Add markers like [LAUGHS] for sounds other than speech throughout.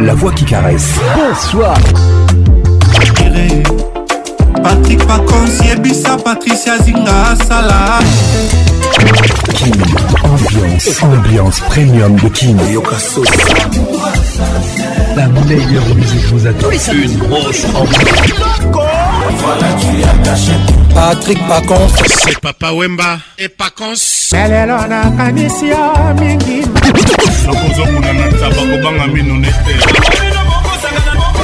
La voix qui caresse. Bonsoir. Patrick Paconce, Yebisa, Patricia Zinga, Salah. Kin, ambiance, ambiance premium de Kin. La meilleure musique vous attend. Une grosse ambiance. Patrick Paconce. C'est Papa Wemba et Paconce. lelo nakanisi yo mingi nakozokuna na ntaba kobanga mino nete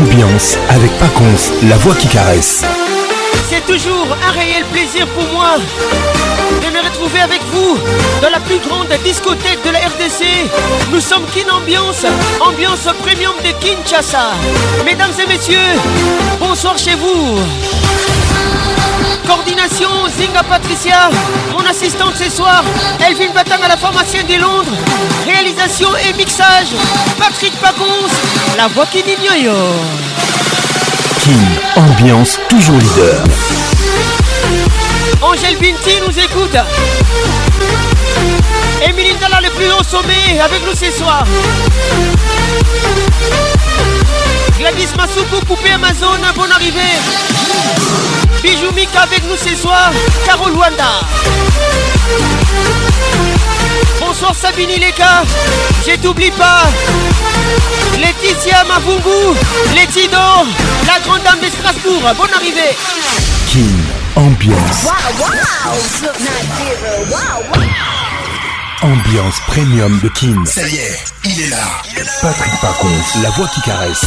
Ambiance avec Paconce, la voix qui caresse. C'est toujours un réel plaisir pour moi de me retrouver avec vous dans la plus grande discothèque de la RDC. Nous sommes Kin Ambiance, ambiance premium de Kinshasa. Mesdames et messieurs, bonsoir chez vous. Coordination Zinga Patricia, mon assistante ce soir, Elvin Batang à la pharmacienne de Londres. Réalisation et mixage, Patrick Paconce, la voix qui dit yo. Kin, ambiance toujours leader. Angèle Binti nous écoute. Émilie Dalla le plus haut sommet avec nous ce soir. Gladys Masuku, poupée Amazon, bonne arrivée. Bijou Mika avec nous ce soir. Carole Wanda. Bonsoir Sabine Leka. Je t'oublie pas. Laetitia Mavungu. Letido. La grande dame de Strasbourg. Bonne arrivée. Kin, ambiance. Ambiance premium de Kin. Ça y est, il est là. Patrick Paconce, la voix qui caresse.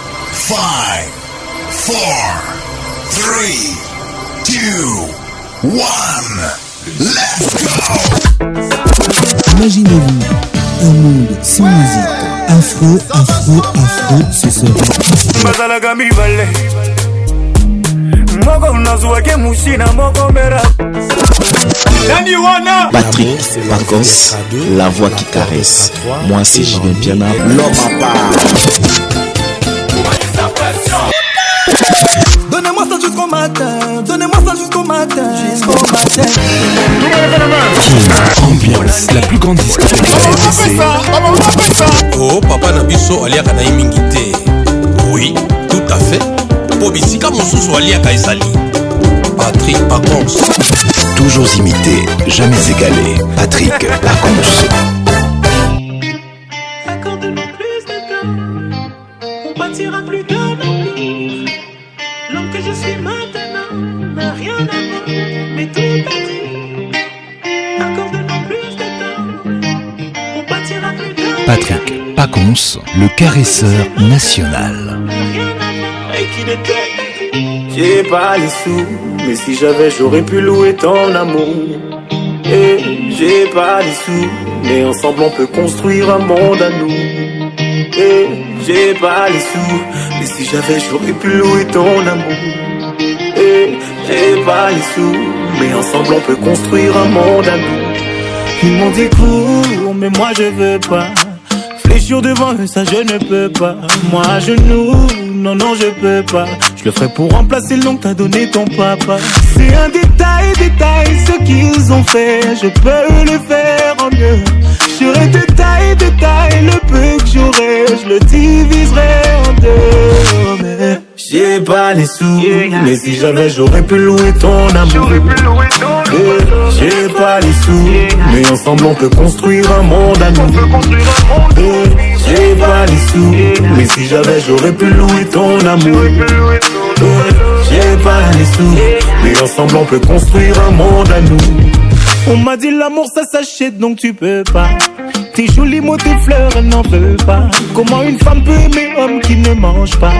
5, 4, 3, 2, 1. Let's go! Imaginez-vous un monde sans musique. Afro, afro, afro, ce serait Patrick Pacos, la voix qui caresse. Moi c'est Julien Piana, l'homme à part. Donnez-moi ça jusqu'au matin, donnez-moi ça jusqu'au matin, jusqu'au matin. Ambiance, la plus grande discothèque. Oh papa na biso aliaka na mingi te. Oui tout à fait. Mpo bisika mosusu aliaka ezali. Patrik pacons. Toujours imité, jamais égalé. Patrick Paconce. Patrick Paconce, le caresseur national. J'ai pas les sous, mais si j'avais, j'aurais pu louer ton amour. Et j'ai pas les sous, mais ensemble on peut construire un monde à nous. Et j'ai pas les sous, mais si j'avais, j'aurais pu louer ton amour. Et j'ai pas les sous, mais ensemble on peut construire un monde à nous. Ils m'ont dit cours, mais moi je veux pas. Fléchir devant eux, ça je ne peux pas. Moi à genoux, non, non, je peux pas. Je le ferai pour remplacer le nom que t'as donné ton papa. C'est un détail, détail, ce qu'ils ont fait. Je peux le faire en mieux. J'aurai détail, détail, le peu que j'aurai, je le diviserai en deux. J'ai pas les sous, mais si j'avais, j'aurais pu louer ton amour. Eh, J'ai pas les sous, mais ensemble on peut construire un monde à nous. Eh, J'ai pas les sous, mais si j'avais, j'aurais pu louer ton amour. Eh, J'ai pas les sous, mais ensemble on peut construire un monde à nous. On m'a dit l'amour ça s'achète donc tu peux pas. Tes jolis mots, tes fleurs, elle n'en veut pas. Comment une femme peut aimer homme qui ne mange pas?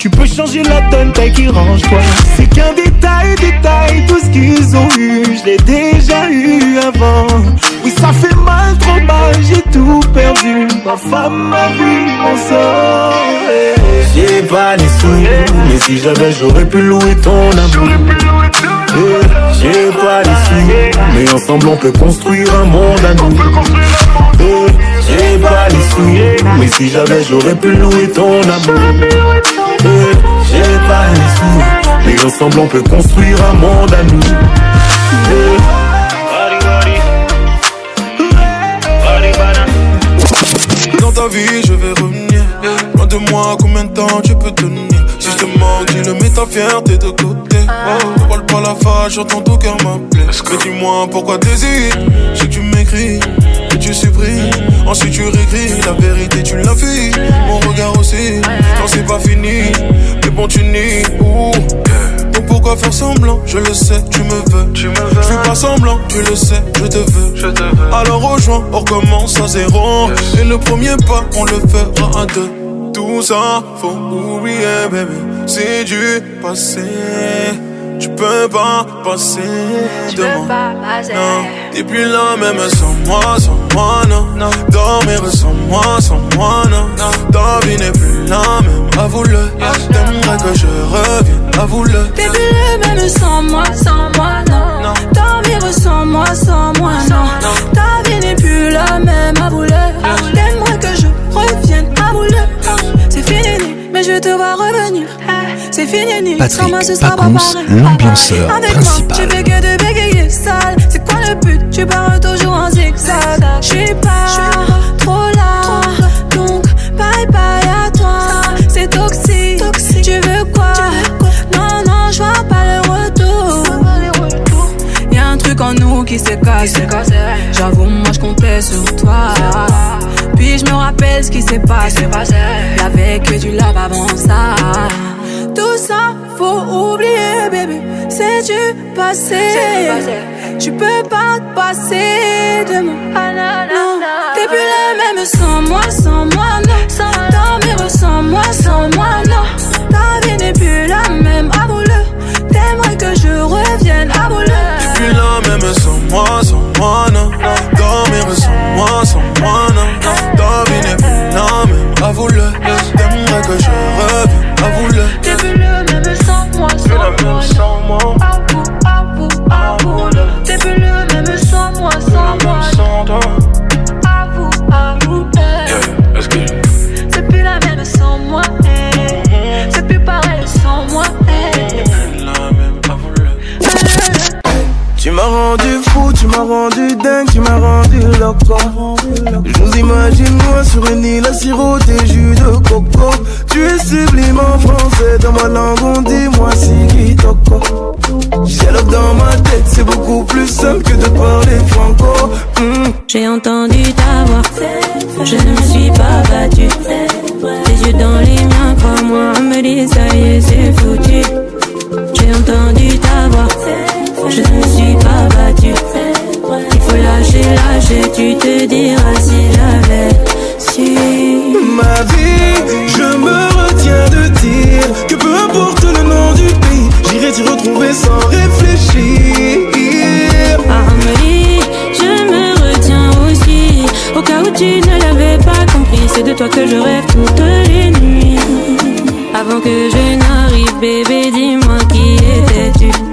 Tu peux changer la donne, taille qui range toi. C'est qu'un détail, détail, tout ce qu'ils ont eu, je l'ai déjà eu avant. Oui, ça fait mal, trop mal, j'ai tout perdu. Ma femme, ma vie, mon sort. J'ai pas les sous, mais si j'avais, j'aurais pu louer ton amour. Eh, J'ai pas les sous, mais ensemble on peut construire un monde à nous. Eh, J'ai pas les sous, mais si j'avais, j'aurais pu louer ton amour. J'ai pas les sous, mais ensemble on peut construire un monde à nous. Dans ta vie, je vais revenir. Loin de moi, combien de temps tu peux tenir Si je te manque, dis-le, mets ta fierté de côté. Oh, parle pas la face, j'entends ton cœur m'appeler. Mais dis-moi pourquoi t'hésites? Je sais que tu m'écris, que tu supprimes. Ensuite, tu réécris la vérité, tu l'as fui. Mon regard aussi, non, c'est pas fini. Mais bon, tu nies. Ouh. Donc pourquoi faire semblant? Je le sais, tu me veux. Tu me veux. Je fais pas semblant, tu le sais, je te veux. Je te veux. Alors rejoins, on recommence à zéro. Et le premier pas, on le fera à deux. Tout ça, faut oublier, bébé. C'est du passé. Tu peux pas passer de moi. Non, t'es plus là même sans moi, sans moi, non. Dormir sans moi, sans moi, non. Ta vie n'est plus la même, avoue-le. T'aimerais que je revienne, avoue-le. T'es plus le même sans moi, sans moi, non. Dormir sans moi, sans moi, non. Ta vie n'est plus la même, avoue-le. T'aimerais que je revienne, avoue-le. C'est fini, mais je te vois revenir. C'est fini, sans moi ce sera pas pareil. l'ambianceur Avec principal. moi, tu fais que de bégayer sale. C'est quoi le but? Tu pars toujours en zigzag. Je suis pas trop là. Donc, bye bye J'avoue, moi je comptais sur toi. Puis je me rappelle ce qui s'est passé. Y'avait que du love avant ça. Tout ça, faut oublier, bébé. C'est du passé. Tu peux pas te passer de moi. T'es plus la même sans moi, sans moi, non. Dormir sans moi, sans moi, non. Ta vie n'est plus la même, avoue-le. T'aimerais que je revienne, avoue-le. Sans moi, sans moi, non. Plus la même, avoue-le. T'aimerais que je revienne, avoue-le. T'es le même sans moi, sans moi, non. Avoue, avoue, avoue-le. T'es le même sans moi, sans moi, non. Avoue, avoue, eh. M'as rendu fou, tu m'as rendu dingue, tu m'as rendu loco. Je nous imagine moi sur une île à siroter jus de coco. Tu es sublime en français, dans ma langue on dit moi si toco. Dialogue dans ma tête, c'est beaucoup plus simple que de parler franco. Hmm. J'ai entendu ta voix, je ne me suis pas battue. Tes yeux dans les miens, crois-moi, me dis ça y est, c'est foutu. J'ai entendu ta voix, je ne suis pas battue. Il faut lâcher, lâcher, tu te diras si j'avais su. Ma vie, je me retiens de dire que peu importe le nom du pays, j'irai t'y retrouver sans réfléchir. Amélie, je me retiens aussi. Au cas où tu ne l'avais pas compris, c'est de toi que je rêve toutes les nuits. Avant que je n'arrive, bébé, dis-moi qui étais-tu?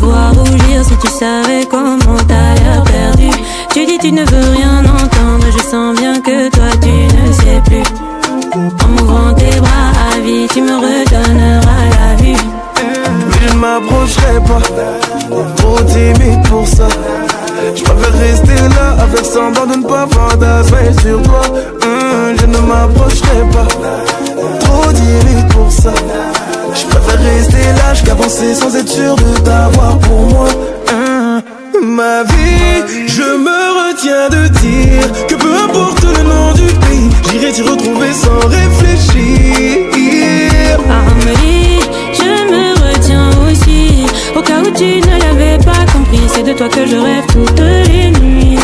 Vois rougir si tu savais comment t'as l'air perdu. Tu dis tu ne veux rien entendre, je sens bien que toi tu ne sais plus. En m'ouvrant tes bras à vie, tu me redonneras la vue. Mais je ne m'approcherai pas, trop timide pour ça. Je préfère rester là avec semblant de ne pas fantasmer sur toi. Hum, je ne m'approcherai pas, trop timide pour ça. Préfère rester lâche qu'avancer sans être sûr de t'avoir pour moi. Hein, Ma vie, je me retiens de dire que peu importe le nom du pays, j'irai t'y retrouver sans réfléchir. Amélie, je me retiens aussi. Au cas où tu ne l'avais pas compris, c'est de toi que je rêve toutes les nuits.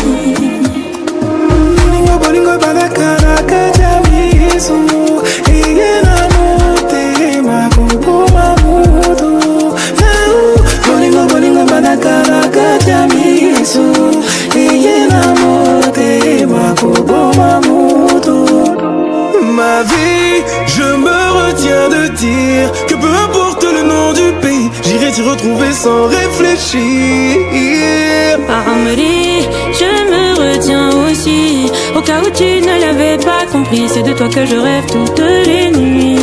Makubu mamutu Ma vie, je me retiens de dire que peu importe le nom du pays, j'irai t'y retrouver sans réfléchir. Amélie, je me retiens aussi. Au cas où tu ne l'avais pas compris, c'est de toi que je rêve toutes les nuits.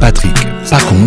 Patrick Pacons,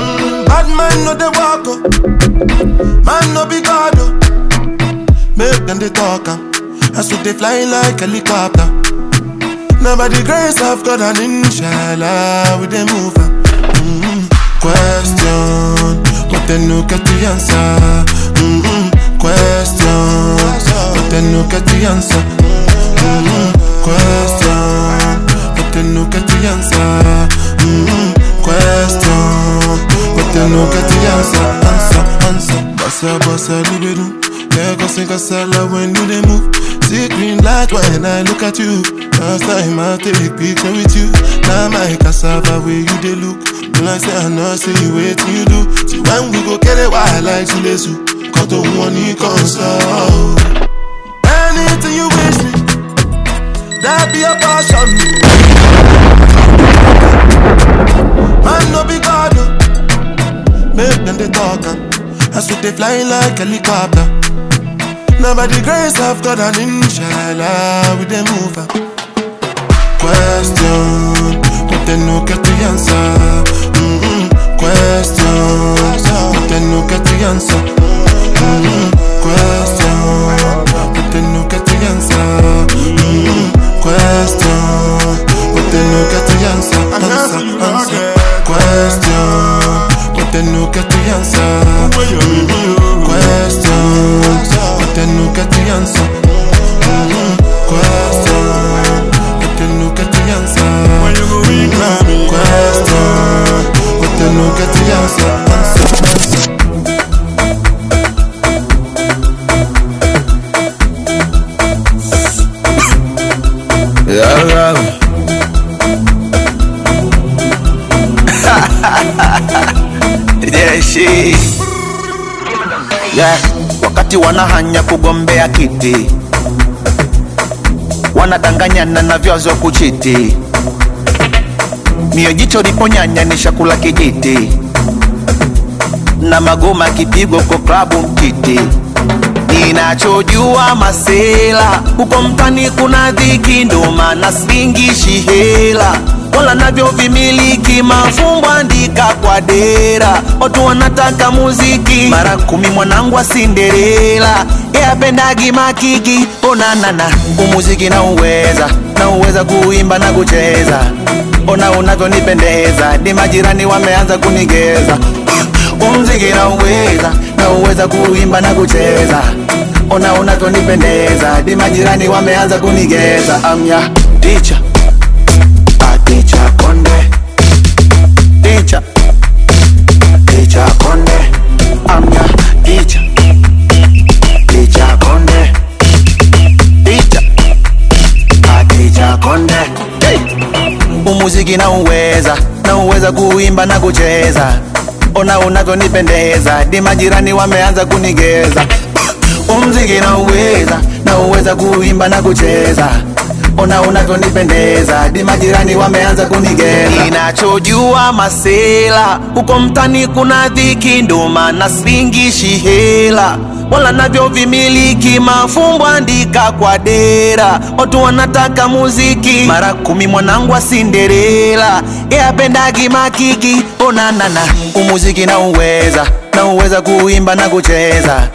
Bad mind no they walk up, man no be God. oh. Make them they talk, uh. I so they fly like helicopter. Now by the grace of God and inshallah we they move on. Mm-hmm. Question, but then no get the answer. Mm-hmm. Question, but then no get the answer. Mm-hmm. Question, but then no get the answer. Mm-hmm. Question, but then no get the answer. Answer, answer. Bossa, bossa, libido. Lego sing a sala when you they move. See green light when I look at you. Last time I take picture with you. Now my cassava where you they look. When I say I know, say you wait till you do. See when we go get it wild like Chilesu. Cut to one you console. Anything you wish me, that be a passion. Man no be God. oh. Make them they talk. uh. I so they fly like helicopter. Now by the grace of God and inshallah we they move on. Question, but they no get the answer. Mm-mm. Question, but they no get the answer. Mm-mm. Question, but they no get the answer. Mm-mm. Question, but they no get the answer. Answer, answer. Question, mettez-nous Catrianza. Question, mettez-nous Catrianza. Question, mettez-nous Catrianza. Question, mettez-nous Catrianza. She. Yeah, wakati wanahanya kugombea kiti. Wanadanganyana na vyazo kuchiti. Mio jicho liponyanya ni shakula kijiti. Na magoma kipigo kwa klabu mtiti. Ninachojua masela huko mtani kuna dhiki ndo maana singishi hela wala navyo vimiliki mafumbo andika kwa dera. Watu wanataka muziki mara kumi mwanangu wa Cinderella yapendagi makiki onanana umuziki na uweza na uweza kuimba na kucheza. Ona unavyonipendeza ni majirani wameanza kunigeza. Umuziki na uweza na uweza kuimba na kucheza. Ona unavyonipendeza ni majirani wameanza kunigeza. Amya ticha picha picha konde amna picha picha konde picha a picha konde hey! umuziki nauweza nauweza kuimba na kucheza. Ona unavyonipendeza di majirani wameanza kunigeza. Umziki nauweza nauweza kuimba na kucheza ona unavyonipendeza hadi majirani wameanza kunigeza. Inachojua masela huko mtani kuna dhiki ndo maana singishi hela. Wala navyo vimiliki mafumbo andika kwa dera. Watu wanataka muziki mara kumi mwanangu wa yapendagi makiki onanana umuziki na uweza na uweza kuimba na kucheza.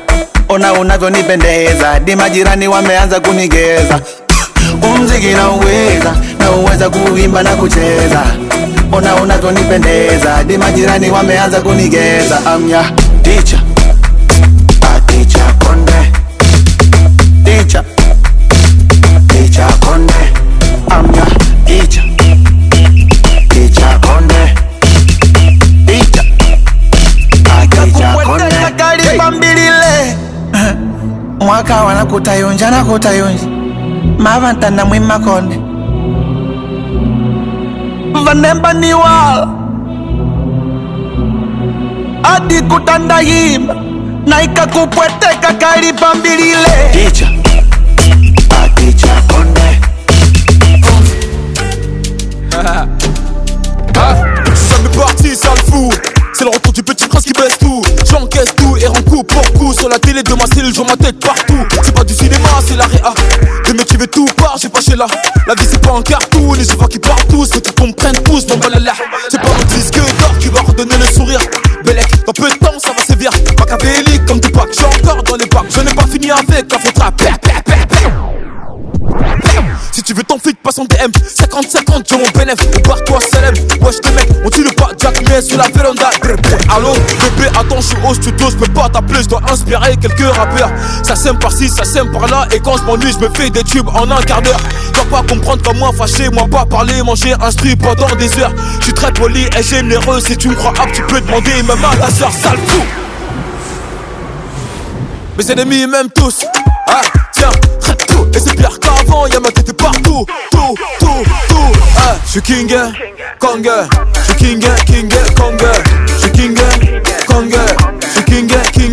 Ona unavyonipendeza di majirani wameanza kunigeza umziki na uweza na uweza kuimba na kucheza. Ona unavyonipendeza di majirani wameanza kunigeza. Amya. Ticha aticha konde. Ticha ticha konde. Amya. Ticha ticha konde. Ticha ticha konde. Kalibambilile mwaka wanakutayunja nakutayunja mavantana mwimakonde vanemba ni wala adi kutandayimba na ikakupweteka kalipambilile ticha aticha konde [LAUGHS] Ça m'est parti, ça le fou. C'est le retour du petit prince qui baisse tout. J'encaisse tout et rends coup pour coup. Sur la télé de ma cellule, je vois ma tête partout. C'est pas du cinéma, c'est la réa. Mecs qui veulent tout part, j'ai pas chez là. La vie c'est pas un cartoon, et je vois qu'ils partent tous. Faut qu'ils comprennent tous, mon balala. C'est pas mon disque d'or qui va redonner le sourire. Bellec, dans peu de temps ça va sévir. Machiavélique comme Tupac, j'ai encore dans les bacs. Je n'ai pas fini avec la faute à tu veux ton flic, passe en DM 50-50, j'ai mon bénéf Barre-toi, Salem Wesh, les mecs, on tue le pas. Jack mais sur la véranda Allô, bébé, attends, je suis au studio Je peux pas t'appeler, je dois inspirer quelques rappeurs. Ça sème par-ci, ça sème par-là. Et quand je m'ennuie, je me fais des tubes en un quart d'heure. Dois pas comprendre comme moi, fâché Moi pas parler, manger, instruit pendant des heures. Je suis très poli et généreux Si tu me crois apte, tu peux demander Même à ta soeur, sale fou. Mes ennemis m'aiment tous. Ah, tiens, Et c'est pire qu'avant, y'a ma tête partout. Tout, tout, tout Ah, je suis king, kong Je suis king, king, kong Je suis king, kong Je suis king, king,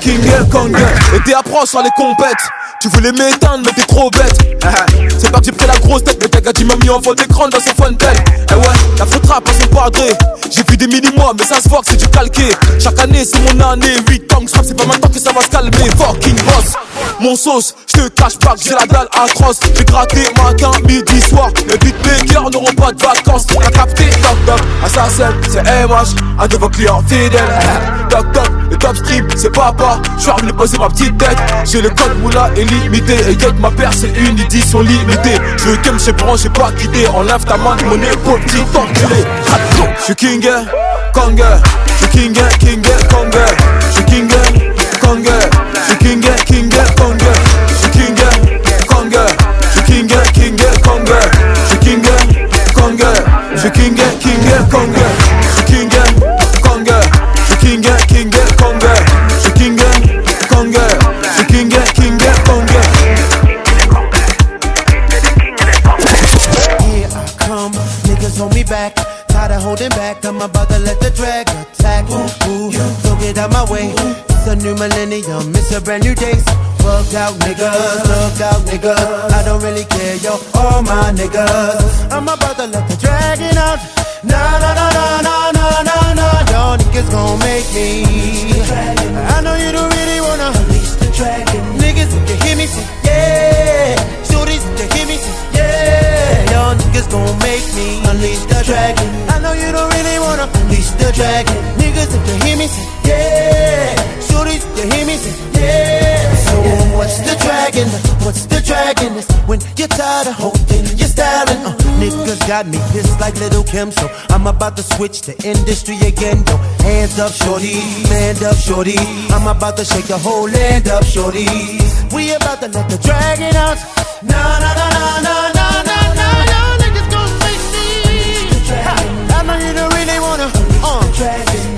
king, kong Et t'es approche sur les compètes. Tu voulais m'éteindre mais t'es trop bête. [LAUGHS] C'est pas que j'ai pris la grosse tête. Mais ta gars m'a mis en fond d'écran dans son phone tel Eh ouais, la faute rap à son padré. J'ai vu des mini-mois mais ça se voit que c'est du calqué. Chaque année c'est mon année. 8 ans c'est pas maintenant que ça va se calmer. Fucking boss. Mon sauce, je te cache pas que j'ai la dalle atroce. J'ai gratté matin, midi, soir. Les beatmakers n'auront pas de vacances. T'as capté, toc toc, assassin, c'est MH Un de vos clients fidèles. [LAUGHS] Toc toc, le top stream, c'est papa Je suis revenu poser ma petite tête. J'ai le code moula et limité Et y'a ma paire c'est une édition limitée Je veux que chez bron, j'ai pas quitté. Enlève ta main de mon épaule, petit enculé. Je suis king, kong Je suis king, king, kong Je suis king, kong Je suis king, king, Je suis king, kong Je suis king, king, kong Je suis king, Je suis king, Tired back, I'm about to let the drag attack. Ooh, so get out my way. It's a new millennium, it's a brand new day. So out niggas, look out niggas. I don't really care, yo, all my niggas. I'm about to let the dragon out. Nah, nah, nah, nah, nah, nah, nah, nah. Y'all niggas gon' make me. I know you don't really wanna. Unleash the dragon. Niggas gon' make me unleash the dragon. I know you don't really wanna unleash the dragon. Niggas, if you hear me say, yeah. Shorties, you hear me say, yeah. So what's the dragon? What's the dragon? It's when you're tired of holding your styling. Uh, niggas got me pissed like Little Kim, so I'm about to switch the industry again. Yo, hands up, shorty, stand up, shorty. I'm about to shake the whole land up, shorty. We about to let the dragon out. Nah, nah, nah, nah, nah, nah, Uh,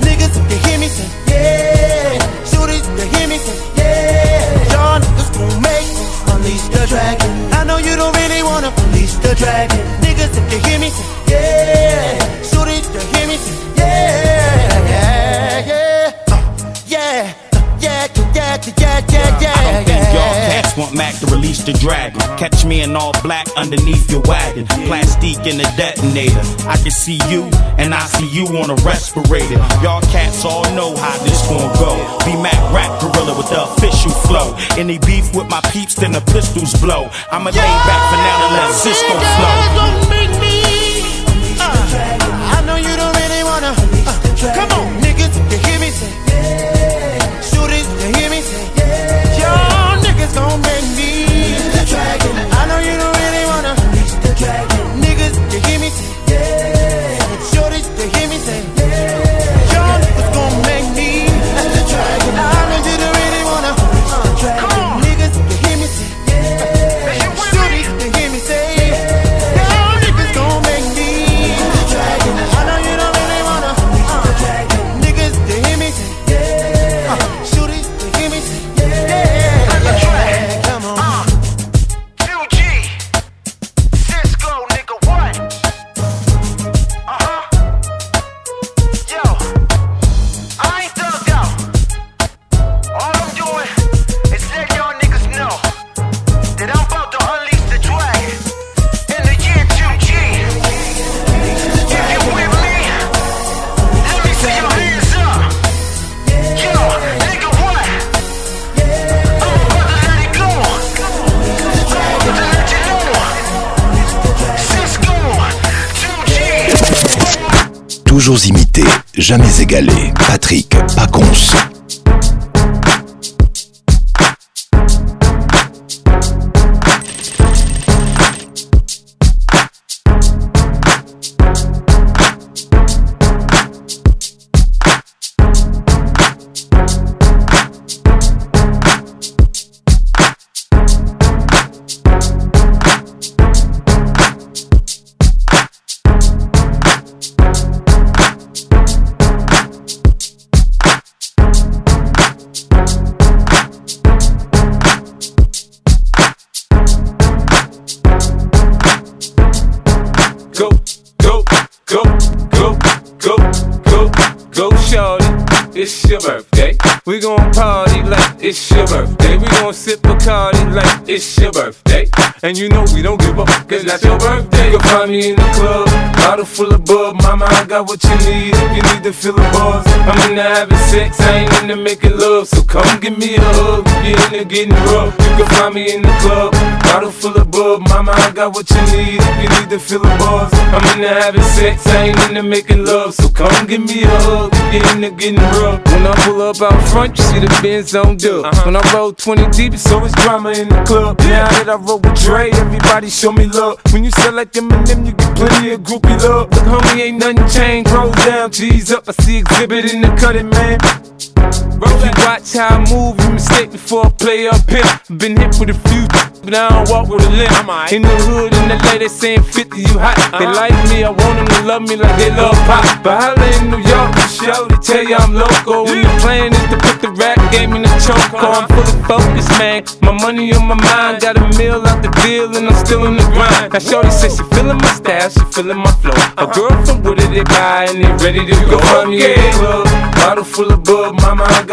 niggas, you hear me say, yeah. Shorties, if you hear me say, yeah. Y'all niggas gon' make me unleash the dragon. I know you don't really wanna unleash the dragon. Niggas, if you hear me say, yeah. Just want Mac to release the dragon. Catch me in all black underneath your wagon. Plastic in the detonator. I can see you, and I see you on a respirator. Y'all cats all know how this gon' go. Be Mac rap gorilla with the official flow. Any beef with my peeps, then the pistols blow. I'ma lay back for now to let Cisco flow. I know you don't really wanna. Uh, come on, Toujours imité, jamais égalé. Patrick Pacons. Birthday. We gon' sip Bacardi like it's your birthday. And you know we don't give up, cause that's your birthday. You'll find me in the club, bottle full of bub. Mama, I got what you need if you need to feel the buzz. I'm into having sex, I ain't into making love. So come give me a hug, you're into getting rough. You can find me in the club, bottle full of bub. Mama, I got what you need if you need to feel the buzz. I'm into having sex, I ain't into making love. So come give me a hug, if you're into getting rough. When I pull up out front, you see the Benz on dub. Uh-huh. When I roll 20 deep, it's always drama in the club. Now that I roll with Dre, everybody show me love. When you sell like them and them, you get plenty of groupie love. Look, homie, ain't nothing changed. Roll down, G's up. I see exhibit in the cutting, man. Bro, you watch how I move, you mistake before I play up here. Been hit with a few, but I don't walk with a limp. In the hood, in the lady saying 50, you hot. They like me, I want them to love me like they love pop. But holla in New York, show, they tell you I'm local. And the plan is to put the rap game in the choke. I'm fully focused, man. My money on my mind, got a meal out the deal, and I'm still in the grind. Now, Shorty says she feeling my style, she feeling my flow. A girl from Wooded, they buy, and they ready to go. Find me in the club, bottle full of bub. Mama, I got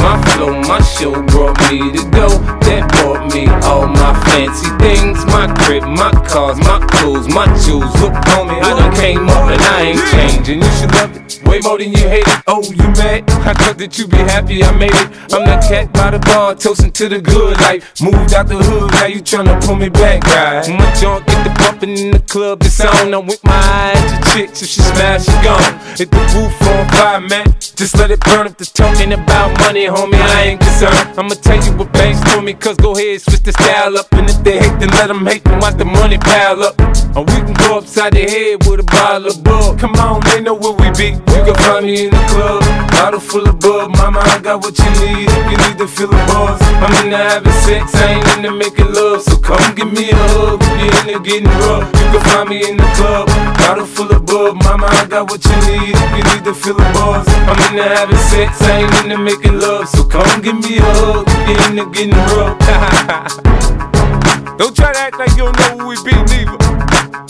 My flow, my show brought me to go. That brought me all my fancy things. My crib, my cars, my clothes, my jewels. Look, homie, I done came up and I ain't changing. You should love it way more than you hate it. Oh, you mad? I thought that you be happy I made it. I'm that cat by the bar, toasting to the good life. Moved out the hood, now you tryna pull me back, right? My junk get the bumping in the club, the sound. I'm with my eyes to chicks, if she smash, she gone. Hit the roof on fire, man. Just let it burn if the talking about money, homie. I ain't concerned. I'ma tell you what banks told me, cause go ahead, switch the style up. And if they hate, then let them hate, then watch the money pile up. Or we can go upside the head with a bottle of bug. Come on, they know where we be. You can find me in the club, bottle full of bug. Mama, I got what you need if you need to feel the buzz. I'm into having sex, I ain't into making love. So come give me a hug if you're into getting rough. You can find me in the club, Bottle full of bub, mama, I got what you need if you need to fill the bars. I'm into having sex, I ain't into making love. So come give me a hug, get into getting rough. [LAUGHS] don't try to act like you don't know who we be, neither.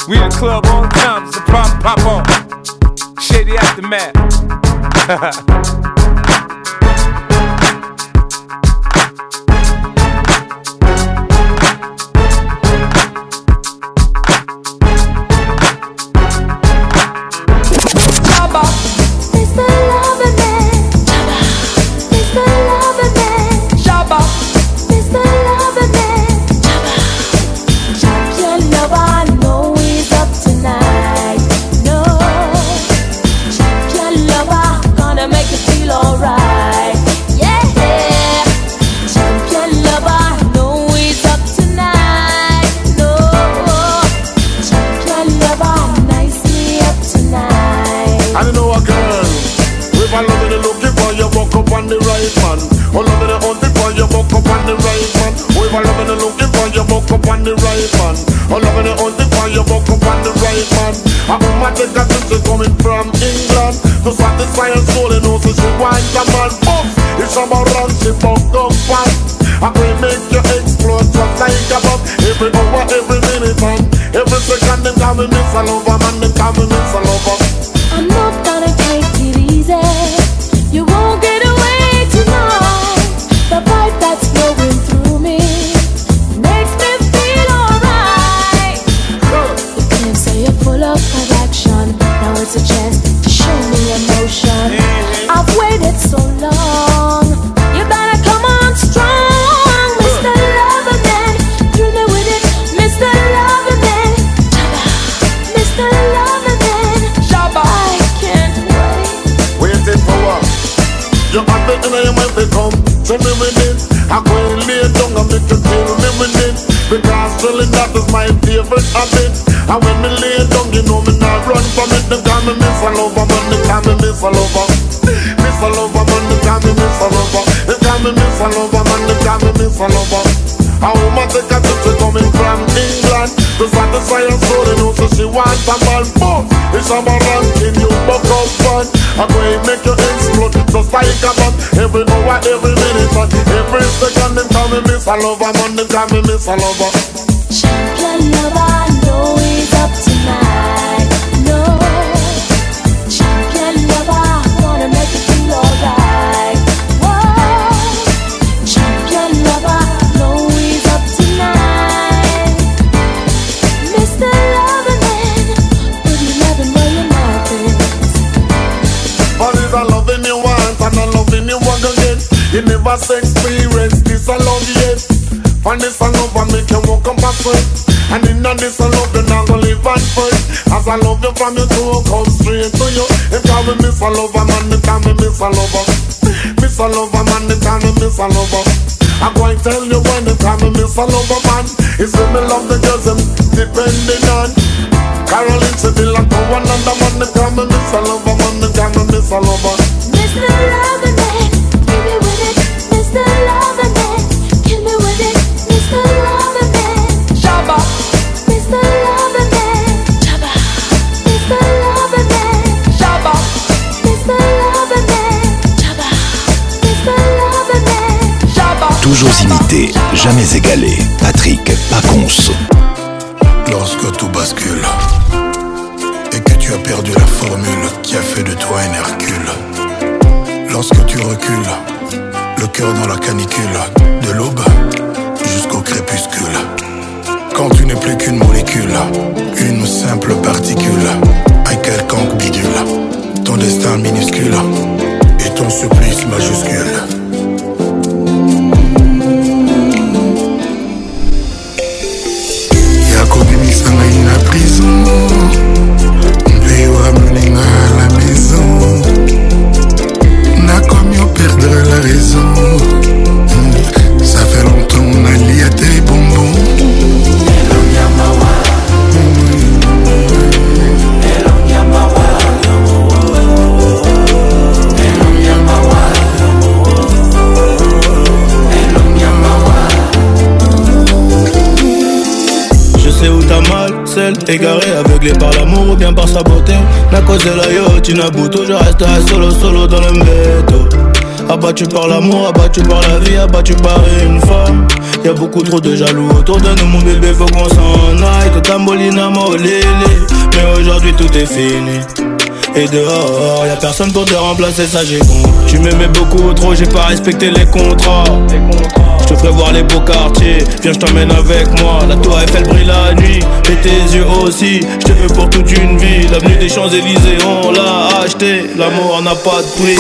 We in the club all the time, it's a pop on. Shady aftermath. [LAUGHS] on the right man. Oh, love it, hunting for you, walk up on the right man. Oh, if I love looking for you, walk up on the right man. Oh, love it, hunting for you, walk up on the right man. Take a trip, she coming from England to satisfy her soul, and also she wants a man. Boom, if some around, she buck up fast. I will make you explode just like a bomb Every hour, every minute, man Every second, them call me Miss a lover, man Them call me Miss a Because drilling that is my favorite habit And when me lay down you know me not run from it. Them call me Miss a Lover, man, they call me Miss a Lover Miss a Lover, man, they call me Miss a Lover They call me Miss a Lover, man, they call me Miss a Lover A woman take a trip, she coming from England? To satisfy her soul, you know, so she wants a man Boom, it's a ranking, you buck up fun. I'm going to make you explode just like a bomb Every hour, every minute, man Every second, them call me Miss a Lover, man, them call me Miss a Lover Champion lover, I know he's up tonight. Never say experience. This a love yet For this a love I make you walk up a sweat And in this a love you not gonna live and fight. As I love you from your toe come straight to you. If call me miss a lover man, they call me miss a lover Miss a lover man, they call me miss a lover I go and tell you when they call me miss a lover man. It's when me love the girls them depending on. Caroline said they like and the man they call me miss a lover man, they call me miss a lover jamais égalé. Patrick Pacons. Lorsque tout bascule et que tu as perdu la formule qui a fait de toi un Hercule. Lorsque tu recules, le cœur dans la canicule, de l'aube jusqu'au crépuscule. Quand tu n'es plus qu'une molécule, une simple particule, un quelconque bidule, ton destin minuscule et ton supplice majuscule. Ngai na prison mpe wamenenga à la maison. Nakomi operdre la raison. Mm, ça fait longtemps nalia te bonbon Égaré, aveuglé par l'amour ou bien par sa beauté. Na cause de la yo, Tinabuto Je reste solo solo dans le mbéto Abattu par l'amour, abattu par la vie, abattu par une femme. Y'a beaucoup trop de jaloux autour de nous mon bébé faut qu'on s'en aille. Que tambolina molélé Mais aujourd'hui tout est fini et dehors, y'a personne pour te remplacer, ça j'ai con. Tu m'aimais beaucoup trop, j'ai pas respecté les contrats. Je te ferai voir les beaux quartiers, viens je t'emmène avec moi. La tour Eiffel brille la nuit, et tes yeux aussi. Je te veux pour toute une vie. L'avenue des Champs-Élysées, on l'a acheté. L'amour n'a pas de prix.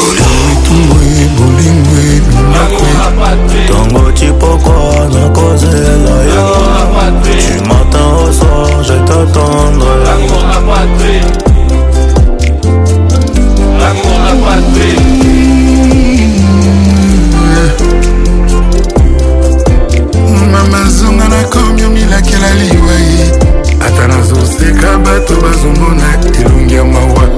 Tango chipoko nakozela yo Du matin au soir je t'attendrai prix mama zonga nakomi omilakela liwai ata nazoseka bato bazomona elongi ya mawa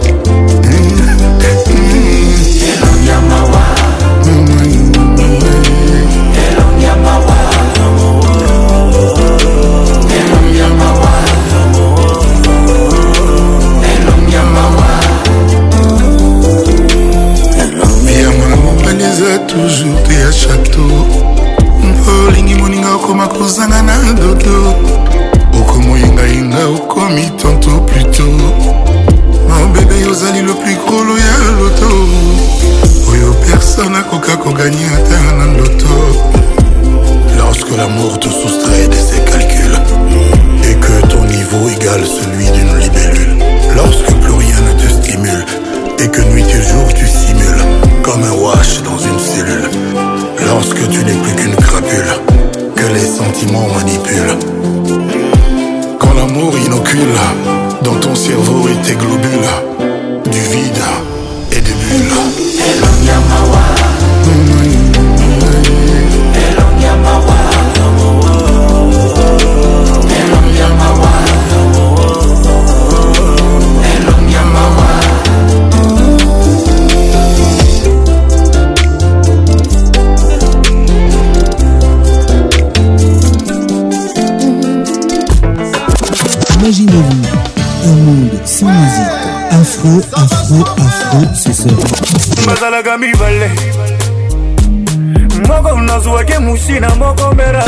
eza toujours te ya chateau olingi moninga okoma kozanga na dodo. Okomoyingayenga okomi tanto pluto mobebe ozali le plus grolo ya loto oyo personne akoka koganye ata na loto Lorsque l'amour te soustrait de ses calculs et que ton niveau égale celui d'une libellule. Lorsque comme un wash dans une cellule. Lorsque tu n'es plus qu'une crapule que les sentiments manipulent. Quand l'amour inocule dans ton cerveau et tes globules du vide et des bulles. Bazalaka mibale. Moko nazwaki musina moko mera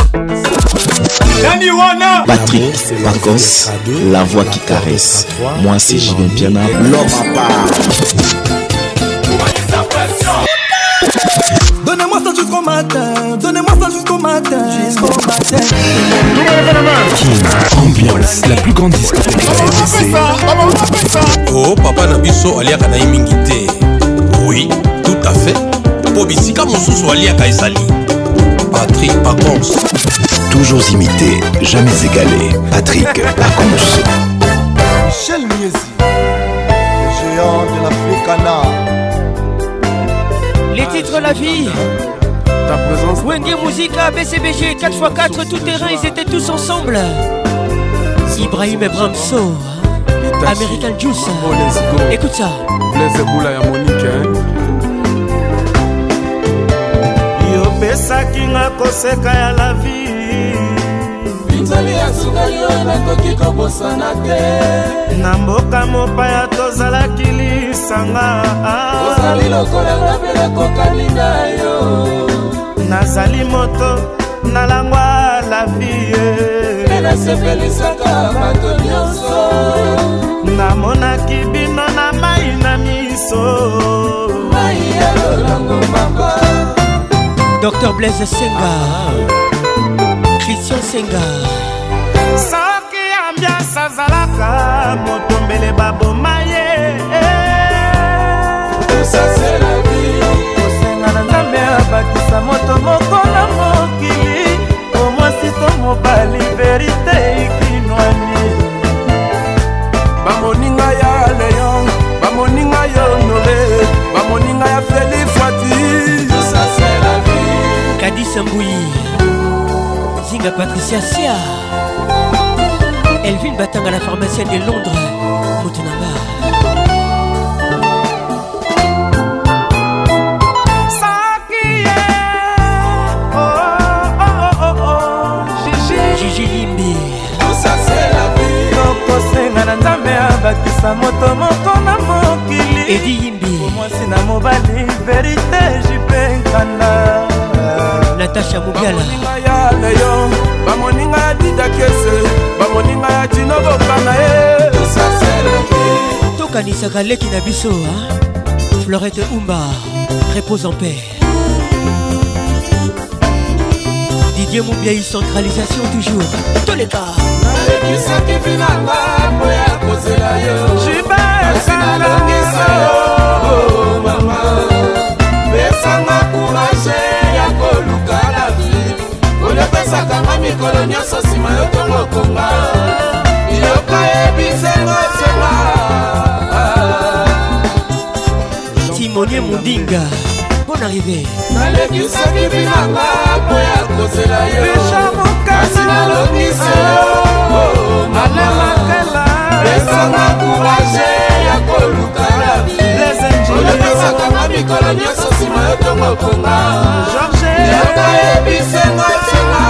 nani wana? Patrick Pacos, la voix qui caresse. Moi, c'est Julien Piana, l'homme à part. Donnez-moi ça jusqu'au matin, donnez-moi ça jusqu'au matin, jusqu'au matin. Ambiance, la plus grande discothèque de la RDC. oh papa na biso aliaka na ye mingi te oui tout à fait mpo bisika mosusu aliaka ezali patrik pacons Toujours imité, jamais égalé. Patrick Pacons. Michel Miezi, le géant de l'Africana. Les titres La vie. Ta présence. Wenge Musica, BCBG, 4x4, tout terrain, ils étaient tous ensemble. Ibrahim Bramso, American Juice. Écoute ça. Blaise Boula ya Monique, hein. yopesaki nga koseka ya la vie. Pinzoli ya sukali oyo nakoki kobosana te. Na mboka mopaya tozalaki lisanga. Ozali lokola ngabela kokani na yo. Nazali moto nalangwa la vie. Mpe nasepelisaka bato nyonso. Namonaki bino na mai na miso. Mai ya lolango mamba Dr Blaise Senga, Christian Senga. soki ambiance azalaka motombele baboma ye. Kosenga na nzambe abakisa moto moko na mokili. Omwasi to mobali verite ikinwani bamoninga ya leon bamoninga ya honore bamoninga ya Kadis Mbouyi, Zinga Patricia Sia, Elvin Batanga, la pharmacienne de Londres, Moutonamba. soki ye. Oh, oh, oh, oh, oh, Gigi. Gigi Limbi, tokose ya bakisa moto moko na mokili. Edi yimbi. Mwasi na mobali verite jipe nkanda natasha mubiala bamoninga ya bamoninga ya didakese bamoninga ya tino bokana ye tokanisaka leki na biso ha? florette umba repose en paix. Didier mobiai centralisation toujours. Toleka. Nalekisaki vinanga mpo ya kozela yo. Kasi nalongisa yo mama mokolo epesakanga mikolo nyonso nsima yo tongokonga yoka ebisengosenga timonie mudinga bon arrivé. Nalekisaki binanga po ya kozela yoasi nalobisi yo. Malamakala esanga kourage ya koluka na bie olepesaka nga mikolo nyonso nsima yo tongokonga yoka yebisenga senga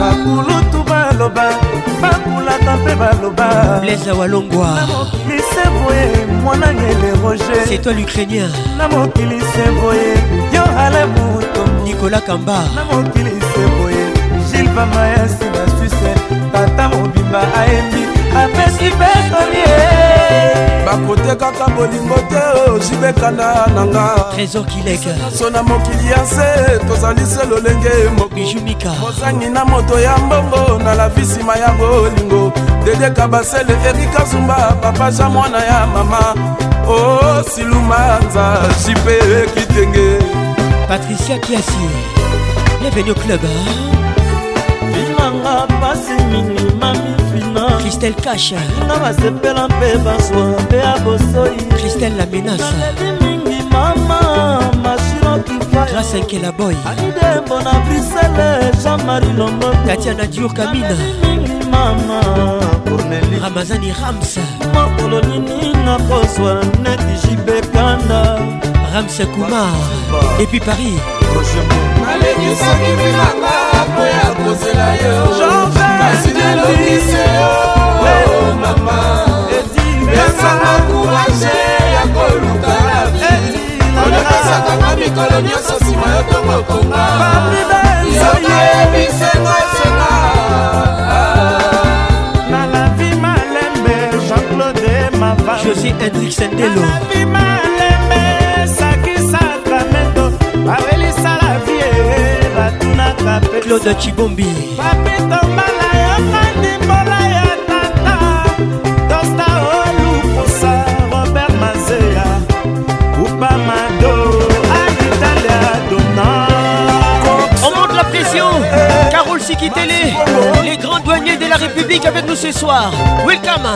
bakulutu baloba bakulaka mpe baloba. Blaise walongwa. Lise boye mwanangele roger. C'est toi l'ukrainien. Na mokili se boye yo ale moto nicolas kamba. Na mokili se boye gile bamayasi na suisse. Tata mobimba ayembi apesi bekolie bakotekaka bolingo te ojibekana nanga. Trésor kileka so na mokili ya se tozali se lolenge bijumika mozangi na moto ya mbongo na la vi nsima ya bolingo. Dedeka basele erika zumba papa ja mwana ya mama. O silumanza jipe kitenge. Patricia kiasi bienvenue au club finanga christelle kasha nga basepela mpe bazwa mpe ya bosoi. Christelle la menace. Naleli mingi mama mashino kifa grâce nkela boy. Alidembo na brisele jean-marie lombo. Tatiana dior kamina. Mingi mama corneli ramazani rams. Makolo nini nakozwa neti jibekanda rams kumar depuis paris. Nalekisaki binanga mpo ya kozela yo kasi nalobise o oh, oh, mama. Pesanga kourage ya koluka la vi olekisakanga mikolo nyonso nsima yo tongokonga soki ebisenga senga josi hendrik sendelo claude chibombi On monte la pression. Carole Sikitele Les grands douaniers de la République avec nous ce soir. Welcome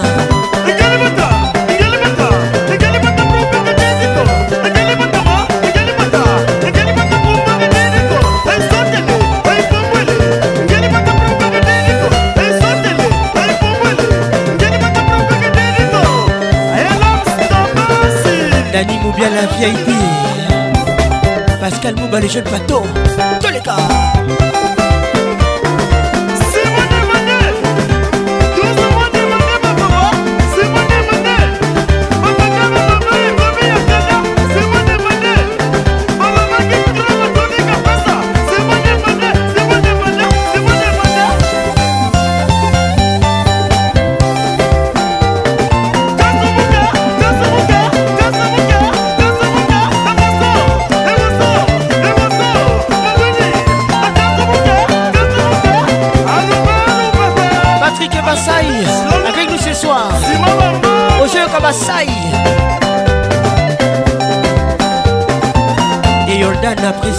Dani Moubiala VIP Pascal Mouba les jeunes bateaux Tous les gars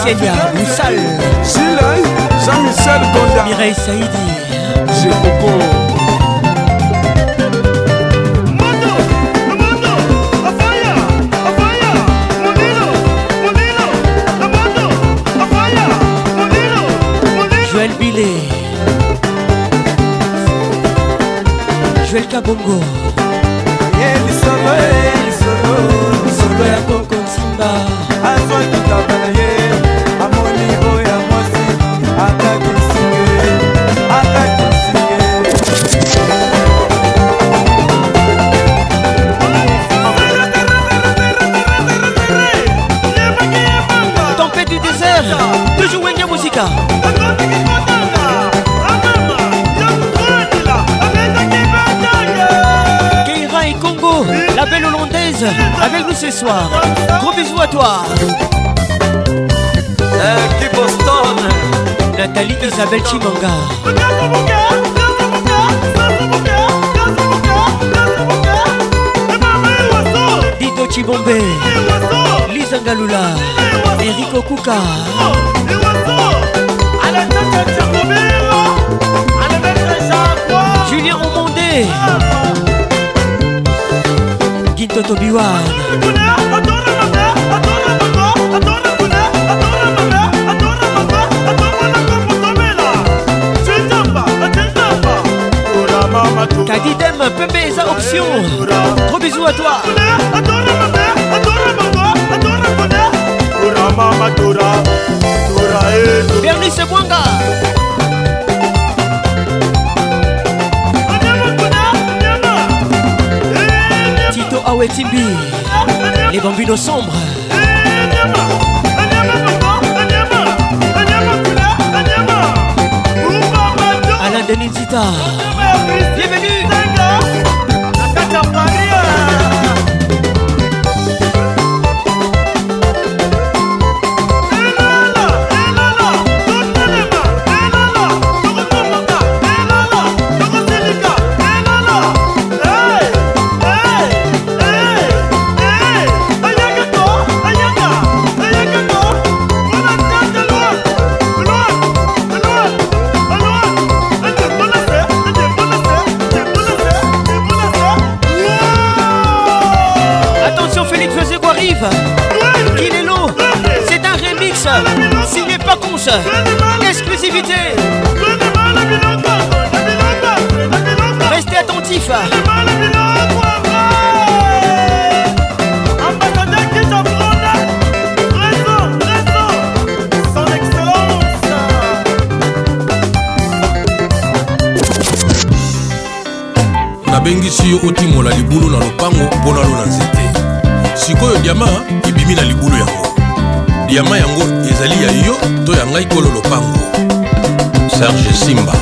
Priscilla Moussal Chilay, Jean-Michel Gonda. Mireille Saïdi. J'ai beaucoup Joël Billet. Joël Kabongo. Lisolo lisolo lisolo. Ya soir. Gros bisous à toi. Boston Nathalie Isabelle Chimanga. Dido Chibombe. Lisa Galula. Eric Okuka. Julien Omondé. Ginto Tobiwan. Kadidem, Pembe eza option. Gros bisous à toi. Bernice Mwanga. Awetimbi. Les bambinos sombres. Alain Denizita. Bienvenue. Conce. Exclusivité. Restez attentifs. nabengisi yo otimola libulu na lopango mpo nalo na nzete sikoyo diama ebimi na libulu yango diama yango ezali ya yo to ya ngai kolo lopango serge simba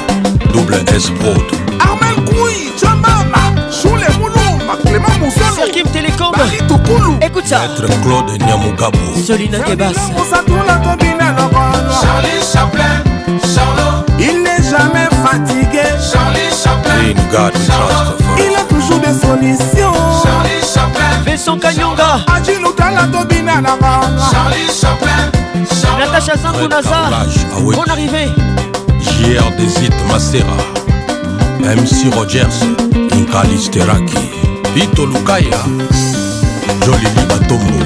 double s prod armel kui jamama shule muluma clément musolo Serkim Télécom. Écoute ça. maître claude nyamugabo Solina Gebas. Mosatula Tobina Lokolo. Charlie Chaplin, Charlot. Il n'est jamais fatigué. Charlie Chaplin. In God we trust. Il a toujours des solutions. Charlie Chaplin. Vincent Kanyonga. Ajilutala Tobina Lokolo. Charlie Chaplin. Natacha Zangunaza. Bonne arrivée. JR Desit Masera MC Rogers Inkalisteraki Pito Lukaya Jolili Batombo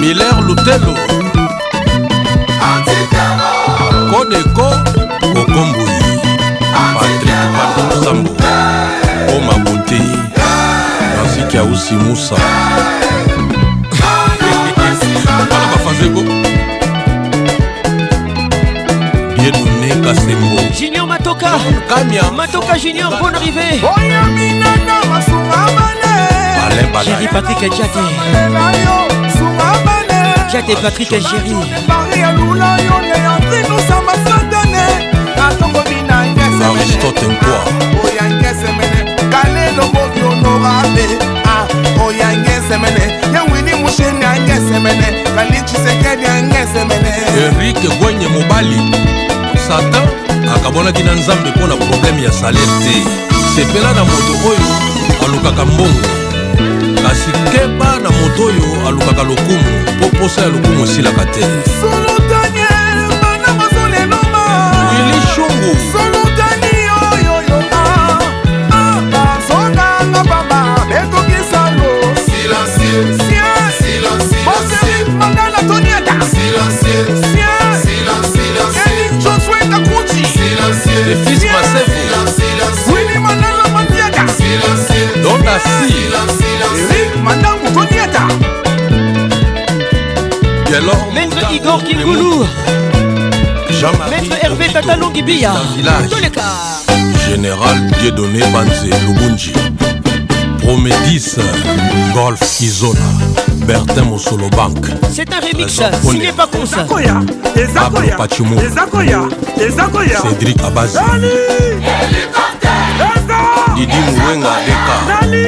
Miller Lutelo Kodeko Ausi Musa. Bafazeko Kasembo Junior Matoka. Matoka Junior, bonne arrivée. Alain Balay Jerry Patrick Djate. Djate Patrick Jerry. Aristote Nkwa kalelo moki honorable ah, oyangesemene yawini musheni angesemene kali chisekedi angesemene erik gwenye mobali. Satan akabonaki na nzambe mpo na probleme ya salere te. Sepela na moto oyo alukaka mbongo. Kasi keba na moto oyo alukaka lokumu mpo posa ya lokumu esilaka te. Wili shungu merci erik madangu konieta maître igor kingulu maître hervé tatalongi biya toleka général diedoné banze lubunji. Promédis golf izona bertin mosolo bank. C'est un remix signé par consa pablo pachimo cédric abazi didi mouwenga deka.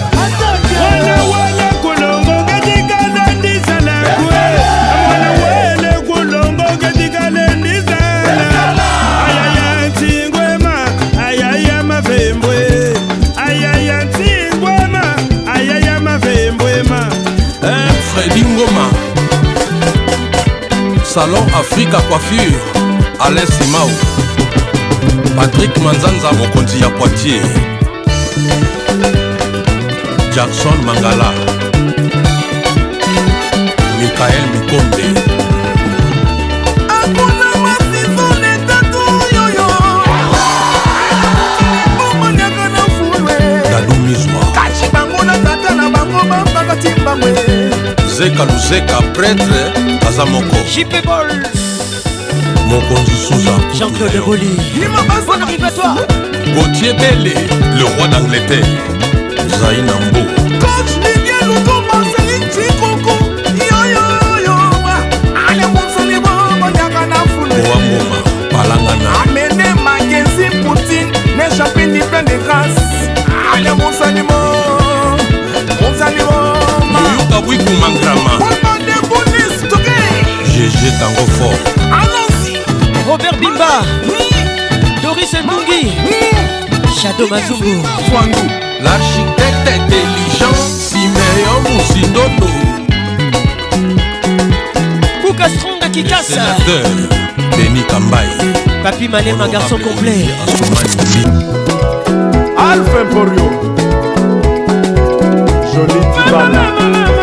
Salon Africa Coiffure Alain Simao. Patrick Manzanza mokonzi ya Poitiers. Jackson Mangala. Michael Mikombe. Dadou Mizwa. Kaci bango na tata na bango bambakati mbangwe luzeka luzeka pretre aza moko. Mokonzi suza jean-claude boli gautier bele le roi d'angleterre. Zai na mbo boamboma palangana. Magazine poutine ne chapine plein de grâce. Allez mon salimo mon salimo kumangrama gg tango fort robert bimba doris ndungi shado mazungu. L'architecte intelligent simeyo musindondo kuka strong akikasa deni kambai. Papi malema garçon complet. Alpha emporio. Joli tibana.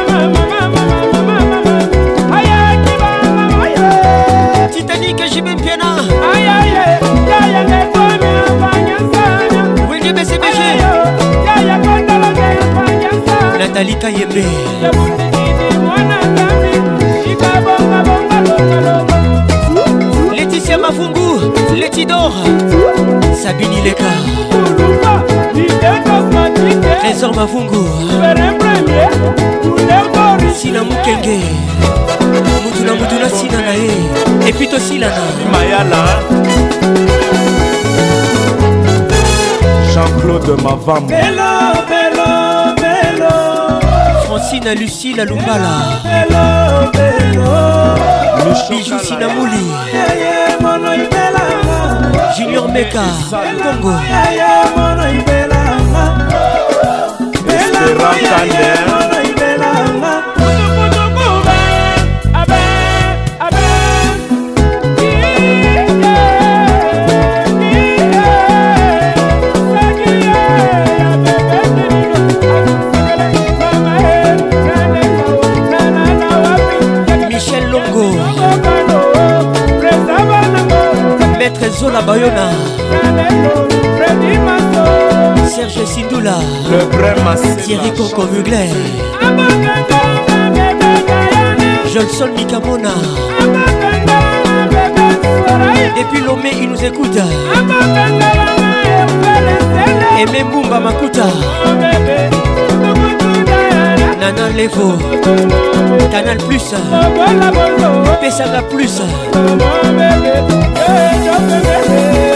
nalita yebe leticia mafungu letidor sabini leka trésor mafungu sina mokenge mutuna mutuna sina na ye. Epi tosilana mayala. Jean-claude mavamo. Francine lucile lumbala bijou sinamuli junior meka congo. Espérant maître zola bayona serge sindula. Thierry coco mugler. Jolson mikamona. Depuis lomé il nous écoute. Aimé mbumba makuta nana levo canal plus pesanga plus.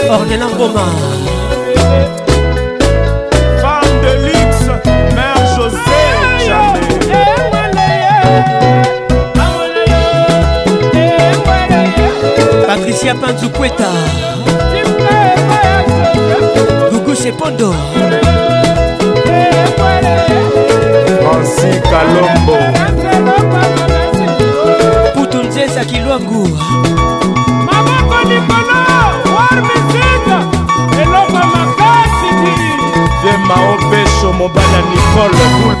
Ornela ngoma Femme de luxe Mère José patricia panzukweta gugu sepondo nancy kalombo. Putunzesa kilwangu. Maboko likolo warmisika eloko makasi diri de maopesho mobala nikole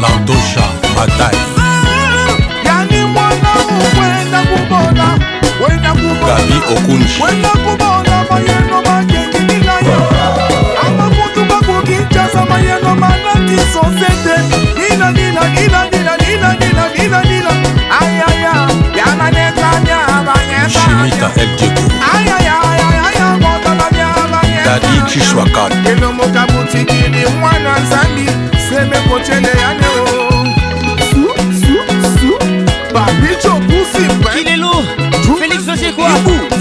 lardosha batai yani mwana wenda kumona wenda kumona gabi okunji. wenda kumona mayele sosete nina nina nina nina nina nina nina nina. Ayaya yananetanya abanyetanya ayayayaya motolanya abanyetanya elomoka butikili mwana nzambi semekocele yaneo Bicho Pussy Il est lourd Félix c'est quoi?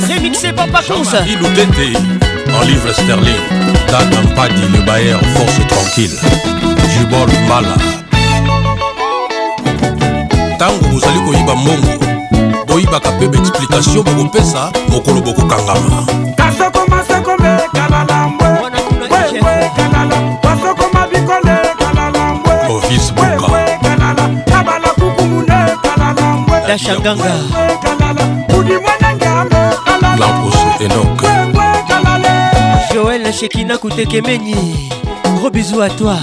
Remixé Papa Conce. En livre sterling. Dadam Padi le Bayer force tranquille. jubor mbala ntango bozali koyiba mbongo boyibaka mpe baexplikatio bokopesa mokolo bokokangama ovis buka. dashaganga lamposo enok joel shekina kutekemeni. Gros bisous à toi.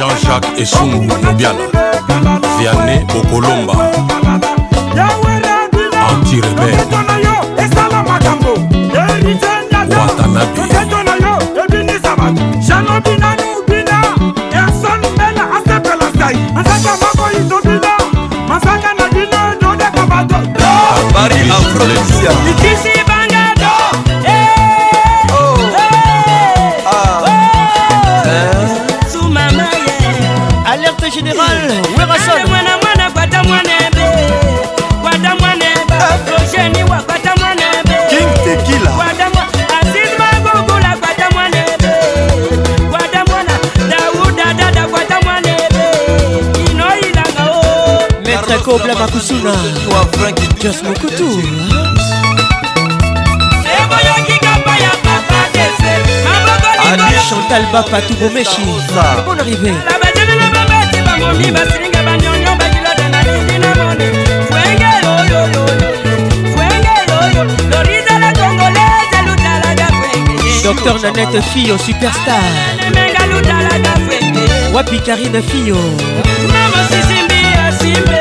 Jean-Jacques Essungu Mubiala, Vianney Bokolomba, anti-rebelle, Watanabe. kalba patubomeshi bon arrivé na bajani na babeti bangomi mm. basilinga banyonyo bakilota na lingi na mone fwenge yoyoyo fwenge yoyo loriza la congolaise alutalaga fwenge docteur nanette fio superstar. Lemenga alutalaga fwenge wapi karine fio mamozisimbi asimbe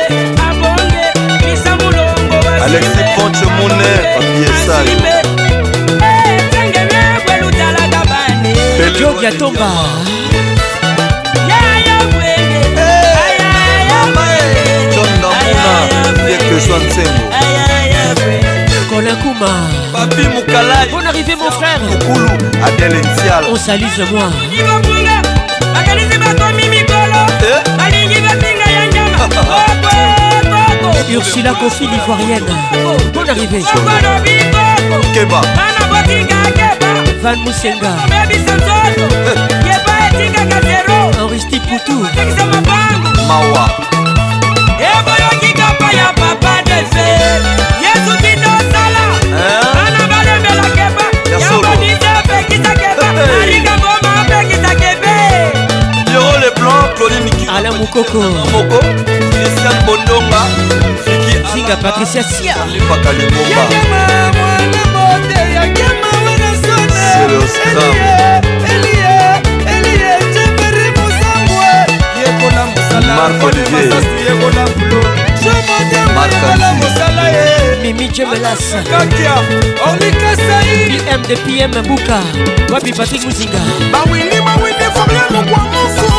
abonge. Misamulongo alexi ponche mone opiesai nsengo Colin Kouma papi mukalai Bonne arrivée mon frère. Mokulu adele ntiala On moi. Ya nyama okokoko Ursula Kofi l'ivoirienne. Bonne arrivée. Keba Van Musenga Henristi Poutou Mawa. Eboyoki kapa ya papa defe yesu bino osala ana balembelakeba yakodise apekisakeba arikambo maapekisakebe yoro leblanc clolinala mokoko. Moko christian bondonga fiki zinga patricia sialepaka lemomba oscam marc olivier. Mimi jemelaskakia olikasai im de pm buka wapi patrik muzinga. Bawini bawini fabian lokwa mosu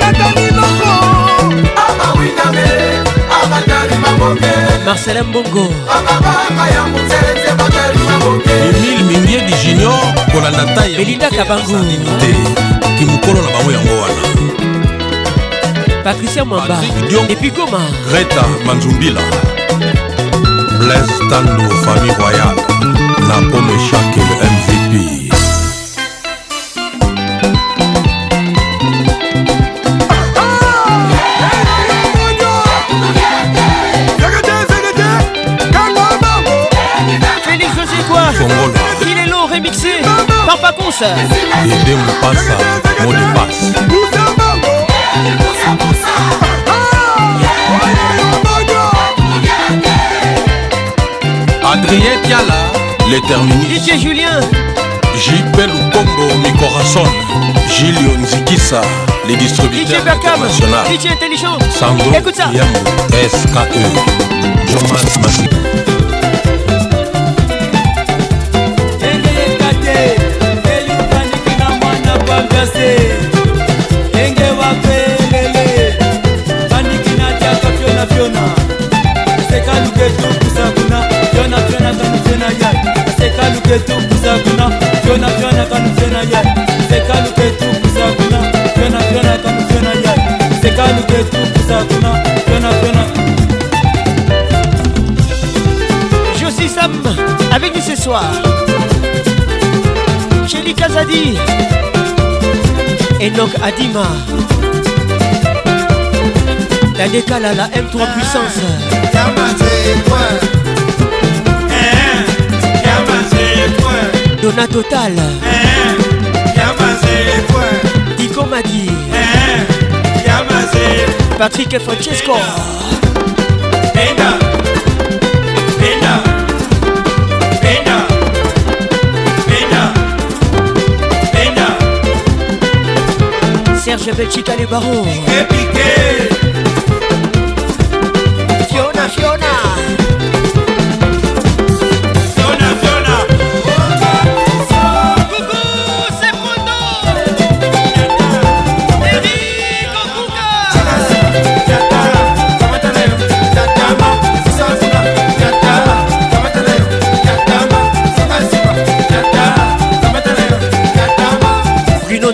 natani loko abawiname ah, Marcelin Bongo emile mingiedi junior kolanda tai Belinda Kabangu. te kimokolo na bango yango wana. Patricia Mwamba. Depuis Goma. Greta manzumbila. Blaise tando famille royale. Na pome shake le mvp Fongola. Il est long remixé par Paconce ede mopasa mot de passe adrien tiala terminus DJ Julien. Jp lukombo mikorason gilio nzikisa les distributeurs international DJ intelligent. Sandro Écoute ça. Ske baverse Sam avec nous ce soir. Chélie Kazadi Enoch Adima. La décala la M3 puissance. Donna Total. Dico Madi Patrick et Francesco. Pena Pena Pena mère, j'appelle Chica les. Piqué, piqué. Fiona, Fiona. Fiona,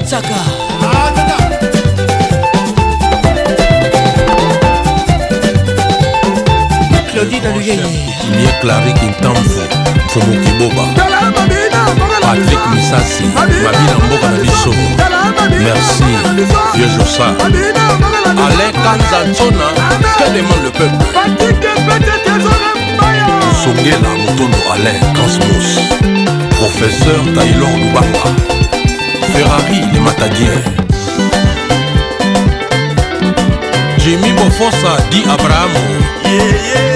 Tsaka frida luyeye clari kintamfu mfumu kiboba. Patrik misasi. Mabina mboka na biso. Merci. Vieux josa alain kanzanzona que demande le peuple? Songela motondo alain cosmos professeur taylor lubamba ferrari le matadien jimi bofosa di abrahamo. Yeah, yeah.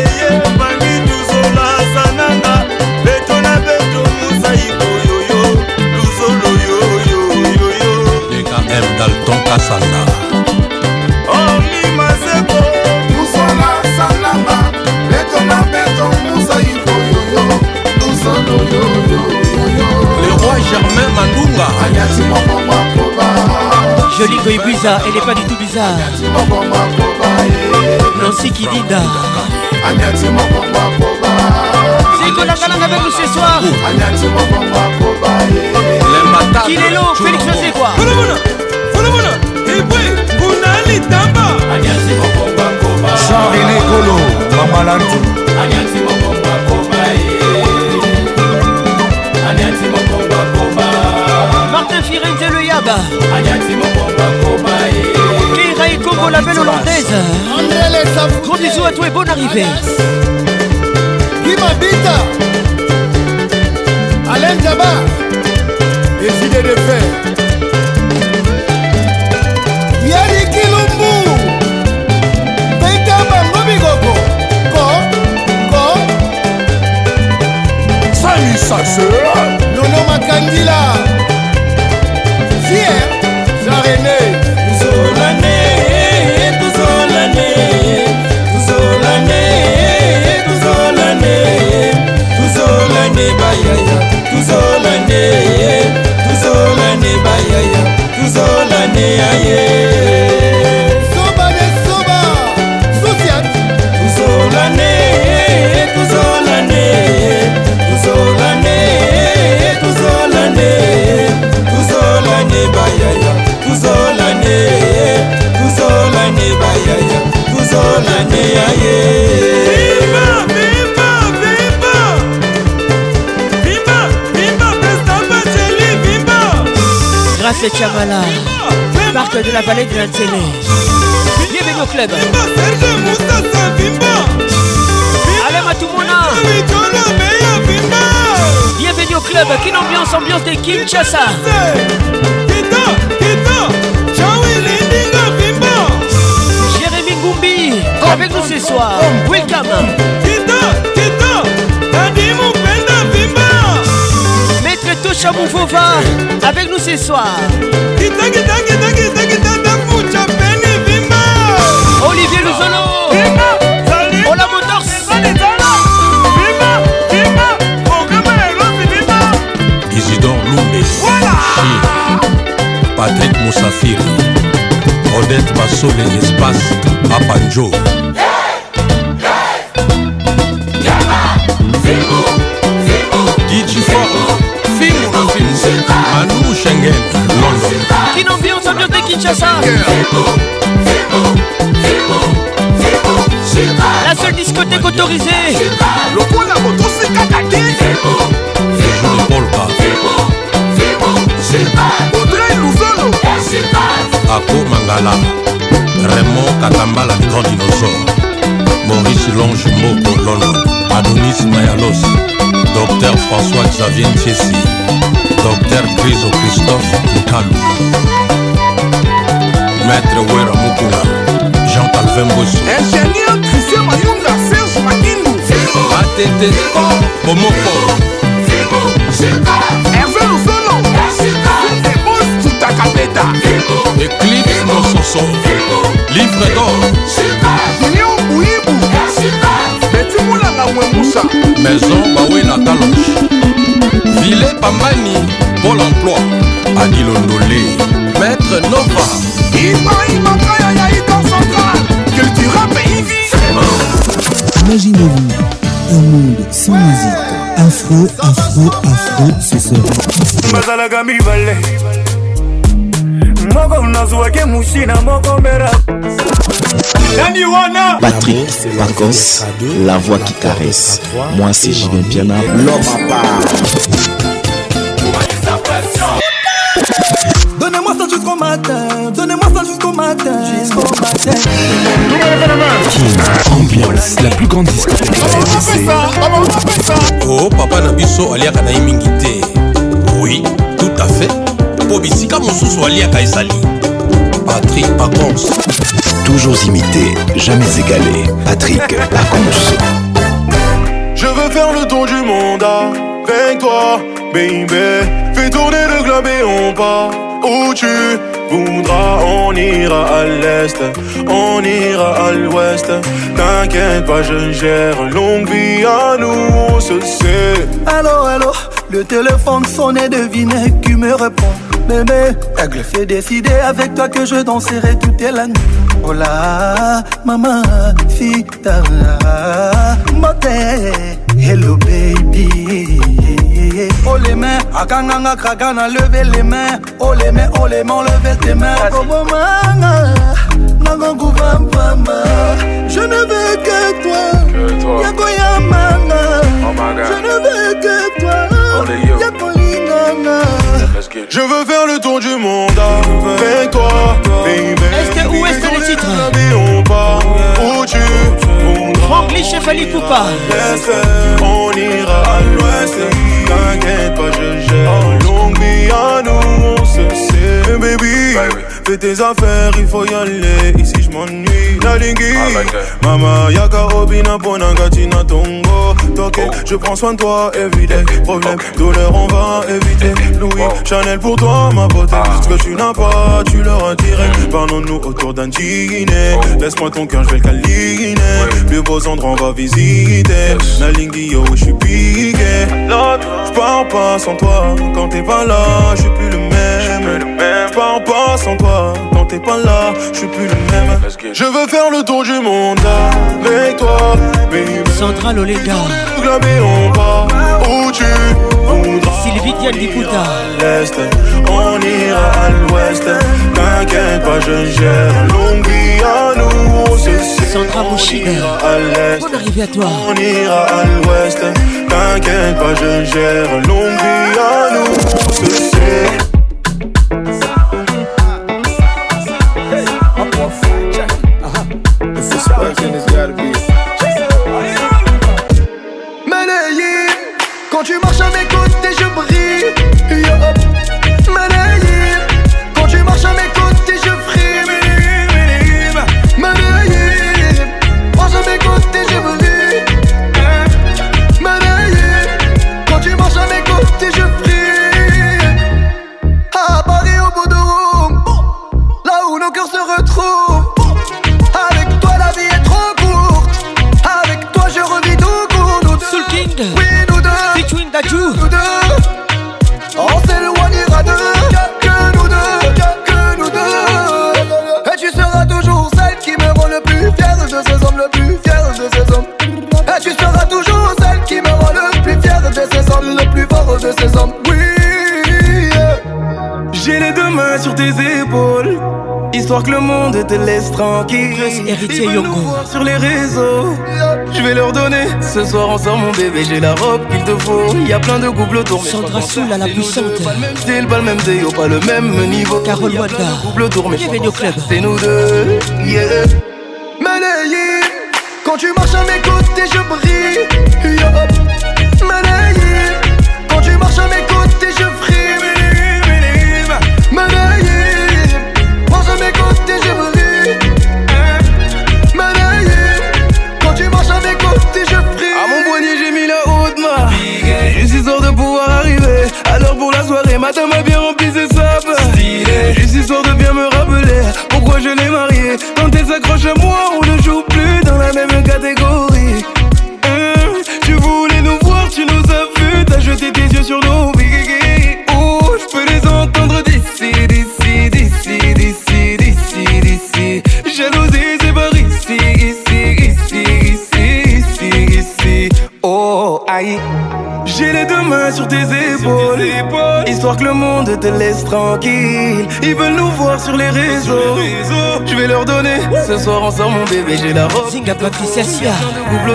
sanda omima seko musala salamba beto na beto musa ikoyoyo lusoloyoyo le roi germain mandunga ayati moko mwakoba Jolie Goibuza, elle est pas du tout bizarre. Eh. Nancy Kidida. Zikolangalang avec nous ce soir. Eh. Kilelo, Félix José quoi. Jean-René Kolo, Mamalantu. Martin Firenze le Yaba. Keira et Congo la belle hollandaise. Gros bisous à toi et bonne arrivée. Guy Mabita. Alain Djaba Décidé de faire sase nono makangila. Fier jarene tozolane tozolane tozolane tozolane tozolane bayaya tozolane tozolane bayaya tozolane aye. tuzolane bayaya tuzolane tuzolane bayaya tuzolane yaye Grâce Chamala, parc de la vallée de l'Intélé. Bienvenue au club. Allez, Matoumona. Au club Quelle ambiance, ambiance de Kinshasa Jérémy Goumbi Avec nous ce soir Welcome Maître Tosha Mouvova Avec nous ce soir Olivier Luzolo Bachir, Patrick Moussafiri, Odette Bassol et Espace Papanjo. DJ Fort, Fimo no Fimo, Manu Schengen, London. Kinambiance Ambiente Kinshasa. La seule discothèque autorisée. Le la moto, c'est audrey luzolo. Ako mangala raymond katambala le grand dinosaure maurice longe moko london adonis mayalos docteur françois xavier nchesi docteur criso christophe lukalu maître wera mokuna jean calvin boso ingénieur christian mayunga serge makindu. Atete bomoko. Hervé luzolo. Ebos tutakabeta eclipse mososo livre d'or. Union buibu betimulanga mwemusa maison bawena talonge. Ville pambani pôle emploi adilondole maître nova. Ibrahima kaya ya idor central. Cultura pays Imaginez-vous un monde sans musique. Afro, afro, afro, ce sera. bazalaka mibale moko nazwaki musina moko mbera nani wana Patrick Pacos, la voix qui caresse. Moi c'est Julien Piana, l'homme à part. Donnez-moi ça jusqu'au matin, donnez-moi ça jusqu'au matin, jusqu'au matin. Ambiance, la plus grande discothèque de la RDC. oh papa na biso aliaka na ye mingi te mosusu aliaka ezali patrik pacons Toujours imité, jamais égalé. Patrick Pacons. Je veux faire le tour du monde avec toi, baby. Fais tourner le globe et on part où tu voudras. On ira à l'est, on ira à l'ouest. T'inquiète pas, je gère. Longue vie à nous, on se sait. Allô, allô, le téléphone sonne et devinez qui me répond. Bébé, aigle, c'est décidé avec toi que je danserai toute la nuit. Oh là, maman, fita, mote, hello baby. Oh les mains, akanganga krakana, levez les mains. Oh les mains, oh les mains, levez tes mains. Oh manga, mama. Je ne veux que toi, yako ya manga. Je ne veux que toi, yako Je veux faire le tour du monde avec toi, baby. Est-ce que où est-ce que le titre Et où tu voudras. Franklin Chefali Poupa on ira à l'ouest. T'inquiète pas, je gère. Longue vie à nous, on se sait, baby. Fais tes affaires, il faut y aller. Ici, je m'ennuie. La lingui. Mama, yaka robina ponanga tina tongo. Toke, je prends soin de toi, everyday. Problème, douleur, on va éviter. Louis, Chanel pour toi, ma beauté. Ce que tu n'as pas, tu l'auras direct. Parlons-nous autour d'un dîner. Laisse-moi ton cœur, je vais le câliner. Plus beaux endroits, on va visiter. La lingui, yo, je suis piqué. Je pars pas sans toi. Quand t'es pas là, je suis plus le même. Je pars pas sans toi. Quand t'es pas là, je suis plus le même. Je veux faire le tour du monde avec toi, baby. Sandra Lolega Le globe et on part où tu voudras. Sylvie Diane Dikuta l'est, on ira à l'ouest. T'inquiète pas, je gère. Longue vie à nous, on se sait. Sandra On Mouchida ira à l'est, Bonne arrivée à toi on ira à l'ouest. T'inquiète pas, je gère. Longue vie à nous, on Tu seras toujours celle qui me rend le plus fier de ces hommes, le plus fort de ces hommes. Oui, yeah. J'ai les deux mains sur tes épaules. Histoire que le monde te laisse tranquille. héritier nous voir sur les réseaux. Je vais leur donner. Ce soir on sort mon bébé, j'ai la robe qu'il te faut. Il y a plein de couples autour. mais je Sandra Soul à la c'est puissante. Pas le pas le même déo, pas le même niveau. Carole Il y a plein Wanda. de couples autour, mais je crois Bienvenue au club. c'est nous deux. Yeah. Quand tu marches à mes côtés, je brille. Yo. Malayé, quand tu marches à mes côtés, je frime. Malayé, marche à mes côtés, je brille. Malayé, quand tu marches à mes côtés, je frime. À mon poignet j'ai mis la haute main Juste histoire de pouvoir arriver Alors pour la soirée matin m'a bien rempli ses sapes Juste histoire de bien me rappeler Pourquoi je l'ai mariée Quand elle s'accroche à moi on ne joue plus dans la même jeté tes yeux sur nos j'ai les deux mains sur tes épaules, Histoire que le monde te laisse tranquille Ils veulent nous voir sur les réseaux Je vais leur donner Ce soir on sort mon bébé J'ai la robe Zinga Patricia Sia.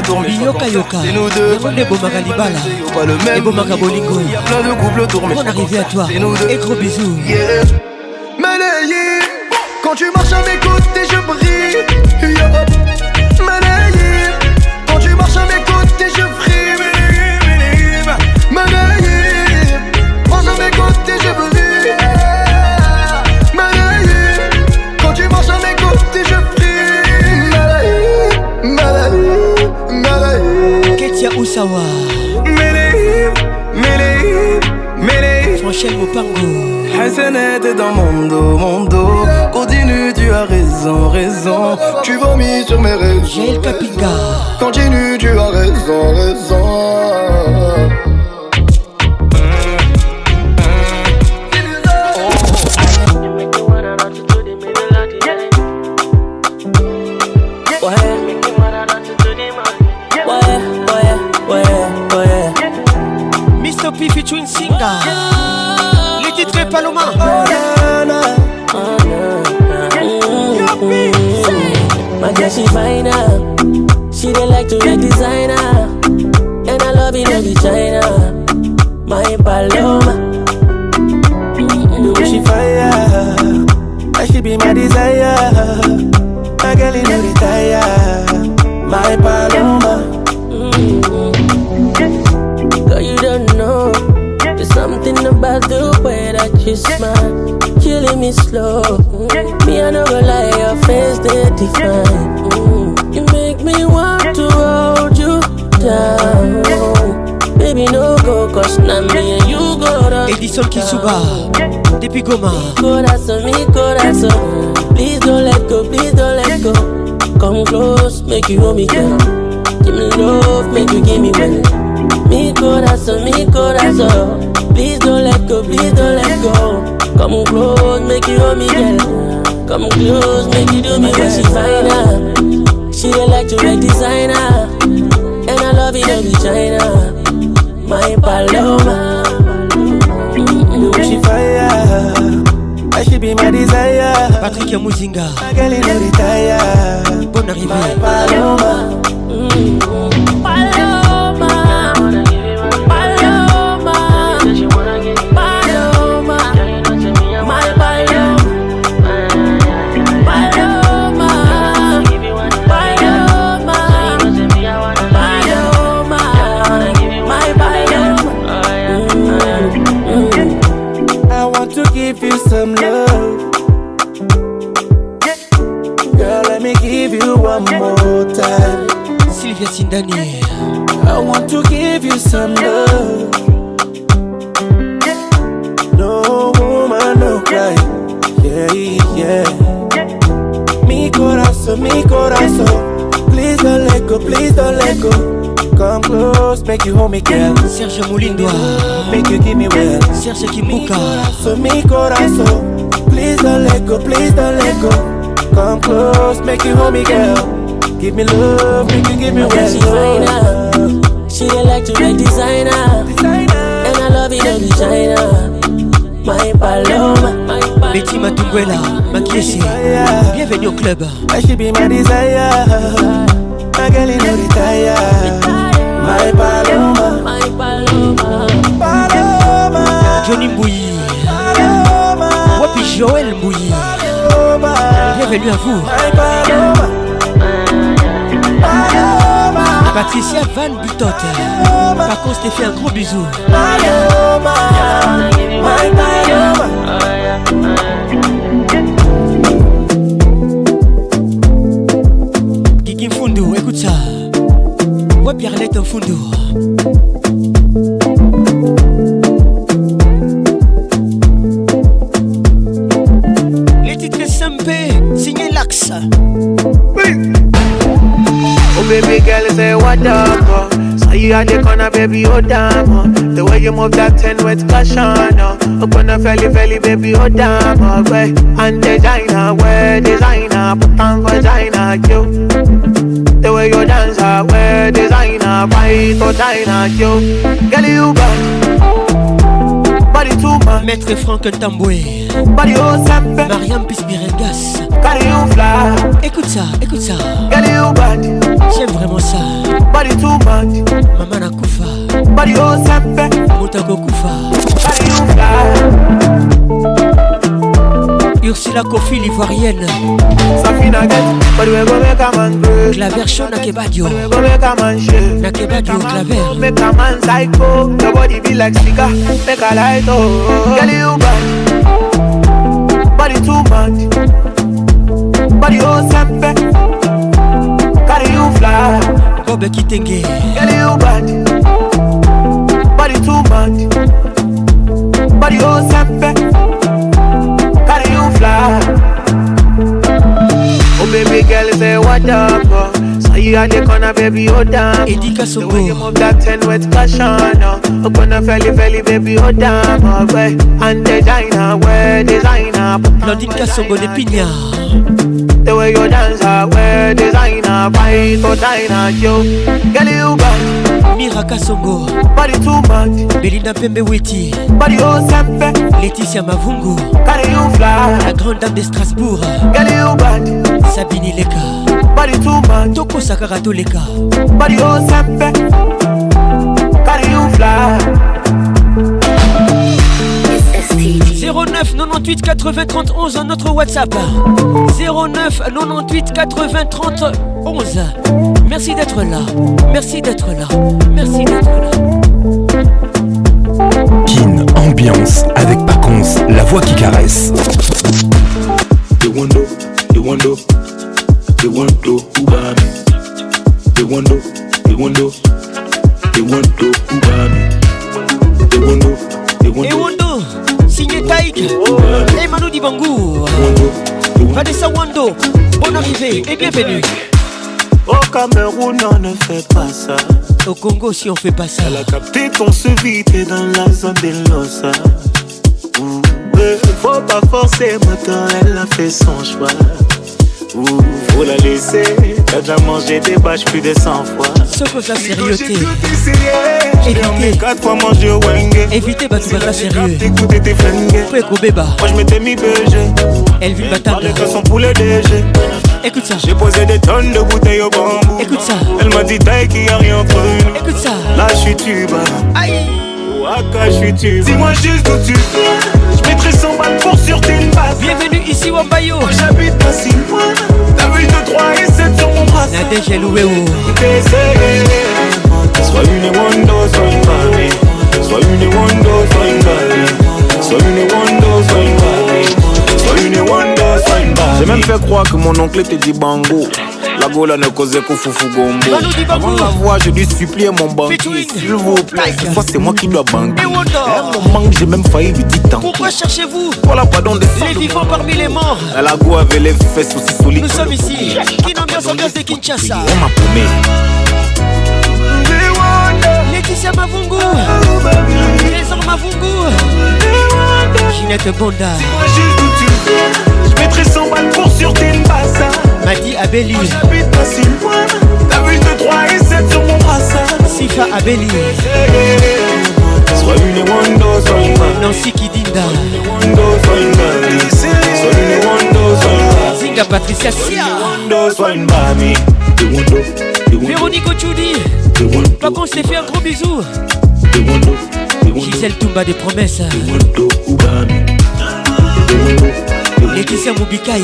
Crois Yoka Yoka. C'est nous deux Yamonde Bomaka Libala. Pas le même Bomaka Bolingo. Il y a plein de couples crois arrivée à toi. C'est nous deux Et gros bisous. Yeah. Quand tu marches à Mélé Franchel Mopango. Hassanet est dans mon dos, mon dos Continue, tu as raison, raison Tu vomis sur mes raisons. Continue, tu as raison, raison. To make designer. And I love it every China. My Paloma. The way she fire I should be my desire My girl, you know retire My Paloma Girl, you don't know. There's something about the way that you smile. Killing me slow. Me, I never lie, your face, they define. Mm. Me want to hold you down. Baby, no go, cause now me and you go down. Edison Kisuba. Depuis Goma. Corazon, mi corazon. Please don't let go, please don't let go. Come close, make you hold me, girl. Give me love, make you give me well. Mi corazon, mi corazon. Please don't let go, please don't let go. Come close, make you hold me, girl. Come close, make you do me well. She fine, ah. She dey like to make designer, and I love it every China. My Paloma. The she fire I she be my desire Patrick Muzinga. My girl, you know retire Bonne arrivée. My Paloma I some love. Girl, let me give you one more time. Sylvia Sindani. I want to give you some love. No woman, no cry. Yeah, yeah. Mi corazón, mi corazón. Please don't let go, please don't let go Come close, make you hold me, girl Serge Moulindwa. Make you give me well Serge Kimbuka. So mi corazón Please don't let go, please don't let go Come close, make you hold me, girl Give me love, make you give me My girl, she fine, ah. She to make designer, and I love it every China. My Paloma, my Paloma. Betty Matumbuela, Makiesi, bienvenue au club. I should be my desire. My girl, you know the tire. Johnny Mbouyi. Wapi Joël Mbouyi. Bienvenue à vous. Patricia Van Butot. Par je t'ai fait un gros bisou. Arlette Mfundu. Les titres SMP, signé Lax. Oh baby girl, say what up. Saw you at the corner, baby, oh damn. The way you move that ten with caution, oh. Open a felly, felly, baby, oh damn, oh. And designer, way designer, put on vagina, you. The way you dance, ah, way designer, fight for China, you. Girl, you got body too much, Maître Franck Tamboué. body oh sempe, Mariam Pispirengas. carry you fly. Écoute ça, écoute ça. Girl, you bad, J'aime vraiment ça. body too much, Maman Nakufa. body oh sempe, Motago Kufa. carry you fly. Ursula Kofi l'ivoirienne. Claver Show Nakebadio. Nakebadio Claver. Body oh. Sempe. Carry you fly. Bob Kitenge. Girl you bad, body too much. Body oh sempe. Fly. Oh baby girl, say what up, oh. Saw you at the corner, baby, oh damn. Eddie The way you move that ten with caution, oh. Open a felly, felly, baby, oh damn, oh. Way and designer, way designer. Blandine Kasongo de Pigna. The way you dance, ah, way designer. Fight for China, yo. Girl, you got Mira Kasongo. body too much. Belinda Pembe Weti. Body oh. Laetitia Mavungu. You fly. La grande dame de Strasbourg. You bad. Sabine Leka. Body too much. Toko Sakara Toleka. Body sempe. Carry you fly. 09 98 80 30 11 à notre WhatsApp 09 98 80 30 11 Merci d'être là. Merci d'être là. Merci d'être là. Kin Ambiance avec Paconce, la voix qui caresse. They wonder, they wonder, they wonder who me. They wonder, they wonder, they wonder who me. They wonder, they Et wonder, Wando Signé Taïk. Et Manu Dibangou Vanessa Wando Bonne arrivée et bienvenue Cameroun, on ne fait pas ça. Au Congo si on fait pas ça Elle a capté qu'on se vit t'es dans la zone des Losa. Faut pas forcer, moteur, elle a fait son choix. Ouh, faut la laisser, t'as déjà mangé des bâches plus de 100 fois. Ce que ça J'ai dormi 4 fois mangé au Wenge. Évitez Batubaka sérieux Écoutez tes flingues. Pweko Beba Moi je m'étais mis BG. Elvin Batanga Parlais que son poulet DG. Écoute ça J'ai posé des tonnes de bouteilles au bambou. Écoute ça Elle m'a dit taille qu'il y a rien entre nous. Écoute ça Là je suis tuba. Aïe Waka je suis tuba. Dis-moi juste d'où tu viens. Je mettrai 100 balles pour sur tes bases. Bienvenue ici Wambayo j'habite pas si loin. T'as vu 2, 3 et 7 sur mon bras. Nadège Elouéo Sois une Wando, sois une Barbie. Sois une Wando, sois une Barbie. Sois une Wando, sois une Barbie. Sois une Wando. J'ai même fait croire que mon oncle était dit bango. La gola ne causait qu'au foufou gombo. Avant la voix, je dû supplier mon banquier. S'il vous plaît, cette fois c'est moi qui dois banquer. À un moment, j'ai même failli lui dire tant. Pourquoi cherchez-vous? Voilà, pardon, des Les vivants parmi les morts Elle a go avait les fesses aussi solides. Nous sommes ici Kin Ambiance Ambiance de Kinshasa? On m'a paumé. Laetitia Mavungu Trésor Mavungu Ginette Bonda Dis-moi juste d'où tu viens. Mettrai 100 balles pour sur tes bases. Madi Abeli J'habite pas si loin. T'as vu 2, 3 et 7 sur mon brassard. Sifa Abeli Sois une Wando, sois une. Nancy Kidinda Wando, sois une Barbie. Patricia Sia. Véronique Ochudi. Par contre, je t'ai fait un gros bisou. Gisèle Toumba des promesses. Laetitia Moubikai.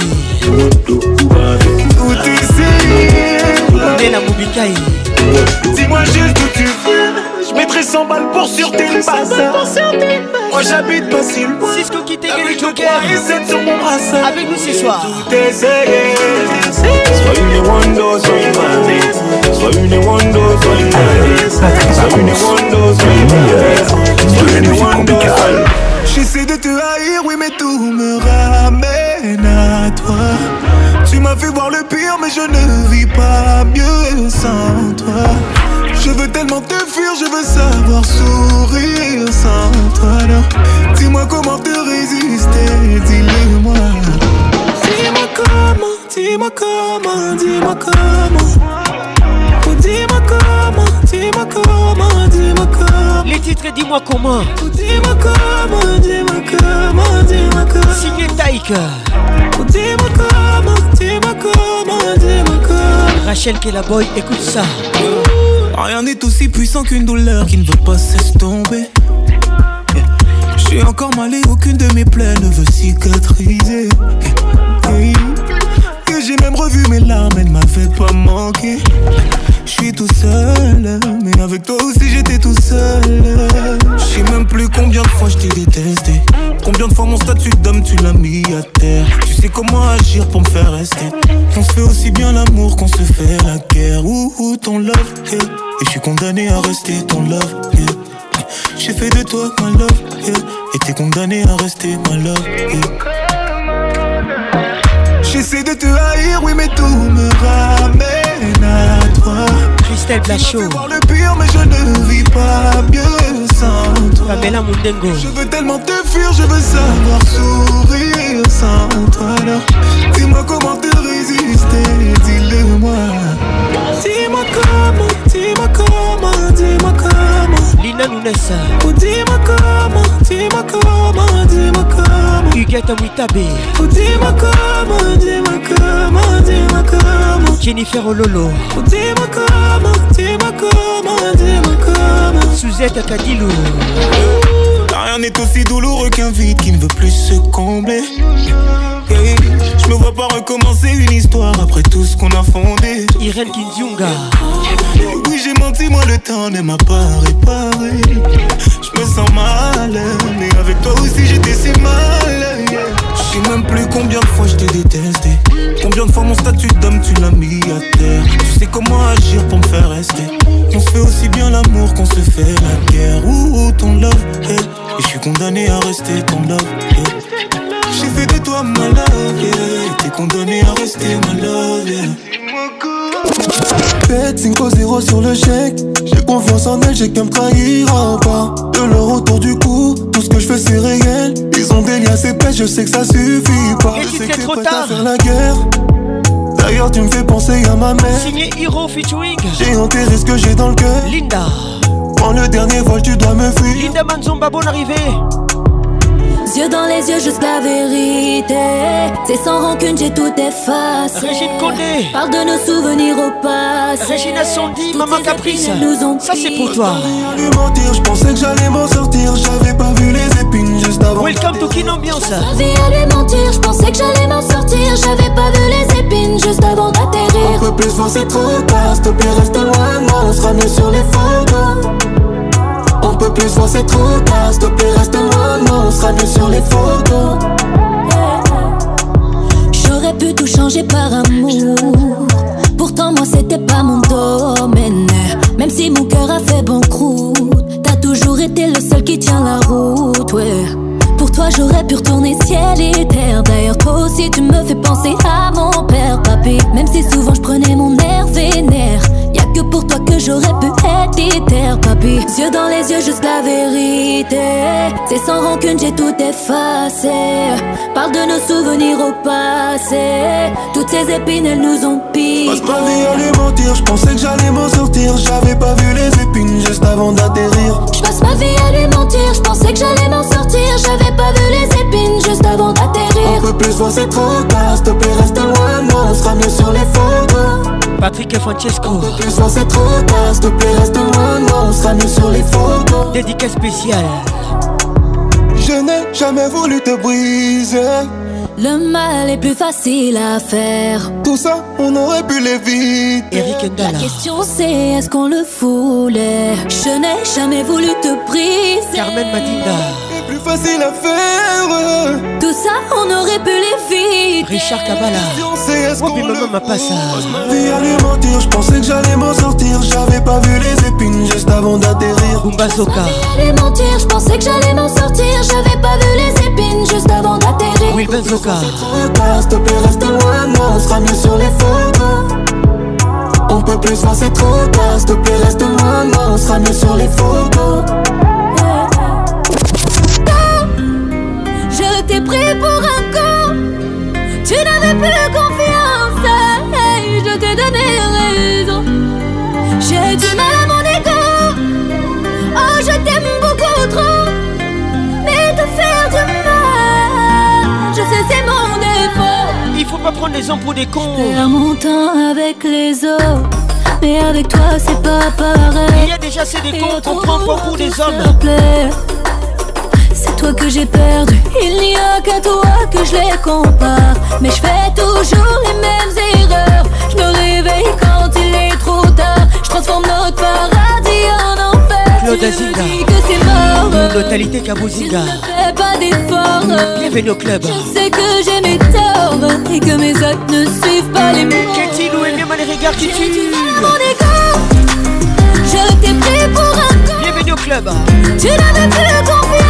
Nena Moubikai. Dis-moi juste où tu veux. Je mettrai 100 balles pour sur tes Moi j'habite pas si loin. Cisco qui t'est le le Joker. 3 et 7 sur mon brassard. Avec nous ce soir. Tout essayé. Sois une Wando, sois une mamie. Sois une Wando, sois une mamie. Sois une Wando, sois une mamie. J'essaie de te haïr, oui, mais tout me ramène à toi. Tu m'as fait voir le pire, mais je ne vis pas mieux sans toi. Je veux tellement te fuir, je veux savoir sourire sans toi. Dis-moi comment te résister, dis-le-moi. Dis-moi comment, dis-moi comment, dis-moi comment. Dis-moi comment, dis-moi comment. Les titres, dis-moi comment. Dis-moi comment, dis-moi comment, dis-moi comment. Signé Taïk. Oh, dis-moi comment, dis-moi comment, dis-moi comment. Rachel Boy, écoute ça. Rien n'est aussi puissant qu'une douleur qui ne veut pas s'estomper. Je suis encore mal et aucune de mes plaies ne veut cicatriser. Yeah. J'ai même revu mes larmes, elles m'avaient pas manqué. Je suis tout seul, mais avec toi aussi j'étais tout seul. Je sais même plus combien de fois je t'ai détesté. Combien de fois mon statut d'homme tu l'as mis à terre. Tu sais comment agir pour me faire rester. On se fait aussi bien l'amour qu'on se fait la guerre. Ouh, ouh, ton love, yeah. Et je suis condamné à rester ton love, yeah. J'ai fait de toi ma love, yeah. Et t'es condamné à rester ma love. J'essaie de te haïr, oui, mais tout me ramène à toi. Christelle Blachot. voir le pire, mais je ne vis pas mieux sans toi. Pamela Mundengo. Je veux tellement te fuir, je veux savoir sourire sans toi. Alors, dis-moi comment te résister, dis-le-moi. Dis-moi comment, dis-moi comment, dis-moi comment. lina nunesa udima kama udima kama udima kama ugeta mwitabe. Udima kama udima kama udima kama jennifer ololo. Udima kama udima kama udima kama suzette kadilu Rien n'est aussi douloureux qu'un vide qui ne veut plus se combler. Yeah. Je me vois pas recommencer une histoire après tout ce qu'on a fondé. Irène Kinziunga. Oui, j'ai menti, moi le temps ne m'a pas réparé. Je me sens mal, mais avec toi aussi j'étais si mal. yeah. Je sais même plus combien de fois je t'ai détesté. Combien de fois mon statut d'homme tu l'as mis à terre. Tu sais comment agir pour me faire rester. On se fait aussi bien l'amour qu'on se fait la guerre. Ouh, ton love, yeah. Et je suis condamné à rester ton love, yeah. J'ai fait de toi ma love, yeah. T'es condamné à rester ma love, yeah. Faites 5-0 sur le chèque. J'ai confiance en elle, j'ai qu'elle me trahira pas. De leur autour du cou, tout ce que je fais c'est réel. Ils ont des liens épais, je sais que ça suffit pas. Et Je tu sais que t'es tard. à faire la guerre. D'ailleurs, tu me fais penser à ma mère. Signé Hero featuring. J'ai enterré ce que j'ai dans le cœur. Linda. Prends le dernier vol, tu dois me fuir. Linda Manzomba, bonne arrivée. Yeux dans les yeux, juste la vérité. C'est sans rancune, j'ai tout effacé. Régine Condé. Parle de nos souvenirs au passé. Sandy, Toutes Maman Caprice. épines nous ont Ça, c'est pour toi. Je pensais que j'allais m'en sortir. J'avais pas vu les épines juste avant. Welcome to Kin Ambiance. À lui mentir, je pensais que j'allais m'en sortir. J'avais pas vu les épines juste avant d'atterrir. peut plus voir, c'est trop tard. S'il te plaît, reste loin. On sera mieux sur les photos. On peut plus voir, c'est trop tard. S'il te plaît, reste loin. On sera mieux sur les photos. J'aurais pu tout changer par amour. Pourtant, moi, c'était pas mon domaine. Même si mon cœur a fait banqueroute, t'as toujours été le seul qui tient la route. Pour toi, j'aurais pu retourner ciel et terre. D'ailleurs, toi aussi, tu me fais penser à mon père, papy. Même si souvent je prenais mon papy. Yeux dans les yeux, juste la vérité. C'est sans rancune, j'ai tout effacé. Parle de nos souvenirs au passé. Toutes ces épines, elles nous ont Passe piqué. ma vie à lui mentir. Je pensais que j'allais m'en sortir. J'avais pas vu les épines juste avant d'atterrir. Je passe ma vie à lui mentir, je pensais que j'allais m'en sortir. J'avais pas vu les épines juste avant d'atterrir. peut plus voir c'est trop tard S'il te plaît reste loin moi On sera mieux sur les photos Patrick et Francesco. Plus c'est trop tard S'il te plaît reste loin de moi On sera mieux sur les photos. Dédicace spéciale. Je n'ai jamais voulu te briser. Le mal est plus facile à faire. Tout ça, on aurait pu l'éviter. Eric La question c'est est-ce qu'on le voulait Je n'ai jamais voulu te briser. Carmen Madinda Plus facile à faire. Tout ça, on aurait pu l'éviter. Richard Kabala C'est est-ce Wobi Maman m'a pas ça. Vie à lui mentir, je pensais que j'allais m'en sortir. J'avais pas vu les épines juste avant d'atterrir. Bumba Zoka J'allais mentir, je pensais que j'allais m'en sortir. J'avais pas vu les épines juste avant d'atterrir. Zoka Trop tard, s'il te plaît reste loin de moi On sera mieux sur les photos. On peut plus voir c'est trop tard. S'il te plaît reste loin de moi On sera mieux sur les photos T'ai pris pour un con. Tu n'avais plus confiance. Hey, je t'ai donné raison. J'ai du mal à mon ego. Oh, je t'aime beaucoup trop. Mais te faire du mal, je sais, c'est mon défaut. Il faut pas prendre les hommes pour des cons Perds mon temps avec les autres. Mais avec toi, c'est pas pareil. Il y a déjà assez des cons qu'on prend pour des hommes toi que j'ai perdu. Il n'y a qu'à toi que je les compare. Mais je fais toujours les mêmes erreurs. Je me réveille quand il est trop tard. Je transforme notre paradis en enfer. Claude Azinga. que c'est mort. Totalité Kabouzinga Fais pas d'efforts. Bienvenue au club Je sais que j'ai mes torts et que mes actes ne suivent pas les mots. Katie Lou aime les regards qui tuent Mon égo, je t'ai pris pour un con. Bienvenue au club Tu n'avais plus confiance,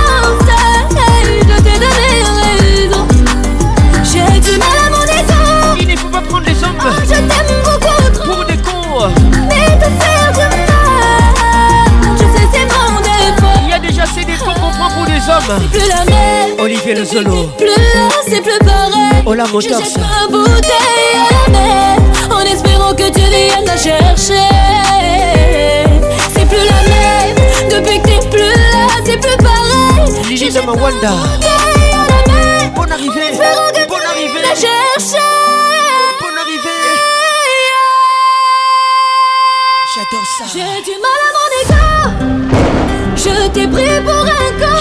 je t'aime beaucoup trop. pour des cons Mais te faire du mal, je sais c'est mon défaut. Il y a déjà assez des cons qu'on prend pour des hommes C'est plus la même, Olivier Le Zolo plus là, c'est plus pareil. Ola Je jette ma bouteille à la mer, en espérant que tu viennes la chercher. C'est plus la même, depuis que t'es plus là, c'est plus pareil. Lily Wanda Bonne arrivée Bonne arrivée la chercher. J'ai du mal à mon ego, je t'ai pris pour un con.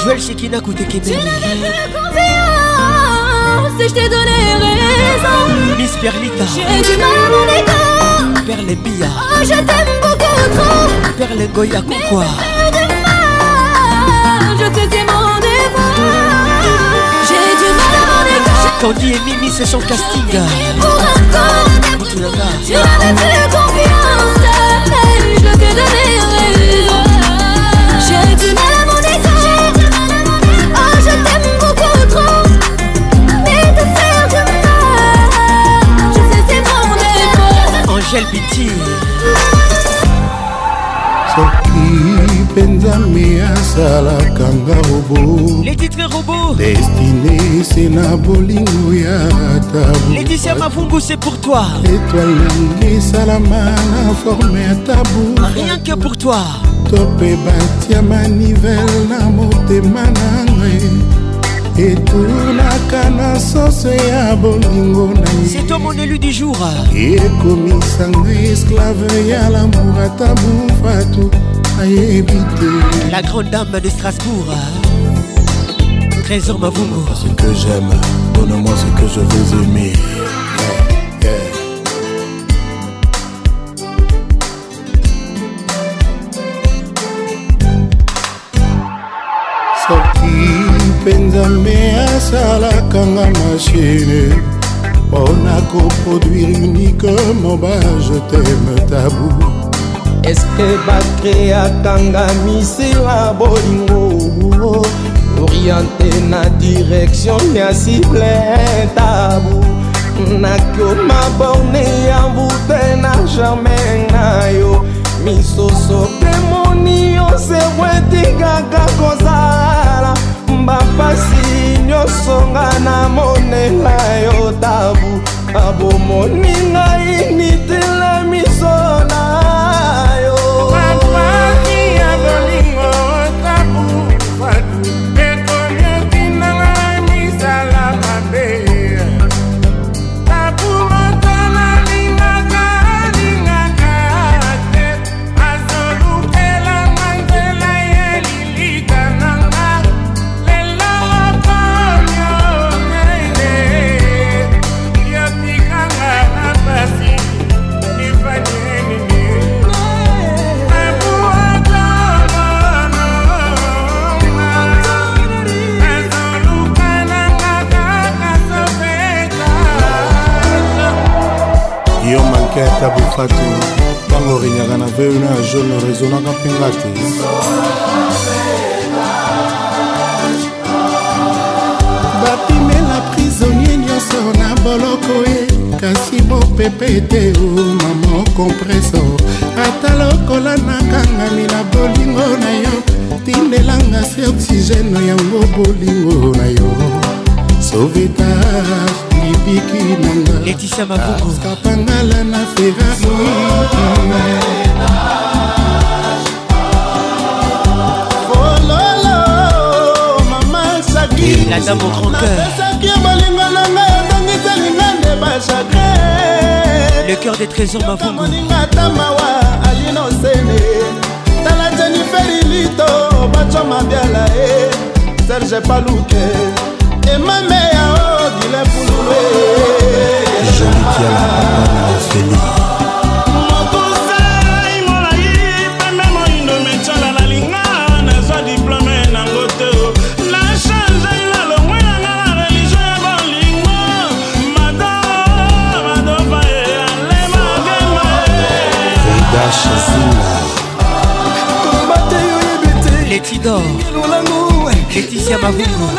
Kouté Tu Kemeni n'avais plus confiance et je t'ai donné raison. Miss Perlita J'ai du mal à mon ego. Perle Bia Oh, je t'aime beaucoup trop. Perle Goya Koukwa Faire du mal, je sais c'est mon. J'ai du mal à mon. Candy et Mimi c'est son casting Pour un con, tu n'avais plus confiance. Angèle Biti soki mpenza me asalaka nga robo. Les titres robots. Destine se na bolingo ya tabu Laetitia Mavungu c'est pour toi. Etoile nanga esalama na forme ya tabu Rien que pour toi. To mpe batia manivele na motema na ngai etunaka na sose ya bolingo na C'est toi mon élu du jour. Ekomisa ngai esclave ya lamour ata bufatu ayebi te. La grande dame de Strasbourg. Trésor Mavungu ce que j'aime donne-moi ce que je veux aimer mpenza me asalakanga mashine. Mpona koproduire uniquement baje teme tabu eske bakreakanga misila bolingo? Oriente na direction ya cible tabu nakioma borne ya mbute na germain na yo misoso mpe moni yo servo etikaka kozala bapasi nyonso nga namonela yo tabu. Abomoni ngai patricia mabungukapangala na ferrari la dame au grand cœur. Le cœur des trésors m'a Serge Palouke. Laetitia Mavungu.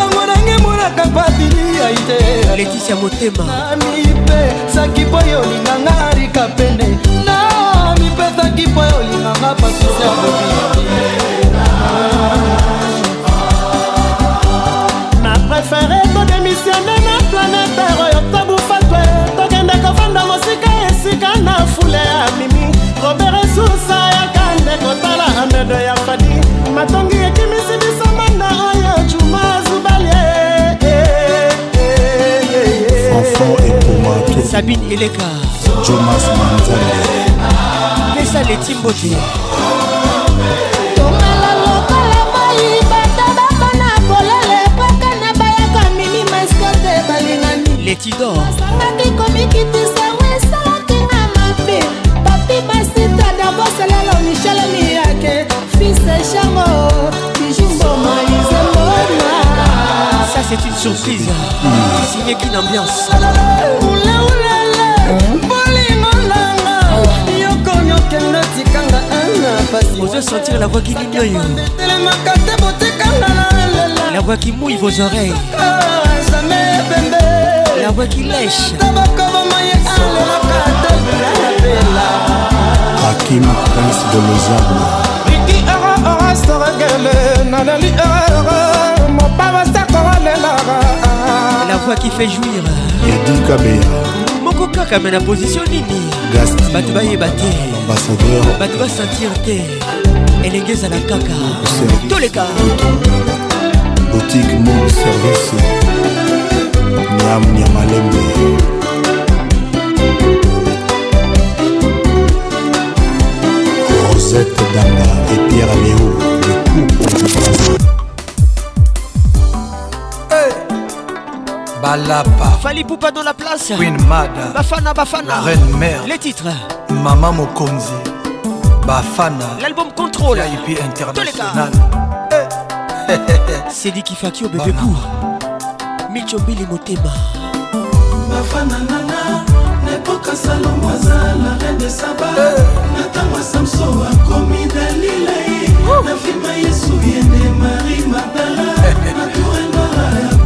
Laetitia Motema. Namipe saki po yo linganga arika pene Namipe saki po yo linganga pasisa. Na préféré to démissionné na planète Terre oyo tobufa twe tokende kovanda mosika esika na fule ya mimi. Robert Susa yaka ndeko tala amedo ya fadi matongi sabine eleka. Jomas manzambe pesa letimbote. Tongala lokola moi bato bakona kolele poka na bayaka mimi maskote balingani letidor. Sangaki komikitisa wesalaki nga mabe papi basita davoselelo michel miyake fise chango c'est une surprise. Signé qu'une ambiance. Osez sentir la voix qui lela la voix qui mouille vos oreilles. La voix qui lèche la voix qui fait jouir. Edi kabea moko kaka me na position nini? Gasti bato bayeba te. Ambassadeur. Bato basentir te. Elenge ezala kaka. Toleka. Boutique mol service. Nyam nyamalembe rosette danga et pierre léo le couple du Balapa fali pupa dans la place. Queen mada. Bafana bafana. La reine mère. Les titres. Mama mokonzi. Bafana. L'album contrôle. Vip international. [LAUGHS] Sedi kifaki o bebe pour michombili motema. Bafana nanga nepoka salomo la reine de saba na ntango samso akomi dalila na filma yesu yende mari magdala na [LAUGHS] tourenoa akomi bafana ye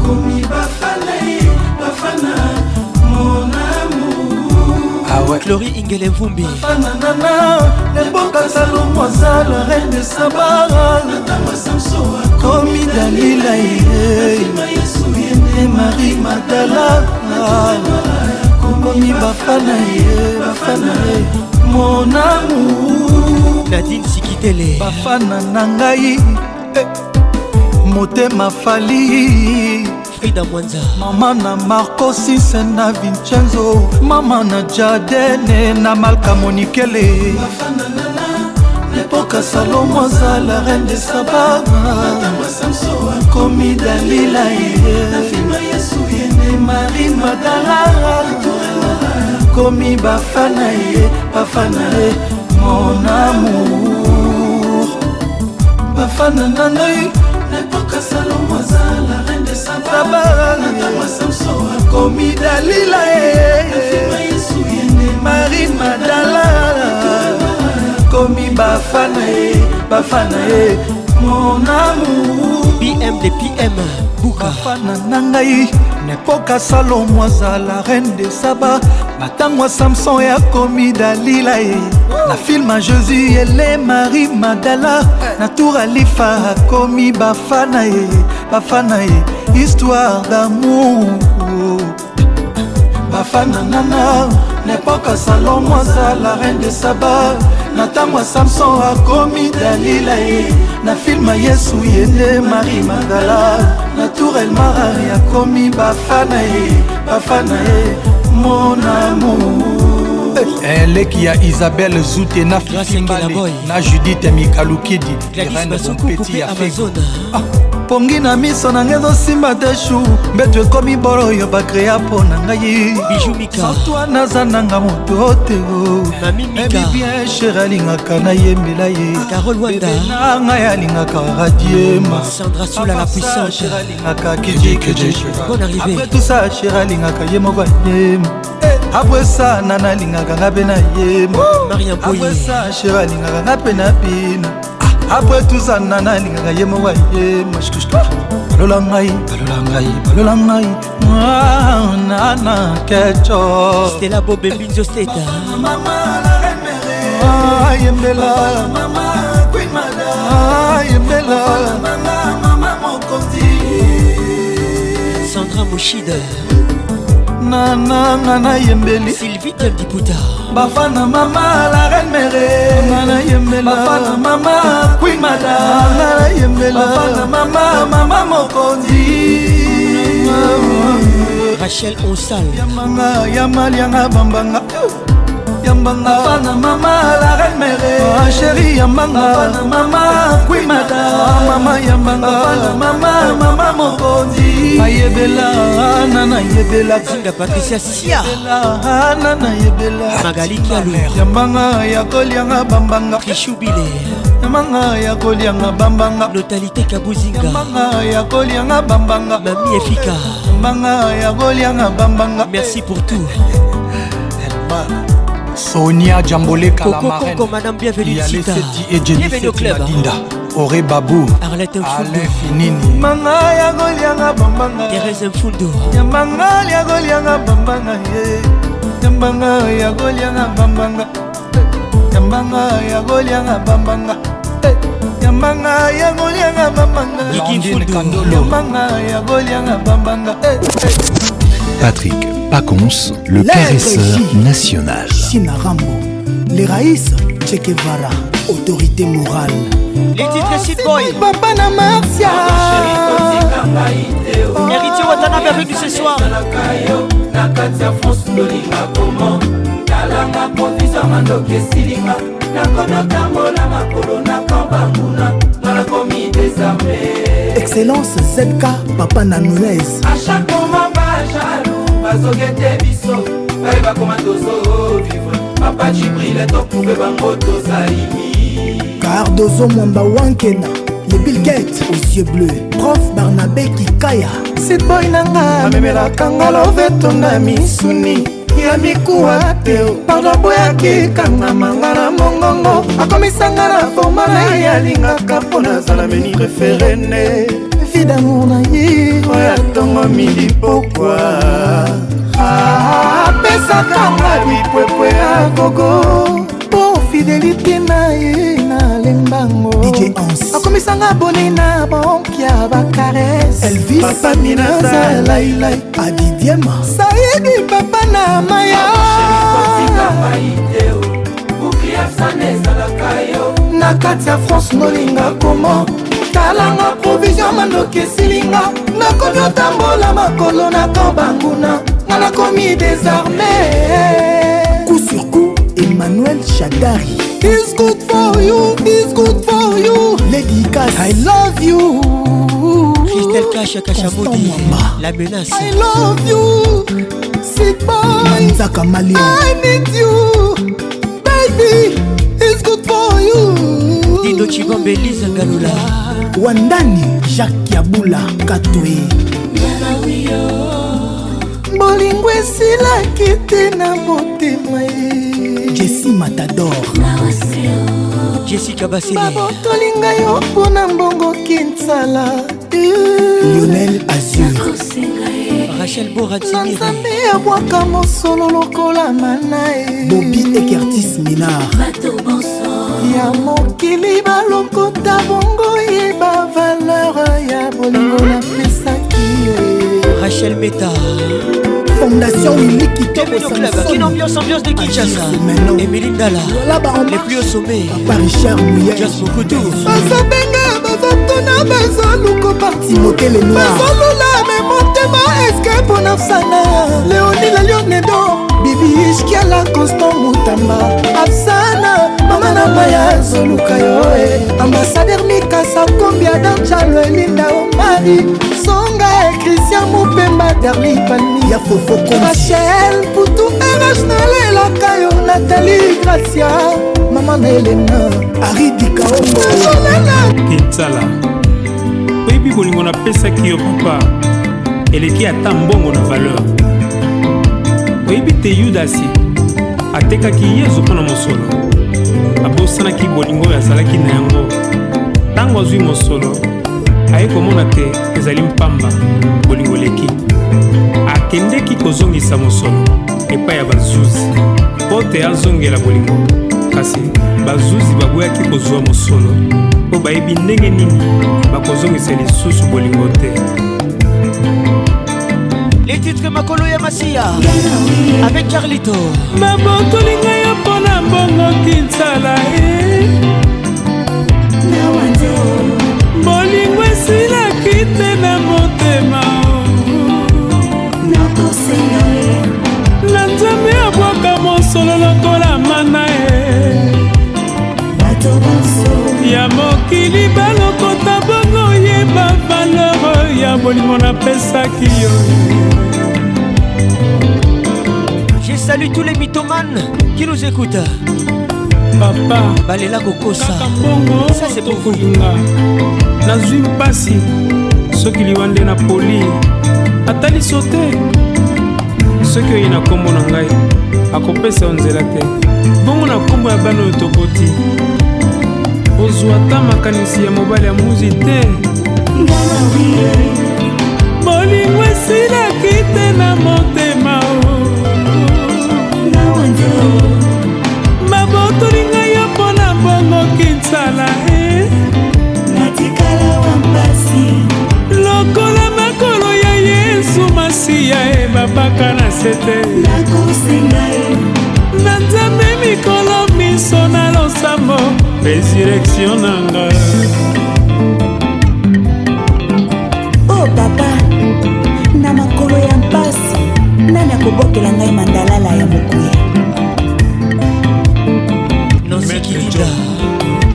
Chlori ah Ingele Vumbi lebokasalomo aza la reine de sabara komi dalila ye marie madala komi bafana ye bafana ye monamu nadine sikitele. Bafana na ngai eh, motema fali. Frida mwanza mama na marco sise na vincenzo mama na jadene na malka monikele. Epoka salomo aza la reine de saba akomi dalila ye na filma yesu yende mari madala komi bafana ye bafana ye mon amour. Bafana na ngai nepoka salomo aza la reine de saba samso akomi dalila ye. Na filma yesu yende mari madala komi bafana ye bafana ye. Mon amour pm de pm bukafana na ngai. Nepoka salomo azala reine de saba matango ya samson yakomi dalila ye. Na filme jésus ele marie madala. Na tour alifa akomi bafana ye bafana ye histoire d'amour. Bafana nana nepoka salomo azala reine de saba. Na ntango ya samson akomi dalila ye na filme yesu ye nde marie magala na tour elmarari akomi bafana ye bafana ye mon amour eleki ya isabelle zute na fikimbale na judite mikalukidi reine bompeti ya fego pongi na miso na ngai ezosimba te shu mbeto ekomi bolo oyo bakrea mpo na ngai. Satwa naza nanga moto te ebibien sher alingaka nayembela ye na ngai alingaka radiema tout ça sher alingaka ye moko ayema abwesana nalingaka nga mpe na yemaabwesa sher alingaka nga mpe na bino. Ah, Apre tuzana nalingaka ye mowa ye balola ngai balola ngai balola ngai. Mwanana kecostela bobebinzo seta. Yembela yembela sandra moshida. Nananga nayembeli sylvie temdiputa bafana mama la reine mere nayembela bafana mama queen mada. Nayembela bafana mama mama mokonzi rachel onsal yambanga yamalianga bambanga yambanga. Fana mama la reine mere chéri yambanga. Fana mama queen mada mama yambanga. Fana mama mama mokonzi ayebela ana nayebela zinga patricia sia. Ana nayebela magali kialu. Yambanga ya kolianga bambanga trishubile yambanga ya kolianga bambanga. Notalité kabuzinga. Yambanga ya kolianga bambanga. Mami efika. Yambanga ya kolianga bambanga. Merci pour tout [LAUGHS] sonia jamboleka la marraine madame bienvenue sita. Bienvenue au club. Dinda ore babu arlete mfundu finini. Manga ya golianga bambanga. Therese mfundu nyamanga ya golianga bambanga ye. Nyambanga ya golianga bambanga. Nyambanga ya golianga bambanga. Nyambanga ya golianga bambanga. Iki mfundu nyambanga ya golianga bambanga. Patrick. Pacons, le caresseur national. China Rambo, les Raïs, Che Guevara, autorité morale. les titres Sid Boy papa na marcia héritier watanabe avec nous ce soir na kati ya france lolinga komo talanga kovisa mandoki esilinga nakonotambola makolo nakambanguna nga nakomi desarme Excellence ZK, papa na Nunez. a chaque moment bajalu bazogete biso bayeba koma tozovivre. Papa jibrile toprouve bango tozalimi Cardozo Mwamba Wankena, les Bill Gates aux yeux bleus. Prof Barnabé Kikaya. sit boy nanga amemelaka nga loveto na misuni. Ya mikuwa te pardon boyaki kangamanga na mongongo. Akomisanga na forma na ye alingaka mpo nazala meni referene vie d'amour na ye oyo atongomi lipokwa apesaka nga bipwepwe ya gogo. Mpo fidelité na ye na lembango akomisanga boni na bompia bakarese. Elvis. Papa minaza lailai Adidiema. sayedi papa na maya. Na kati ya france nolinga komo talanga provision mandoki esilinga nakomi otambola makolo na kambanguna nga nakomi desarme Coup sur coup, Emmanuel Chadari. It's good for you, it's good for you. Lady Cass. I love you. Christelle Kacha Kachamodi la menace I love you. Sit boy. Manzaka Malia. I need you. Baby, it's good for you. dindo chibombe elise ngalula Wandani, Jacques Yabula, Katwe. bolingo esilaki te na motema ye. Jesi matador. Jessica basile. Babotoli ngai yo mpo na mbongo kinsala lionel azur. Rachel boratini nzambe abwaka mosolo lokola mana e bobi ekertis minar ya mokili balokota bongo yeba valeur ya bolingo napesaki ye. Rachel meta. Fondation club, Kin Ambiance, de Kinshasa. Emily Ndala, les plus au sommet Papa Richard Mouillet. Just Mokutu. Bazobenga bazotuna bazoluko timote le noir. Bazolula me motema eske mpona fsana leonila lionedo bibi ishkiala constant mutamba na maya zoluka yo e ambasader mikasa kombi adanjalo elinda omari. Songa e kristian mopemba darli palmi. Ya fofo rachel putu rh nalelaka yo natali gracia. Mama na elena aridi kaongo. Kinsala oyebi bolingo napesaki yo papa. Eleki ata mbongo na valeur. Oyebi te yudasi atekaki yezu mpo na mosolo abosanaki bolingo oyo azalaki na yango. Ntango azwi mosolo aye komona te ezali mpamba bolingo eleki. Akendeki kozongisa mosolo epai ya bazuzi. Mpo te azongela bolingo kasi bazuzi baboyaki kozwa mosolo. Mpo bayebi ndenge nini bakozongisa lisusu bolingo te Les titres Makolo Yamasia Avec Carlito. Babotoli ngai yo mpo na mbongo kinsala e. Bolingo esilaki te na motema. Na nzambe abwaka mosolo lokola mana e. Ya mokili balokota bolingo napesaki yo. Je salue tous les mythomanes qui nous écoutent. Papa balela kokosa. ça c'est pour vous nazwi mpasi soki liwa nde na poli. Ata liso te soki oyi na nkombo na ngai akopesa yo nzela te. Bongo na nkombo ya bana oyo tokoti. Ozwa ata makanisi ya mobali ya muzi te bolingo esilaki te na motema. Babotoli ngai yo mpo na bongo kinsala e lokola makolo ya yesu masiya e babaka na se te. Na nzambe mikolo miso na losambo resurrektio na nga nani akobokela ngai mandalala ya mokuya. Nancy Kilinda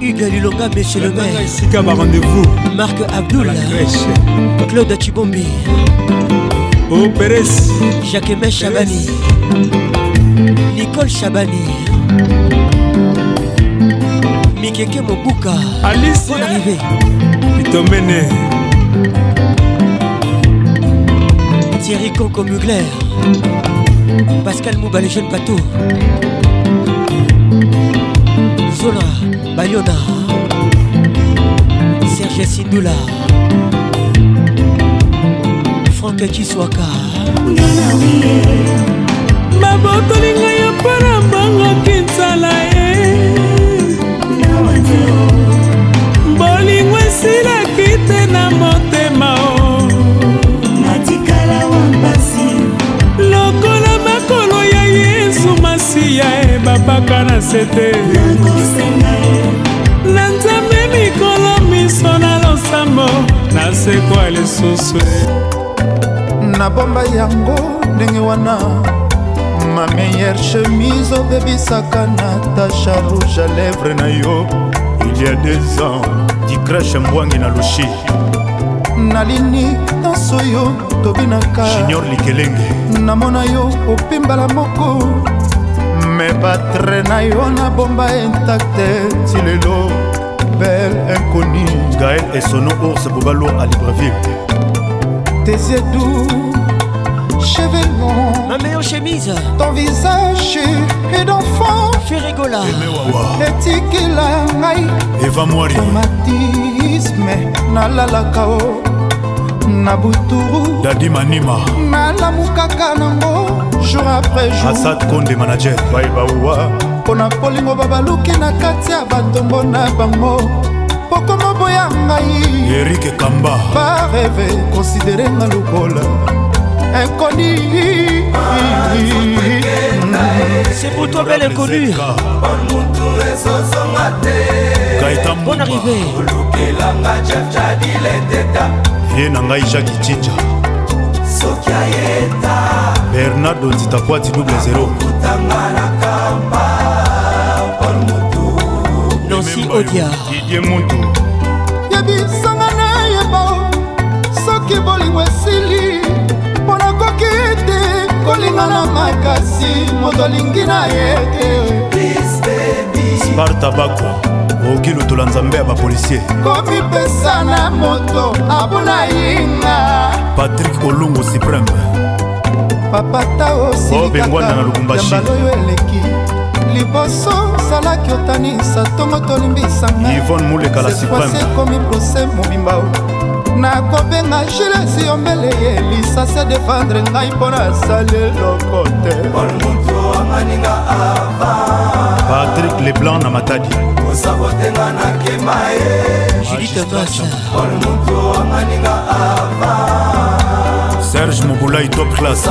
Hugues Lilonga, monsieur le maire. esika barendez-vous Marc Abdoul Claude Chibombi o peres Jacques Aimé Chabani. Nicole Chabani. Mikeke Mobuka. Alice. Bonne arrivée itomene. Thierry Conco Mugler Pascal Mouba le jeune bateau. Zola Bayona. Serge Sindoula Franck Kiswaka. Babotoli ngai ya mpona mbongoki nzala ye. Bolingo esilaki te na motema makolo ya yesu masiya e babaka na se te na nzambe mikolo miso na losambo nasekwa lisusu. Nabomba yango ndenge wana ma meilleure chemise obebisaka natasha rouge à lèvre na yo. Il y a deux ans dikrashe mbwangi na lushi. Nalini nyonso yo tobinaka junior likelenge namona yo opimbala moko me batre na yo nabomba intacte ti lelo belle inconi gaël esono ours bobalo à libreville tes yeux doux cheveux longs. Ma meilleure chemise. Ton visage est d'enfant. Ferregola. etikela ngai eva mwari traumatisme nalalaka o na buturu. Dadi manima. Nalamukaka nango jour après jour. Asad konde manager. Baibauwa mpo na polingo babaluki na kati ya batombo na bango. Pokoma boya ngai. Erike kamba bareve konsidere nga lokola. Inconi C'est pour toi, belle inconnue. Bonne arrivée. Ye na ngai jaki cinja bernardo nzitakwati double 0 Nancy Odia. didie muntu. Yebisanga nayeba soki bolingo esili mpo nakoki te. Kolingana makasi moto alingi na ye te. Sparta bako okoki lutola nzambe ya bapolisier. Komipesa na moto abuna yinga patrik olungu supreme. Papata obengwana na lubumbashi. Osilikakayambala oyo eleki. Liboso osalaki otanisa ntongo tolimbisanga ivone mulekala supreme. ekomi prose mobimba nakobenga gilesi yombele ye lisase defendre ngai mpo nasali eloko te. Patrik leblanc na matadi osabotenga nakema ye. Judith Mas. serge mobulai top classe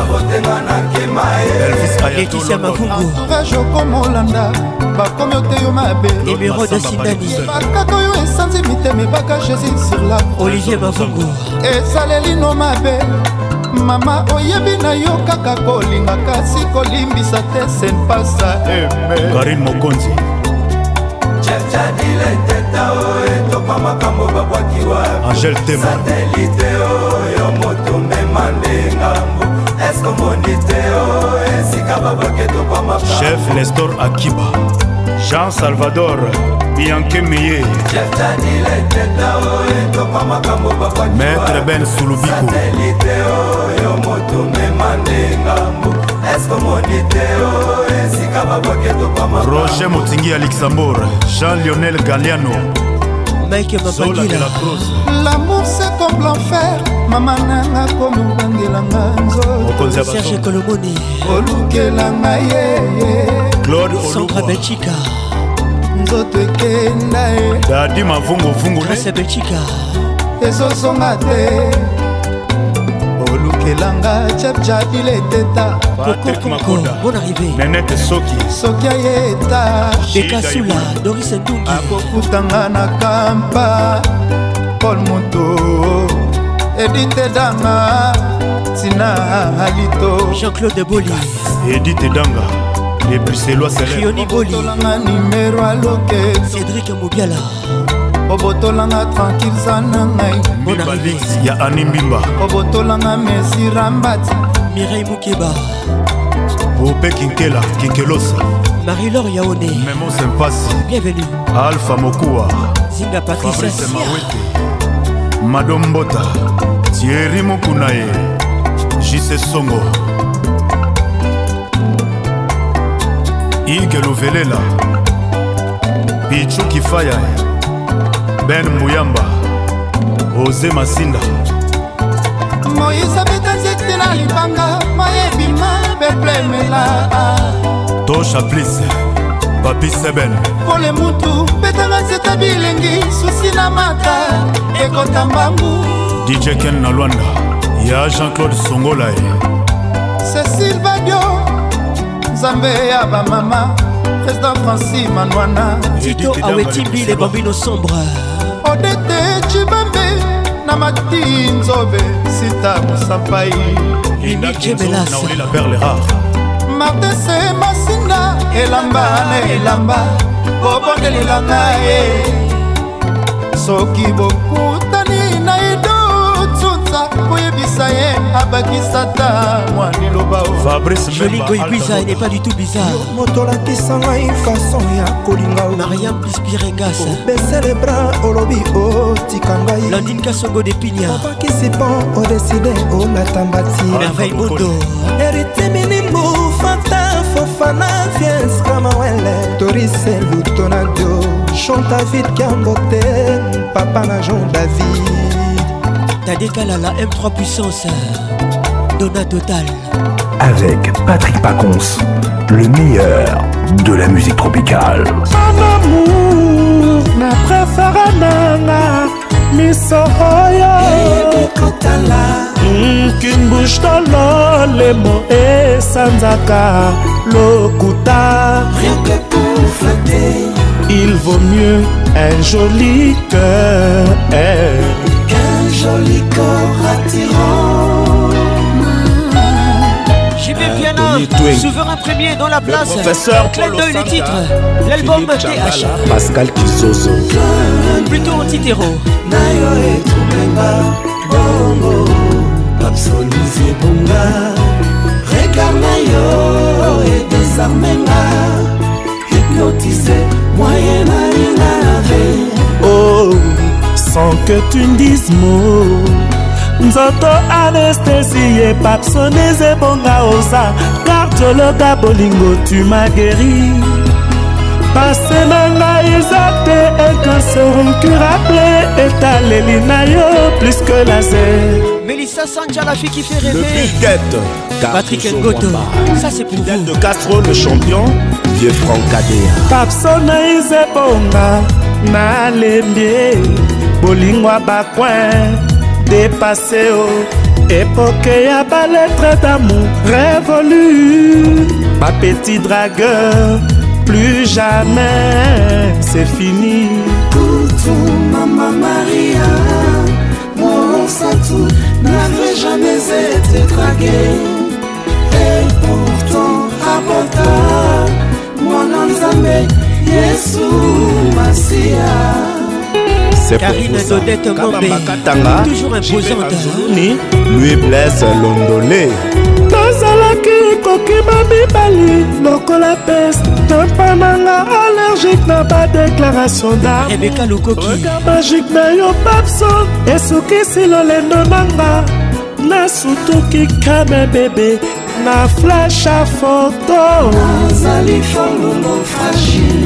elvis Laetitia Mavungu. entourage okomolanda bakomi oteyo mabe. Numéro de Sindani. bakaka oyo esanzi mitema ebaka jésus sur la Olivier Mavungu. ezalelino mabe. Mama oyebi na yo kaka kolinga kasi kolimbisa te senpasa eme karine mokonzi jadile teta o etoka makambo babwaki wasatelite oyo moto mema nde ngambo eske omoni te o esika babwaki etoka makambochef nestor akiba. Jean salvador bianke meye. Maître ben sulubikoatelite oyo moto mema nde ngambo eske omoni te o roger motingi ya luxembourg jean lionel galiano lamour se comme l'enfer. Mama nanga komobangelanga nzotoserge kolomoni. Olukelanga ye. Claude centre belgica nzoto ekenda ye. Dadi mavunguvungu belgica ezosonga te. kelanga chepchabileteta nenete soki. Soki ayeta ekasula doris duki akokutanga na kampa. Paul moto. Edite danga tina alito jean-claude boli edite danga lebriseloa selerioni boli tolanga nimero aloke cédrik mobiala. Obotolanga tranquille za na ngai. Ya ani mbimba. Obotolanga mesira mbati Mireille Moukeba. ope kinkela kinkelosa. Marie-Laure Yaone. memo sempasi. Bienvenue. alpha mokuwa Zinga Sia. mawete. Madombota tieri mokuna ye jise songo. Ige luvelela pichu kifaya ben mbuyamba oze masinda. Moïse abeta nzete na libanga mayebima beplemela tosha plis papi seben. Pole mutu betanga nzete bilengi susi na mata ekota mbangu dj ken na lwanda ya jean-claude songola ye cécile badio nzambe ya bamama président francis manwana. Tito Awetimbi, les bambinos sombres. Odete cibambe na mati nzobe sita mosampai rare martese masinda elamba na elamba bobondelelanga ye. Soki bokutani abakisata mwa liloba fabrice jolingo ibiza n'est pas du tout bizarre. Moto olakisa ngai fason ya kolinga mariam pispirengas obese le bras olobi otika ngai. Landine kasongo de pinia. Obakisi mpo odeside olata mbati merveille mondo eritiminimu fanta fofana fies kamawele torise lutonadio. Chant david kambote papa na jean david Tadekalala M3 puissance Donna Total. Avec Patrick Pacons, le meilleur de la musique tropicale. Mon amour, na préféré nanga miso oyo qu'une bouche tololemo esanzaka lokuta. Rien que pour flatter. Il vaut mieux un joli cœur joli corps attirant. JB Piana, souverain premier dans la place. professeur Clin d'œil les Osaka, titres. L'album TH Pascal Kizozo Plutôt anti-terreau. Nayo etumenga bongo. Papsonize bonga regard na yo edesarmenga hypnotisé moyen nalinave Oh, sans que tu ne dises mot. Nzoto anestesie papsonese ebonga oza kardiologa bolingo tu ma guéri. Pase na ngai eza te ecancer incurable etaleli na yo plus que laser Mélissa Sanja, la fille qui fait Le rêver. Patrick Ngoto, ça c'est pour vous. de Castro le champion Vieux Franck Kadea. Papsona ezebonga nalembi bolingwa bacoin depase o epoke ya baletre d'amour révolu bapetit dragueur plus jamais c'est fini Coutou, Maman Maria, mon satou n'avait jamais été dragué. Et pourtant, abota, c'est pour vous kabambakatanga imposantezoni lui blesse londolé. Nazalaki kokima mibali lokola peste tempa nanga allergique na badéclaration darega magique na yo babson esukisi lolendo nanga nasutuki kame bebe na flashe a foto azali folongo fragile.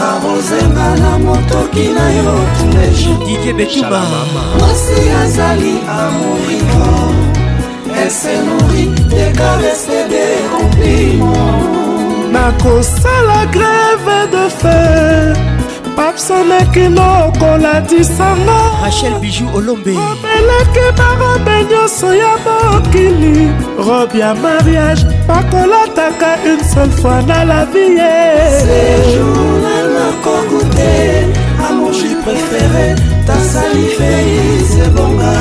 arozenga na motoki na yo tulejebetuba mwasi azali amorito esenori dekarese de compliment nakosala greve de fer. Papsoneki nokoladisanga Rachel Bijou Olombe. Obeleki barobe nyonso ya mokili. Robe ya mariage bakolataka une seule fois na la vie. Nakokute amoji préféré ta salive isebonga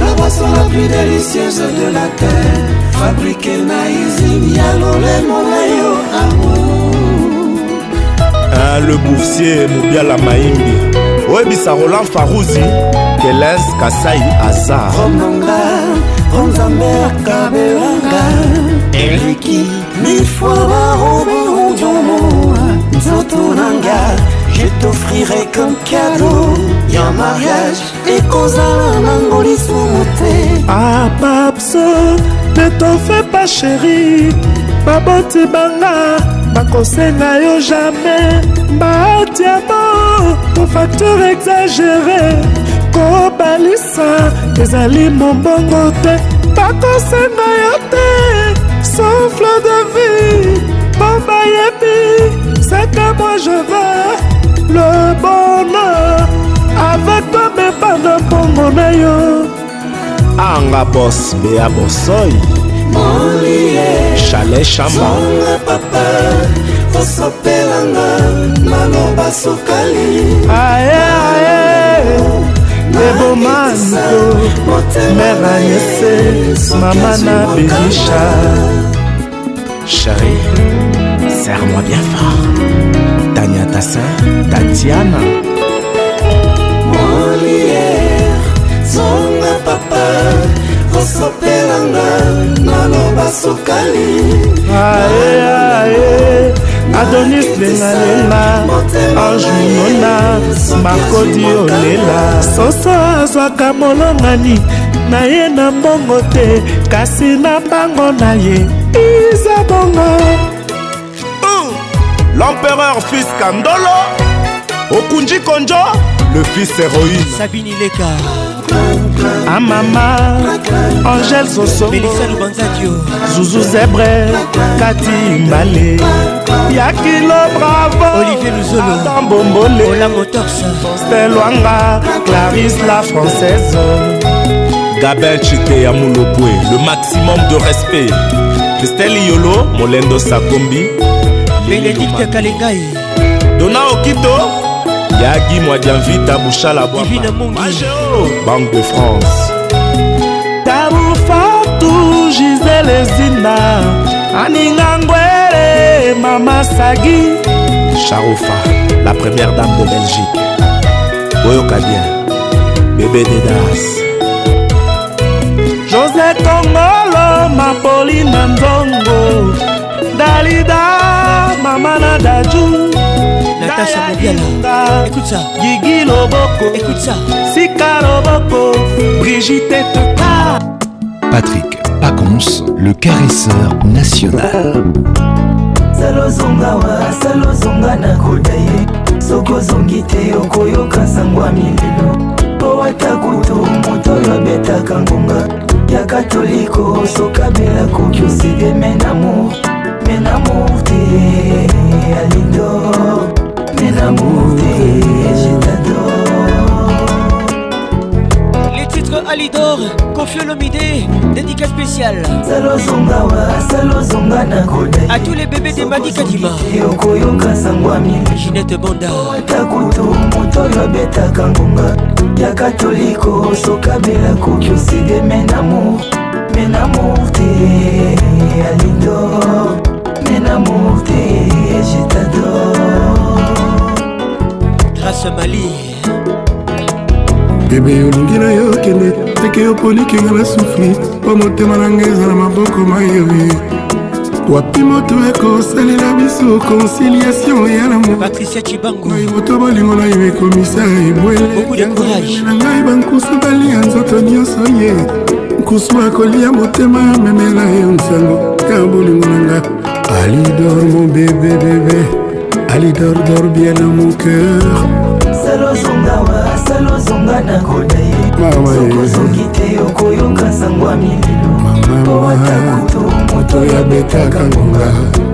la boisson la plus délicieuse de la terre. Fabriquée na usine ya lolemo na yo amour Ah, le boursier mobiala maimbi. Oyebisa roland farouzi kelens kasai azar eleki mifwa barobe ondiomo nzoto nanga je t'offrirai comme cadeau. Ya mariage ekozala nango lisumu te ah papso ne fais pas chéri baboti banga bakosenga yo jamais batiamo to facture exagéré. Kobalisa ezali mombongo te. Bakosenga yo te souffle de vie. Po bayebi c'est que moi je veux le bonheur. Avec toi mepanda mbongo na yo. Anga bos bea bosoi. Molie chalet chamba kosopelanga maloba sukali. Aye aye lebomanto mer agnese mama na benisha chéri serre-moi bien fort. Tania tassin tatiana. Molière zonga papa kosopelanga maloba sukali. Aye aye adonis lengalenga anjunona markodi olela. Soso azwaka molongani na ye na mbongo te kasi na mbango na ye iza bongo. L'empereur fils kandolo okunji konjo le fils héroïne. Sabini leka amama angèle soso melisa lubanzadio zuzu zebre kati mbale. Yakilo bravo olivier luzolo. Adam bombole. Ola motors. Stelwanga clarisse la française. Gabin chite ya mulopwe le maximum de respect. Christelle yolo molendo sakombi. Bénédicte kalengai. Dona okito yagi mwadianvita bushala divine mungi banque de france. Tabufatu gisele zina aninga ngwele mama sagi. Charofa la première dame de belgique. Boyoka bien bébé dedas josé kongolo mapoli na nzongo dalida mama na daju Natacha Mobiala Écoute ça. Gigi Loboko. Écoute ça. Sika Loboko. Brigitte Teka Patrick Pacons, le caresseur national. salozongawa salozonga na koda ye soki ozongi te okoyoka sangwa milelo po wata kutu moto oyo abetaka ngonga. Ya katoliko sokabela koki oside menamour menamour te alidor l'amour. Les titres Alidor, Confie Lomide, dédicace spéciale. A tous les bébés des Madi Kadima. Ginette Banda. Ya katoliko sokabela koki osede menamour menamour te alidor. Menamour te je t'adore. Grâce Mali. Bebe olingi na yo kende teke yo polikinga na sufri mpo motema na ngai eza na maboko mayoye wapi moto ekosalela biso conciliation ya Patricia Chibango moto bolingo na yo ekomisa ebwele. Na ngai bankusu balia nzoto nyonso ye. Nkusu akolia motema amemela yo nsango. Ya bolingo na nga alidor mon Allez, dors, dors bien dans mon cœur. soki te okoyoka sango ya mililo po atakutu moto yabetaka ngonga.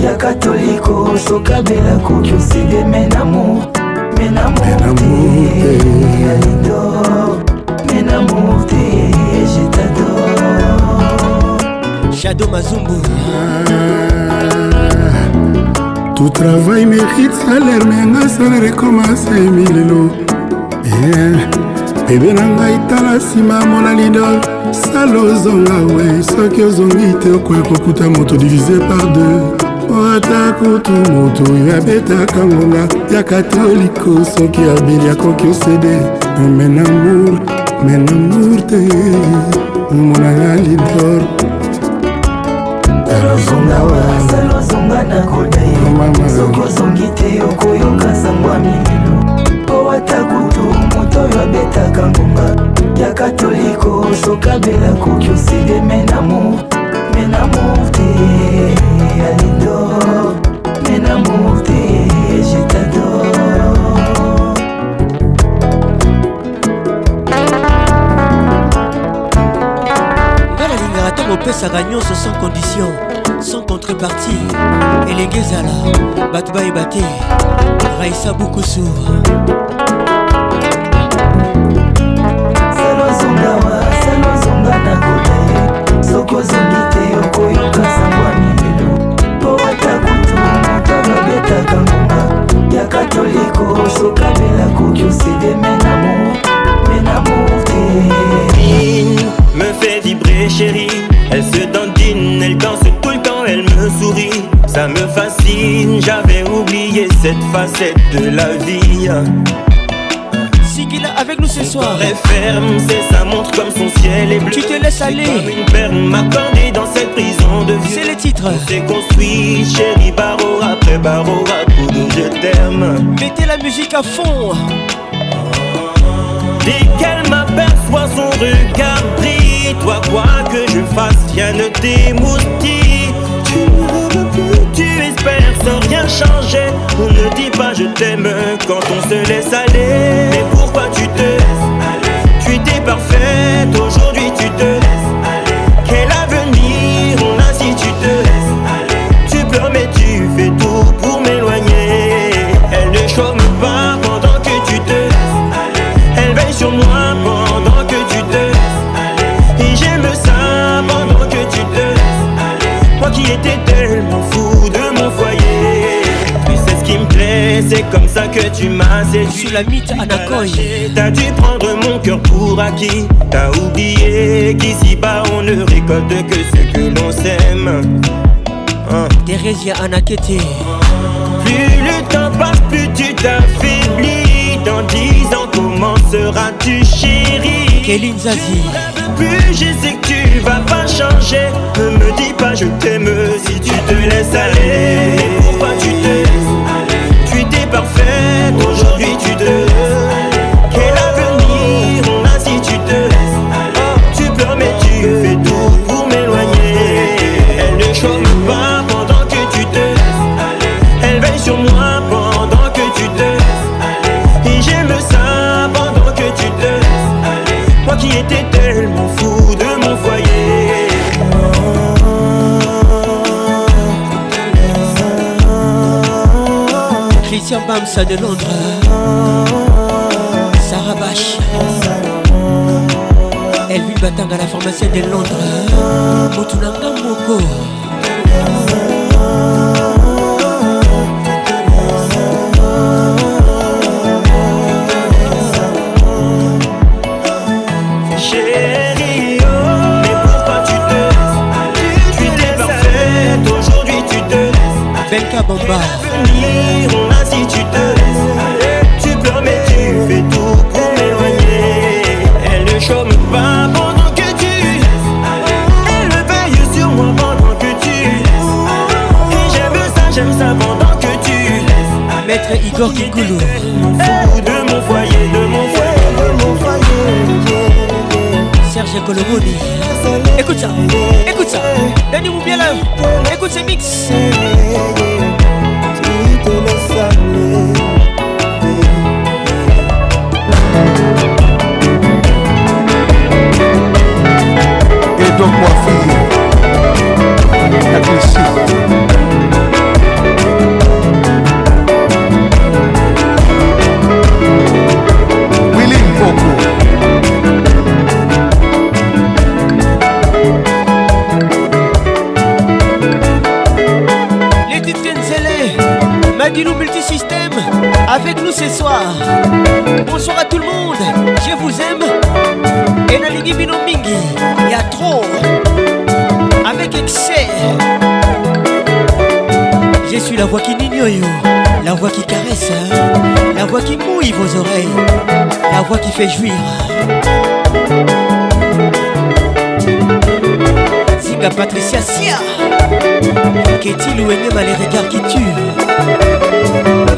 Ya katoliko sokabela koki oside menamo menamote alidor. Menamote jetador shado mazumbu ah. Tout travail mérite salaire mais nga salaire ekoma 5000 lelo bebe na ngai tala nsima mona lidol sala ozonga we soki ozongi te okoya kokuta moto divise par deux. Ata kutu moto oyo abetaka ngonga ya katoliko soki abeli akoki osede. Menamour menamour te omonanga lidor salozongawa salozonga nakoda ye. Soki ozongi te okoyoka sango ya mililo. Mpo ata kutu moto oyo abetaka ngonga. Ya katoliko sokabela koki oside menamo menamo te alido menamo te jetador ngai nalingaka ntango opesaka nyonso sans condition. Contrepartie elenge ezala bato bayeba te raisa bukusu soki ozongi te okoyoka sangwa milelo po wata kutu moto oyo abetaka ngonga ya katoliko sokabela koki oside menamour menamour te. Me fait vibrer chérie. Elle se dandine, elle danse me sourit Ça me fascine, j'avais oublié cette facette de la vie. Sigila avec nous ce soir. est ferme, c'est sa montre comme son ciel est bleu. Tu te laisses aller. Comme une perle m'accorder dans cette prison de vieux. C'est les titres On s'est construit, chérie, barreau après barreau à couteau je t'aime. Mettez la musique à fond. Dès qu'elle m'aperçoit son regard brille Toi quoi que je fasse rien ne t'émoustille Tu espères sans rien changer. On ne dit pas je t'aime quand on se laisse aller. Mais pourquoi tu te laisses aller? Tu étais parfaite, aujourd'hui tu te comme ça que tu m'as séduit. La mythe T'as dû prendre mon cœur pour acquis. T'as oublié qu'ici-bas on ne récolte que ce que l'on sème. Hein. Thérésia Anakete. Plus le temps passe, plus tu t'affaiblis. Dans dix ans, comment seras-tu chérie? Kéline Zazie Plus je sais que tu vas pas changer. Ne me dis pas je t'aime si tu te laisses aller. Mais pourquoi tu te laisses parfaite, aujourd'hui tu te Christian Bamsa de Londres. Sarah Bach Elvin Batanga la pharmacienne de Londres. Motunanga Moko oh, Maître Igor Kikoulou de mon foyer, de mon foyer, de mon foyer. Serge Colomoni. Écoute ça, écoute ça. Danny Moubiala Écoute ces mix. Et donc moi fille La Madilou Multisystème Avec nous ce soir. Bonsoir à tout le monde Je vous aime. Et Nalingi Bino Mingi Il y a trop. Avec excès. Je suis la voix qui n'ignore La voix qui caresse La voix qui mouille vos oreilles La voix qui fait jouir Zinga Patricia Sia. Ketty Louenyema les regards qui tuent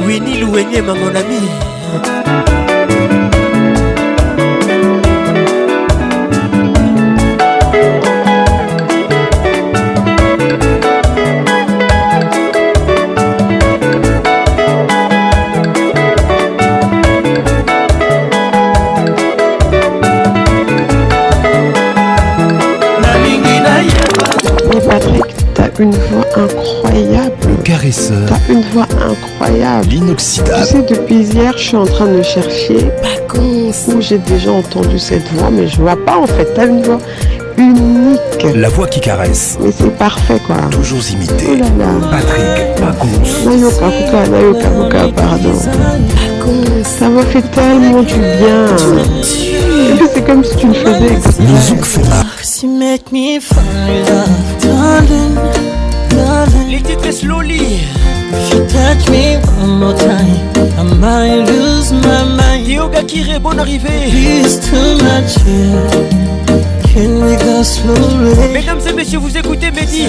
Winnie Louenyema mon ami T'as une voix incroyable. Tu l'inoxydable, sais, depuis hier, je suis en train de chercher où j'ai déjà entendu cette voix, mais je vois pas en fait. T'as une voix unique. la voix qui caresse, Mais c'est parfait quoi. toujours Oh imité. là là. Patrick Pacons, Nayoka Kuka, Nayoka Kuka, pardon. Ça m'a fait tellement du bien. C'est comme si tu le faisais. Mizouk Fema, You make me fall in love, darling, darling. Les titres slowly. If you touch me one more time, I might lose my mind. Yoga Kiré, bonne arrivée. Please too much. Can we go slowly? Mesdames et messieurs, vous écoutez Mehdi. I.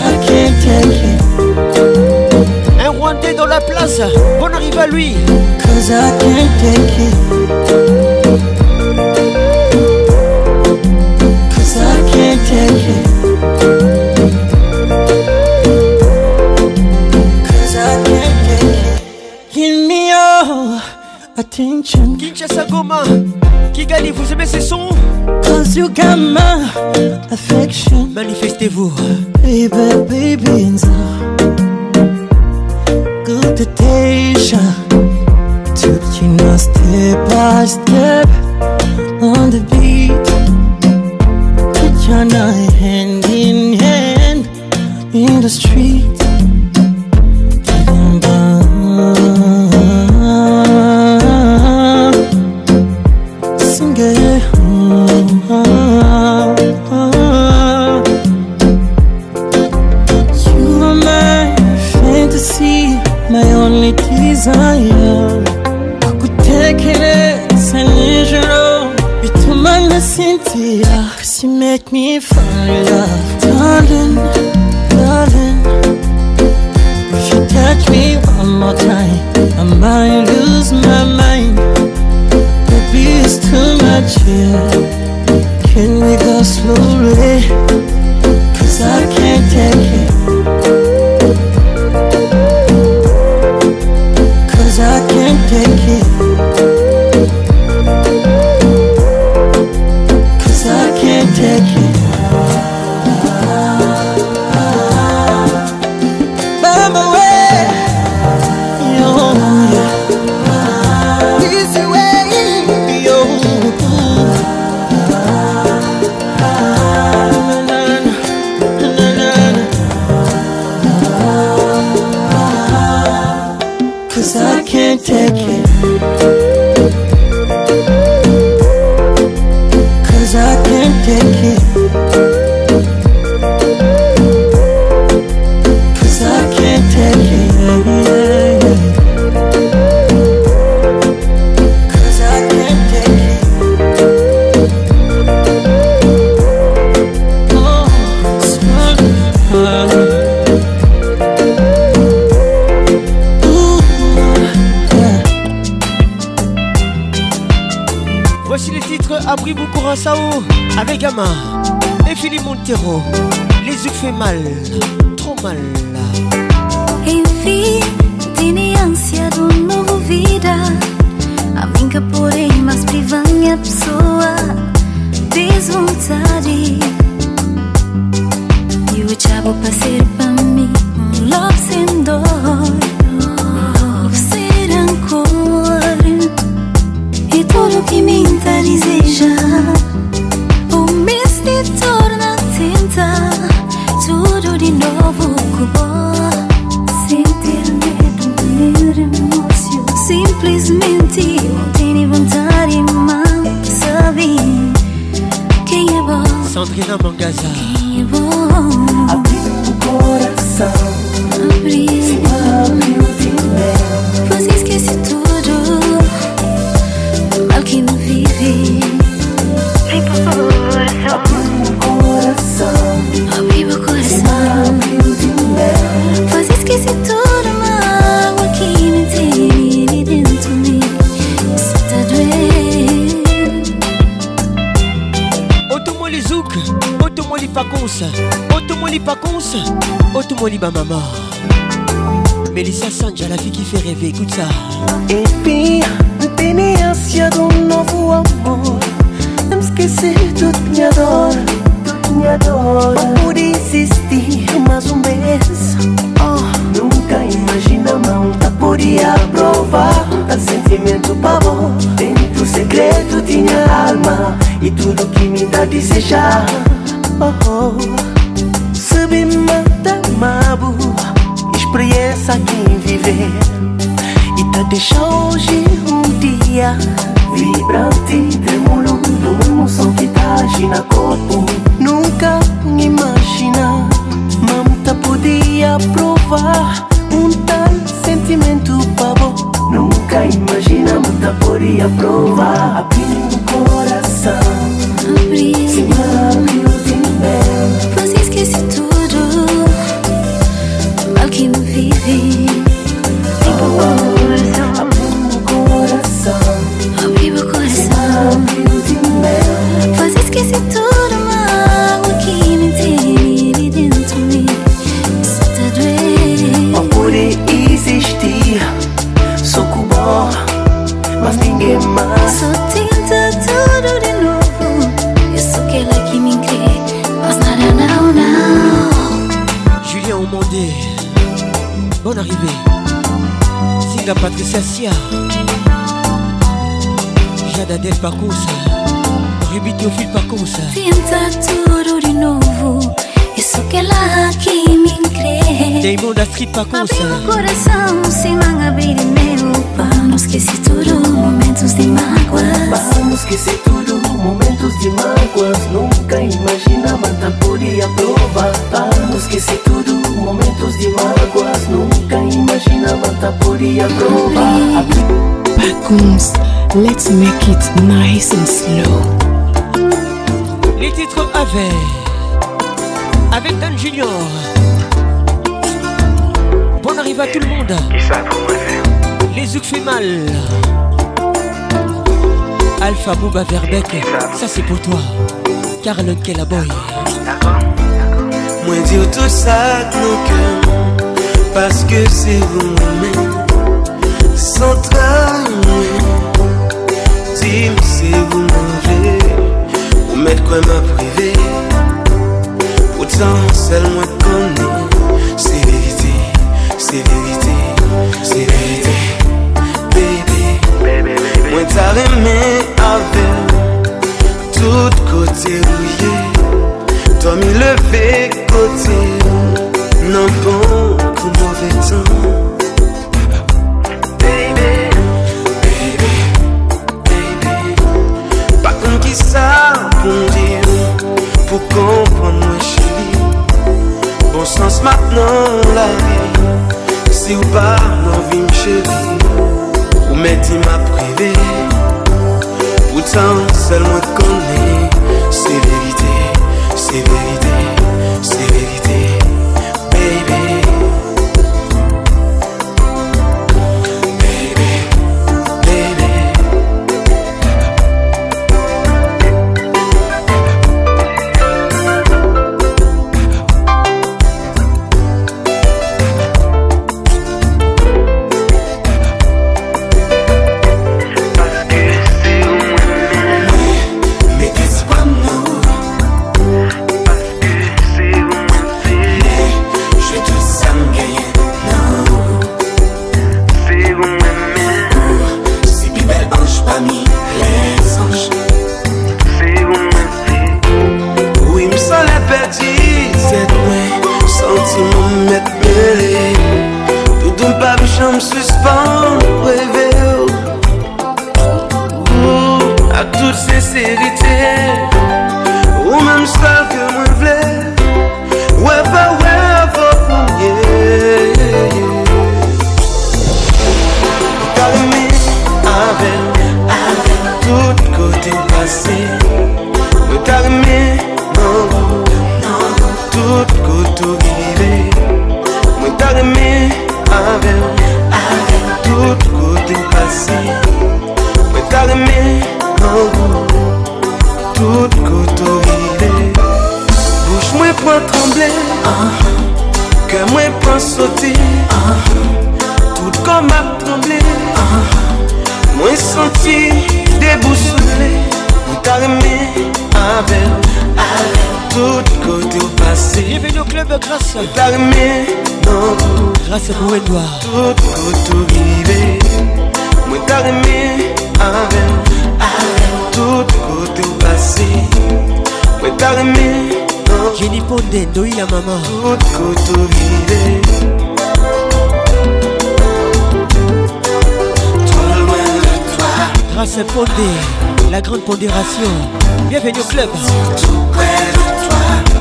Un Rwandais dans la place. Bonne arrivée à lui. Cause I can't take it. Cause I can't take it. vous aimez ces sons Cause you got my affection. Manifestez-vous. Baby, baby, e tudo que me dá desejar. Oh, oh. Se me manda experiência quem viver e tá deixa hoje um dia vibrante, tremulando num som que tá na corpo. Nunca imagina, mamuta podia provar um tal sentimento pavo. Nunca imagina, mamuta podia provar. reason. Singa Patricia Sia Jada Del Pacusa Ruby Teofil Pacusa Tenta tudo de novo. Eu sou aquela que me crê. Damon da Street Pacusa Abre meu coração sem não abrir meu Para não esquecer tudo Momentos de mágoas Para não esquecer tudo Momentos de mágoas Nunca imaginava tá podia provar Para esquecer tudo Momentos de mágoas Nunca imaginava tá podia provar Pacoons, let's make it nice and slow. Les titres avec Avec Dan Junior. Bonne arrivée à tout le monde. Les Zouk fait mal Alpha Booba Verbeck Ça c'est pour toi. Carlon Kellaboy Moi dire tout ça nos cœurs Parce que c'est vous-même Sans Dis c'est vous mauvais Ou mettre quoi m'a privé Pourtant seul moi connais C'est vérité, c'est vérité, sa reme ave Tout kote ouye. To mi leve kote Nan bon kou mouve tan. Baby, baby, baby. Pa kon ki sa pou di Pou kompon mwen chili. Bon sens matnan la vi Si ou pa nan vi mcheli Ou meti ma pri تنسى الموت كنت Pondé La grande pondération. Bienvenue au club.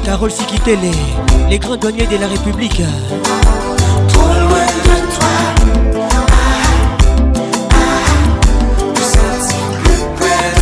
Carole Sikitele Les grands douaniers de la République. Trop loin de toi Me sentir plus près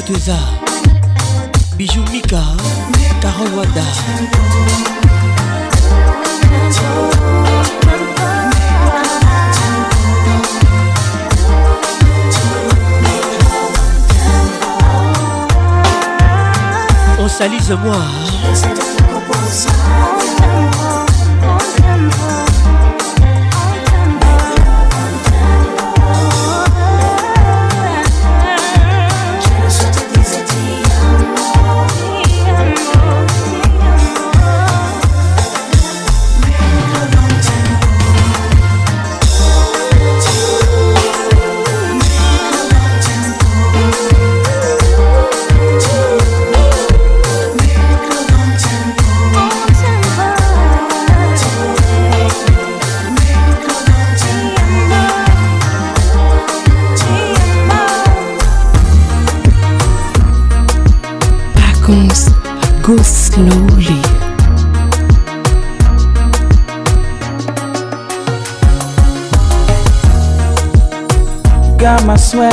que tu es.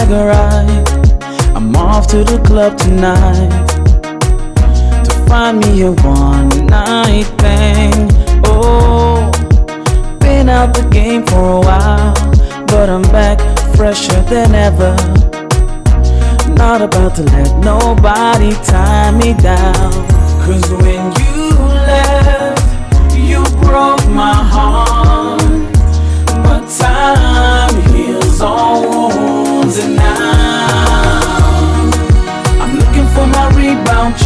Swagger right. I'm off to the club tonight to find me a one night thing. Oh, been out the game for a while, but I'm back fresher than ever. Not about to let nobody tie me down. Cause when you left, you broke my heart.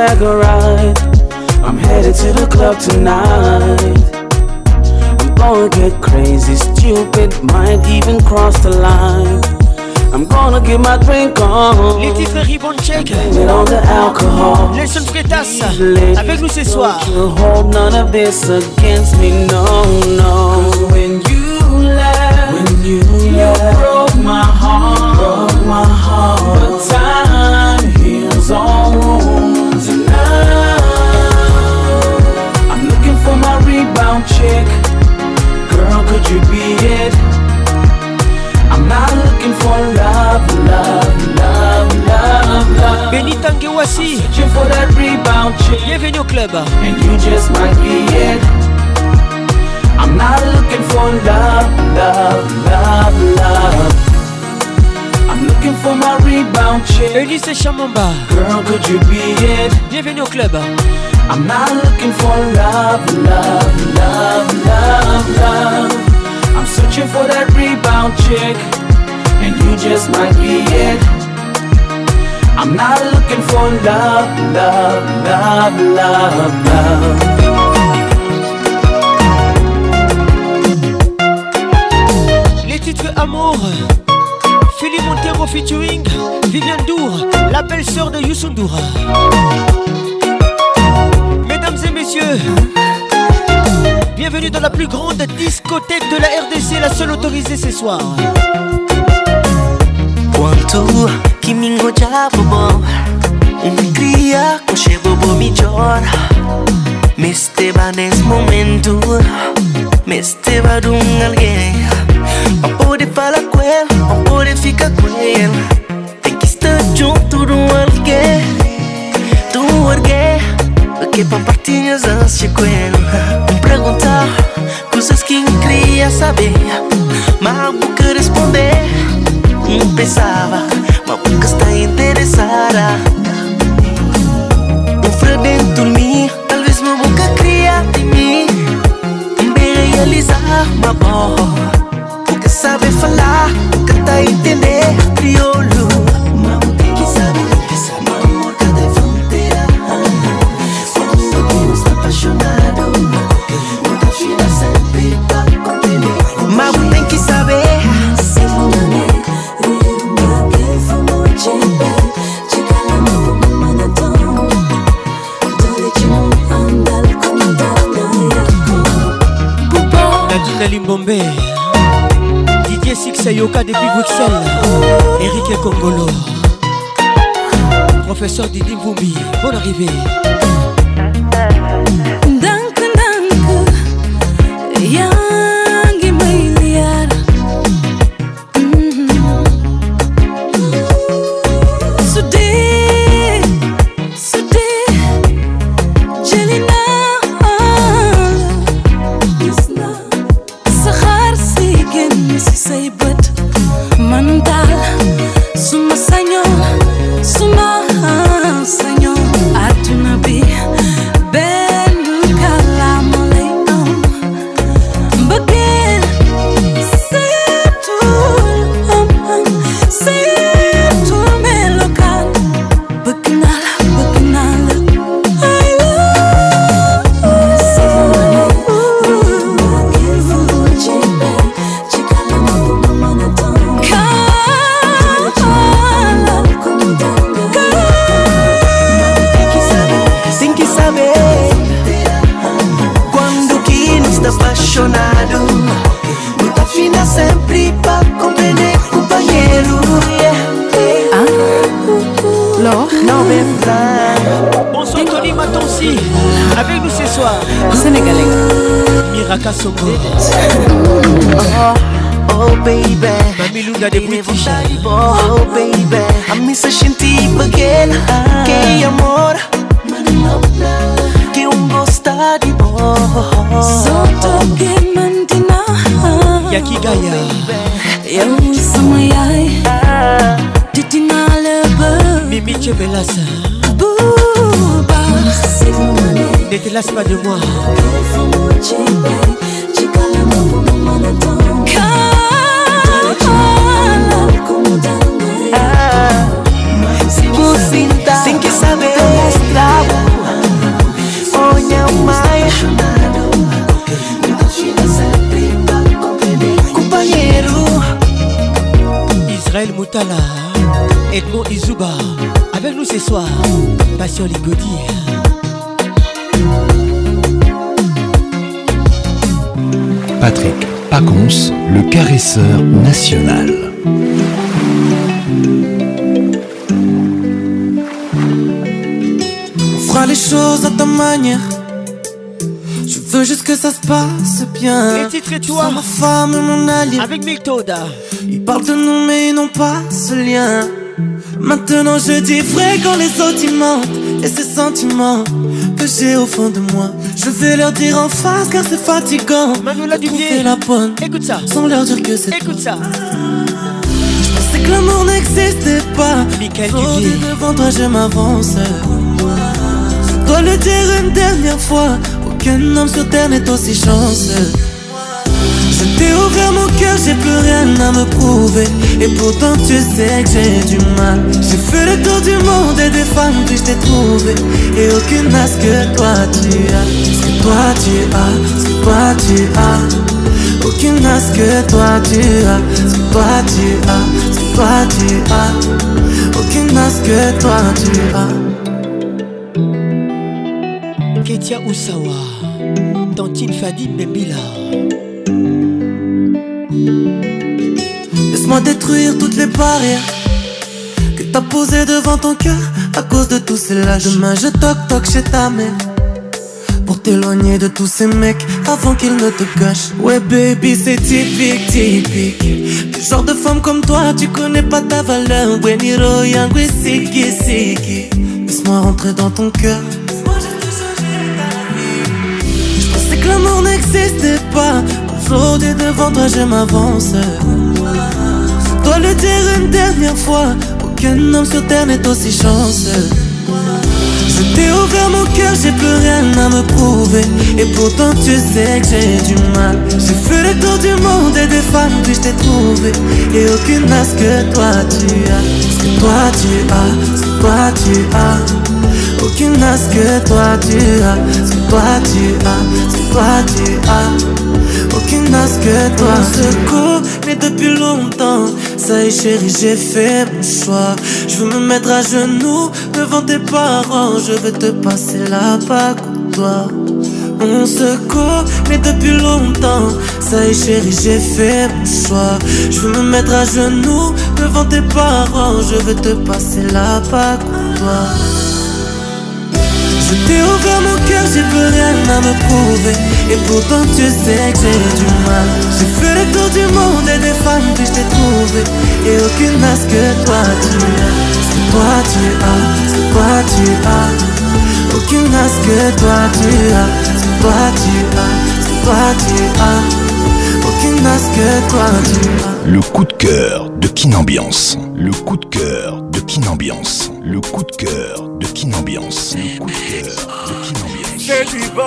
Swagger right. I'm headed to the club tonight. I'm gonna get crazy, stupid, might even cross the line. I'm gonna get my drink on. Les titres Ribbon Check. Blame it on the alcohol. Nelson Freitas. Avec nous ce soir. Hold none of this against me, no, no. 'Cause when you left, when you, left, you be it? I'm not looking for love, love, love, love, love. Benita Ngewasi. Searching for that rebound chick. Bienvenue au club. And you just might be it. I'm not looking for love, love, love, love. I'm looking for my rebound chick. Elise Chamamba. Girl, could you be it? Bienvenue au club. I'm not looking for love, love, love, love, love. I'm searching for that rebound chick, and you just might be it. I'm not looking for love, love, love, love, love. Les titres Amour. Philippe Montero featuring Viviane Dour, la belle sœur de Youssou. Mesdames et messieurs, bienvenue dans la plus grande discothèque de la RDC, la seule autorisée ce soir. Quanto que me engojava bom Um cria com chego bom melhor Me esteva nesse momento Me esteva de um alguém Pra poder falar com ele Pra poder ficar com ele Tem que estar junto de um alguém De um alguém Porque pra partilhar as ânsias com ele perguntar Coisas que queria saber Mas não quer responder não pensava, mas porque está interessada. Um frio dentro de mim, talvez meu boca cria de mim. Me realizar, mas bom, porque sabe falar, porque tá a Limbombe, Didier Sixayoka depuis Bruxelles, Eric Kongolo, professeur Didi Mvumbi, bonne arrivée. Dank, dank, yangi de moi. Israël Moutala Edmond Izuba Avec nous ce soir. Passion Ligoud Patrick Pacons, le caresseur national. On fera les choses à ta manière. Je veux juste que ça se passe bien. Les titres et toi ma femme et mon allié. Avec Miltoda. Ils parlent de nous, mais ils n'ont pas ce lien. Maintenant je dis vrai quand les autres ils mentent Et ces sentiments que j'ai au fond de moi Je vais leur dire en face car c'est fatigant Manuela Dubier la bonne Écoute ça. Sans leur dire que c'est Écoute ça. Je pensais que l'amour n'existait pas. Michael Dubier devant toi je m'avance. Dois le dire une dernière fois Aucun homme sur terre n'est aussi chanceux je t'ai ouvert mon cœur, j'ai plus rien à me prouver. Et pourtant tu sais que j'ai du mal. J'ai fait le tour du monde et des femmes puis je t'ai trouvé Et aucune n'a ce que toi tu as. Ce que toi tu as, ce que toi tu as. Aucune n'a ce que toi tu as. Ce que toi tu as, ce que toi tu as. Aucune n'a ce que toi tu as. Ketia Oussawa Tantine Fadi Mbembila Laisse-moi détruire toutes les barrières que t'as posées devant ton cœur à cause de tous ces lâches. Demain, je toc toc chez ta mère pour t'éloigner de tous ces mecs avant qu'ils ne te gâchent. Ouais, baby, c'est typique, typique. Le genre de femme comme toi, tu connais pas ta valeur. Weniro, yangwe, siki, siki. Laisse-moi rentrer dans ton cœur. Je pensais que l'amour n'existait pas. Aujourd'hui, devant toi, je m'avance. Dois le dire une dernière fois. Aucun homme sur terre n'est aussi chanceux. Je t'ai ouvert mon cœur, j'ai plus rien à me prouver. Et pourtant tu sais que j'ai du mal. J'ai fait le tour du monde et des femmes puis je t'ai trouvé Et aucune n'a ce que toi tu as. Ce que toi tu as, ce toi tu as. Aucune n'a ce que toi tu as. Ce toi tu as, toi tu as Aucune ce que toi secours Mais depuis longtemps. Ça y est chérie j'ai fait mon choix. Je veux me mettre à genoux Devant tes parents. Je veux te passer la bague toi. On se court, mais depuis longtemps. Ça y est chérie j'ai fait mon choix. Je veux me mettre à genoux Devant tes parents. Je veux te passer la bague toi je t'ai ouvert mon cœur, j'ai plus rien à me prouver. Et pourtant tu sais que j'ai du mal. J'ai fait le tour du monde et des femmes puis je t'ai trouvé Et aucune n'a ce que toi tu as Ce que toi tu as, ce que toi tu as. Aucune n'a ce que toi tu as. Ce que toi tu as, ce que toi tu as Le coup de cœur de Kinambiance. Le coup de cœur de Kinambiance. Le coup de cœur de Kinambiance. Le coup de cœur de Kinambiance. C'est du boy,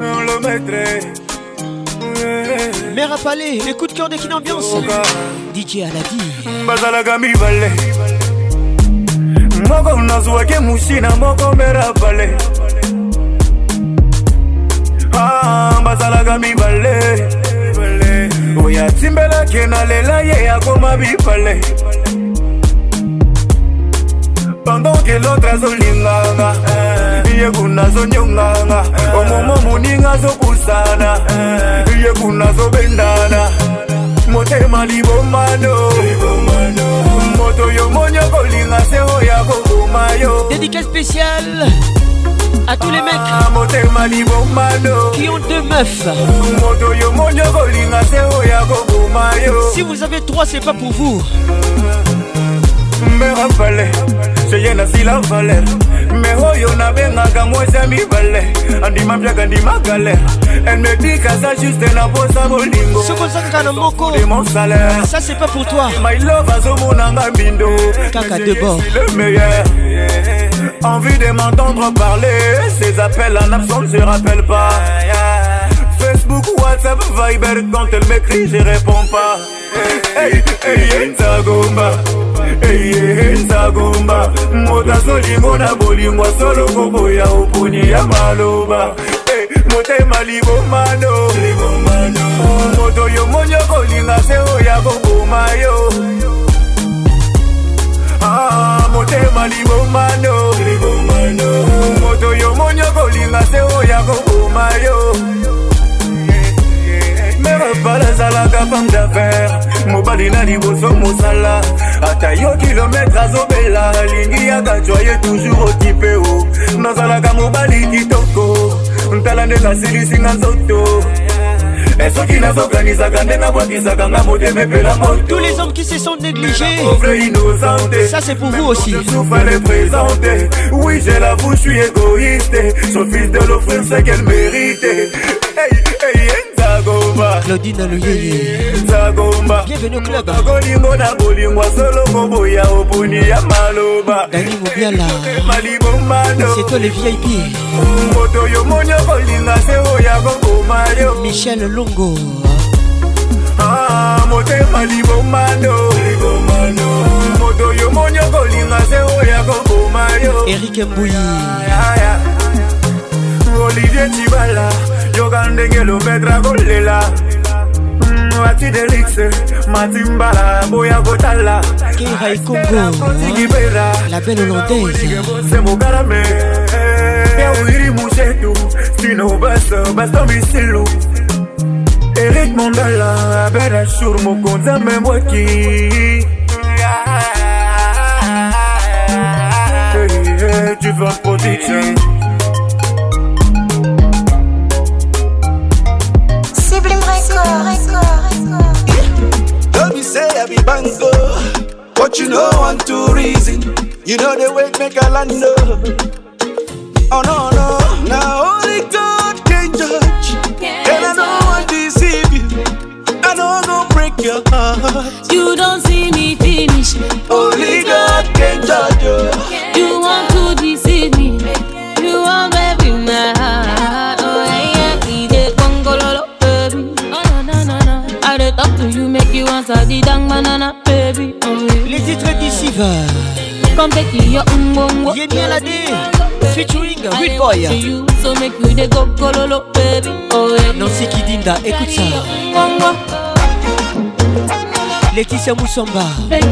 on le mettrait. Mère à palais, le coup de cœur de Kin Ambiance. DJ Aladi. bazalaka mibale moko nazwaki musina moko mera pale Ah, bazalaka mibale. Oyo atimbelaki nalela ye akoma bipale pendant que l'autre azolinganga ye kuna azonyonganga. Omomo moninga azobusana ye kuna azobendana. Motema libomano moto yo monyo kolinga se oyo akoboma yo. Dédicace spéciale à tous les mecs. Libomano qui ont deux meufs. Si vous avez trois, c'est pas pour vous. me mibale ndima galere elle me dit kaza juste na posa bolingo. Na moko mon salaire. Ça c'est pas pour toi. My love Kaka de bord. le meilleur envie de m'entendre parler ces appels en absence je rappelle pas Facebook, WhatsApp, Viber, quand elle m'écrit, je réponds pas. Hey, hey, Nzagomba. Hey, Nzagomba. Moto azolingo na bolingo solo koboya oponi ya maloba. Motema libomano. Moto yo monyo kolinga se oya koboma yo. motema libomano moto yo moni okolinga se oya koboma yo. Mepala azalaka femme d'affaire mobali na liboso mosala. Ata yo kilometre azobela. Alingi yaka jwaye toujours okipe o nazalaka mobali kitoko. Ntala ndenge asilisinga nzoto. Esoki nazokanisaka nde nabwakisaka nga motema epela moto Tous les hommes qui se sont négligés. pauvre innocente. Ça, c'est pour vous aussi. fallait présenter oui je l'avoue je suis égoïste. Son fils de l'offrir ce qu'elle mérite hey, hey, nzagomba Claudine Luyeye. nzagomba Bienvenue au club. kolingo na bolingwa solongo boya oponi ya maloba Dani Mobiala. toi le VIP. moto yo moni okolinga se oya kokoma yo Michel Longo. Ah, motema libomano moto yo moni okolinga se oya kokoma yo Eric Mbouyi. olivier cibala yoka ndenge lobetra kolela mm, mati delixe matimbala boya kotala. Kihaikongotikipela label hollandaise. Mokalame yawiri mucetu sino baso baso misilu erik mondala abera shur mokonzi amembwaki Tu veux un produit. Be say I be bango, but you know one two reason. You know the way make a land Oh no no, now only God can judge, and I know I deceive you. I know I gon' break your heart. You don't see me finish. Only God can judge you. You want Oh yeah. Les titres d'ici va. Come. Yemi Alade. Featuring dey Boy. you, so make you go gololo, baby. Oh yeah. Nancy Kidinda, écoute ça. Laetitia Moussamba.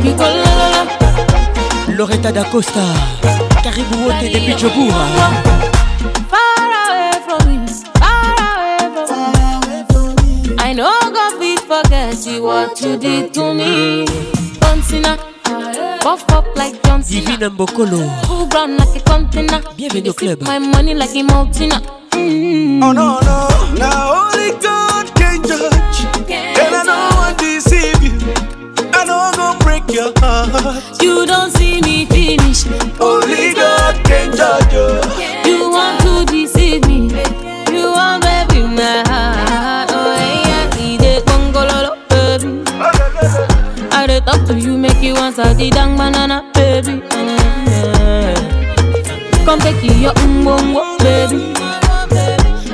You la la la. Loretta D'Acosta. Caribou Wote depuis Djobour. Far away from me, far away from me. I know God fit forget you what you did to me. Cena, puff up like John Cena. Divine Mbokolo. Full brown like a container. Bienvenue au club. My money like a mountain. Mm. Oh no no, now only God can judge, and I know I deceive you. I know I gon' break your heart. You don't see me finish. Only God can judge you. You want to deceive I dey talk to you, make you answer the dang banana, baby. Mm. Come take your umbongo, baby.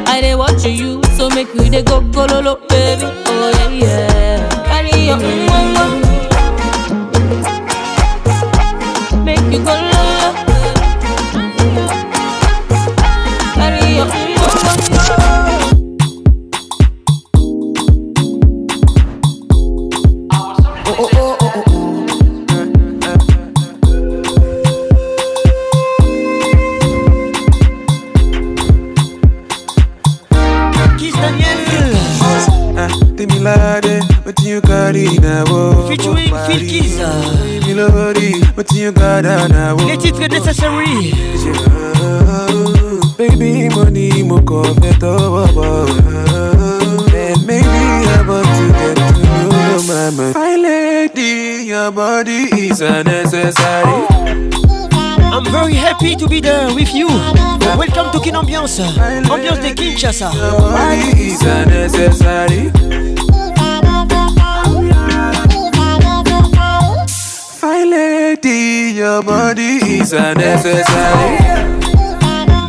I dey watch you, so make you dey go go gololo, baby. Oh yeah, yeah. Carry your umbongo. Make you go Les titres necessary. Baby, money mo tọwọ́ bọ̀. And maybe I want to get to know your mama. My lady, your body is unnecessary. I'm very happy to be there with you. Welcome to Kin Ambiance. Ambiance de Kinshasa. Your body is unnecessary. Lady, your body is unnecessary.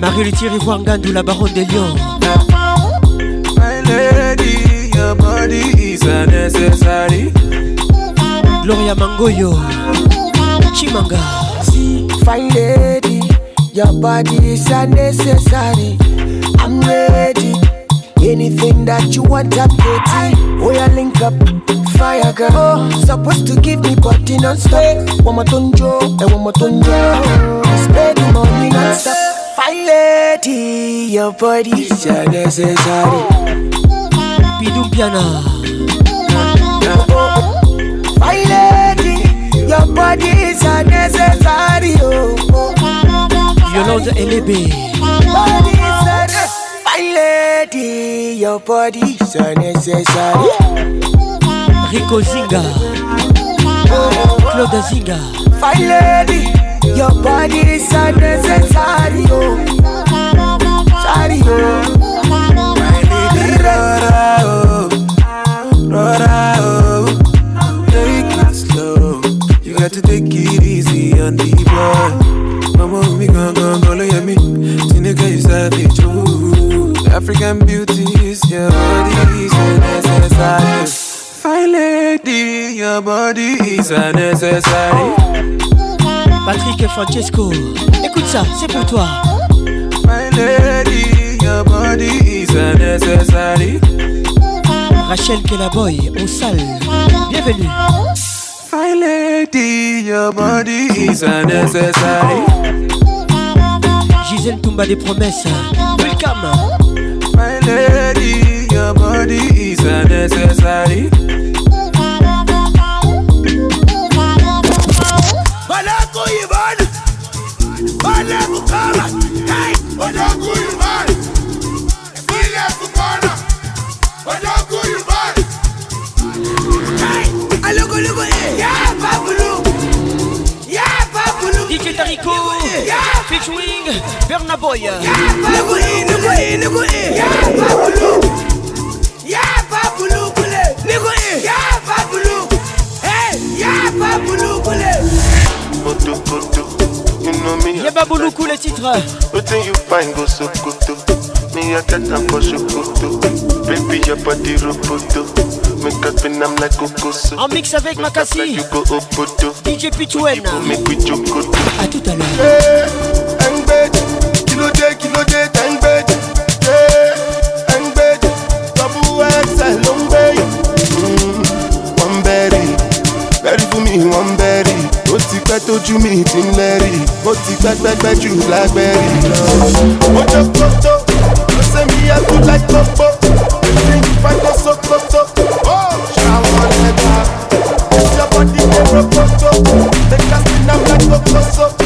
Marie-Luthier Ivoire Ngandou, la baronne des lions. My lady, your body is unnecessary. Gloria Mangoyo. Chimanga. Fine lady, your body is unnecessary. I'm ready. Anything that you want, I'm ready. Oh, yeah, link up, fire girl. Oh, supposed to give me body non-stop. One more tonjo, and one more tonjo. Spend the money non-stop. Fine lady, your body's so necessary. Bidou Piana. Fine lady, your body's so necessary. Oh. Yolande LB. Fine lady, your body's so necessary. Rico Zinga. Claude Zinga. Fine lady, your body's so necessary. Oh. Sorry, oh. Rora, oh, rora, oh. Take it slow. You got to take it easy on the boy. Mama, me gon' gon' go look at me. Tinika, you savage, ooh. African beauties, your body is a necessary. Fine lady, your body is a necessary. Patrick et Francesco. Écoute ça, c'est pour toi. My lady, your body is a necessary. Rachel Kelaboy, au salle. Bienvenue. Fine lady, your body is a necessary. Gisèle Toumba des promesses. Welcome. lady, your body is unnecessary. Hey, what are you, man? Feel like a banner. What man. DJ Tarico, featuring Berna Boy. Yeba Bouloukou le titre. Me, I. Baby, your body roboto. Make up I'm like mix avec Makassi. Like you go DJ Pituen. Make with A tout à l'heure. Hey, Kilo kilo. Hey, eh, Double X, I long bay. Mm, one berry. Berry for me, one berry. pẹ́ tójú mi ti ń pẹ́ jù lágbẹ́rì mo jẹ́ kótó say me a good like Coco Drink fight us so Coco Oh, shower never If your body get rock Make us spin up like Coco so.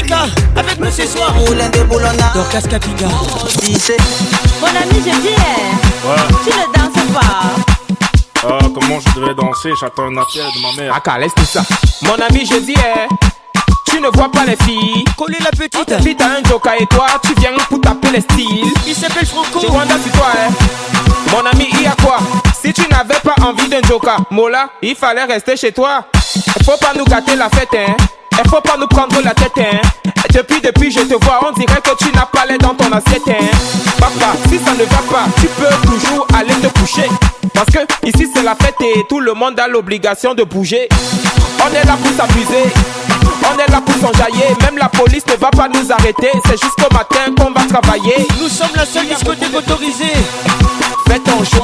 Amika Avec nous ce soir Dorcas Kapinga Mon ami, je dis, eh, Ouais. tu ne danses pas. Ah, comment je devais danser? J'attends un appel de ma mère. Aka, laisse tout ça. Mon ami, je dis, eh, tu ne vois pas les filles. Coller la petite. Filles, t'as un joker et toi, tu viens pour taper les styles. Il s'appelle Franco. Tu Rwanda, c'est toi, hein. Mon ami, il y a quoi? Si tu n'avais pas envie d'un joker, Mola, il fallait rester chez toi. Faut pas nous gâter la fête, hein. Il faut pas nous prendre la tête, hein. Depuis, depuis, je te vois, on dirait que tu n'as pas l'air dans ton assiette, hein. Papa, si ça ne va pas, tu peux toujours aller te coucher. Parce que ici c'est la fête et tout le monde a l'obligation de bouger. On est là pour s'amuser, on est là pour s'enjailler. Même la police ne va pas nous arrêter. C'est jusqu'au matin qu'on va travailler. Nous sommes la seule discothèque autorisée.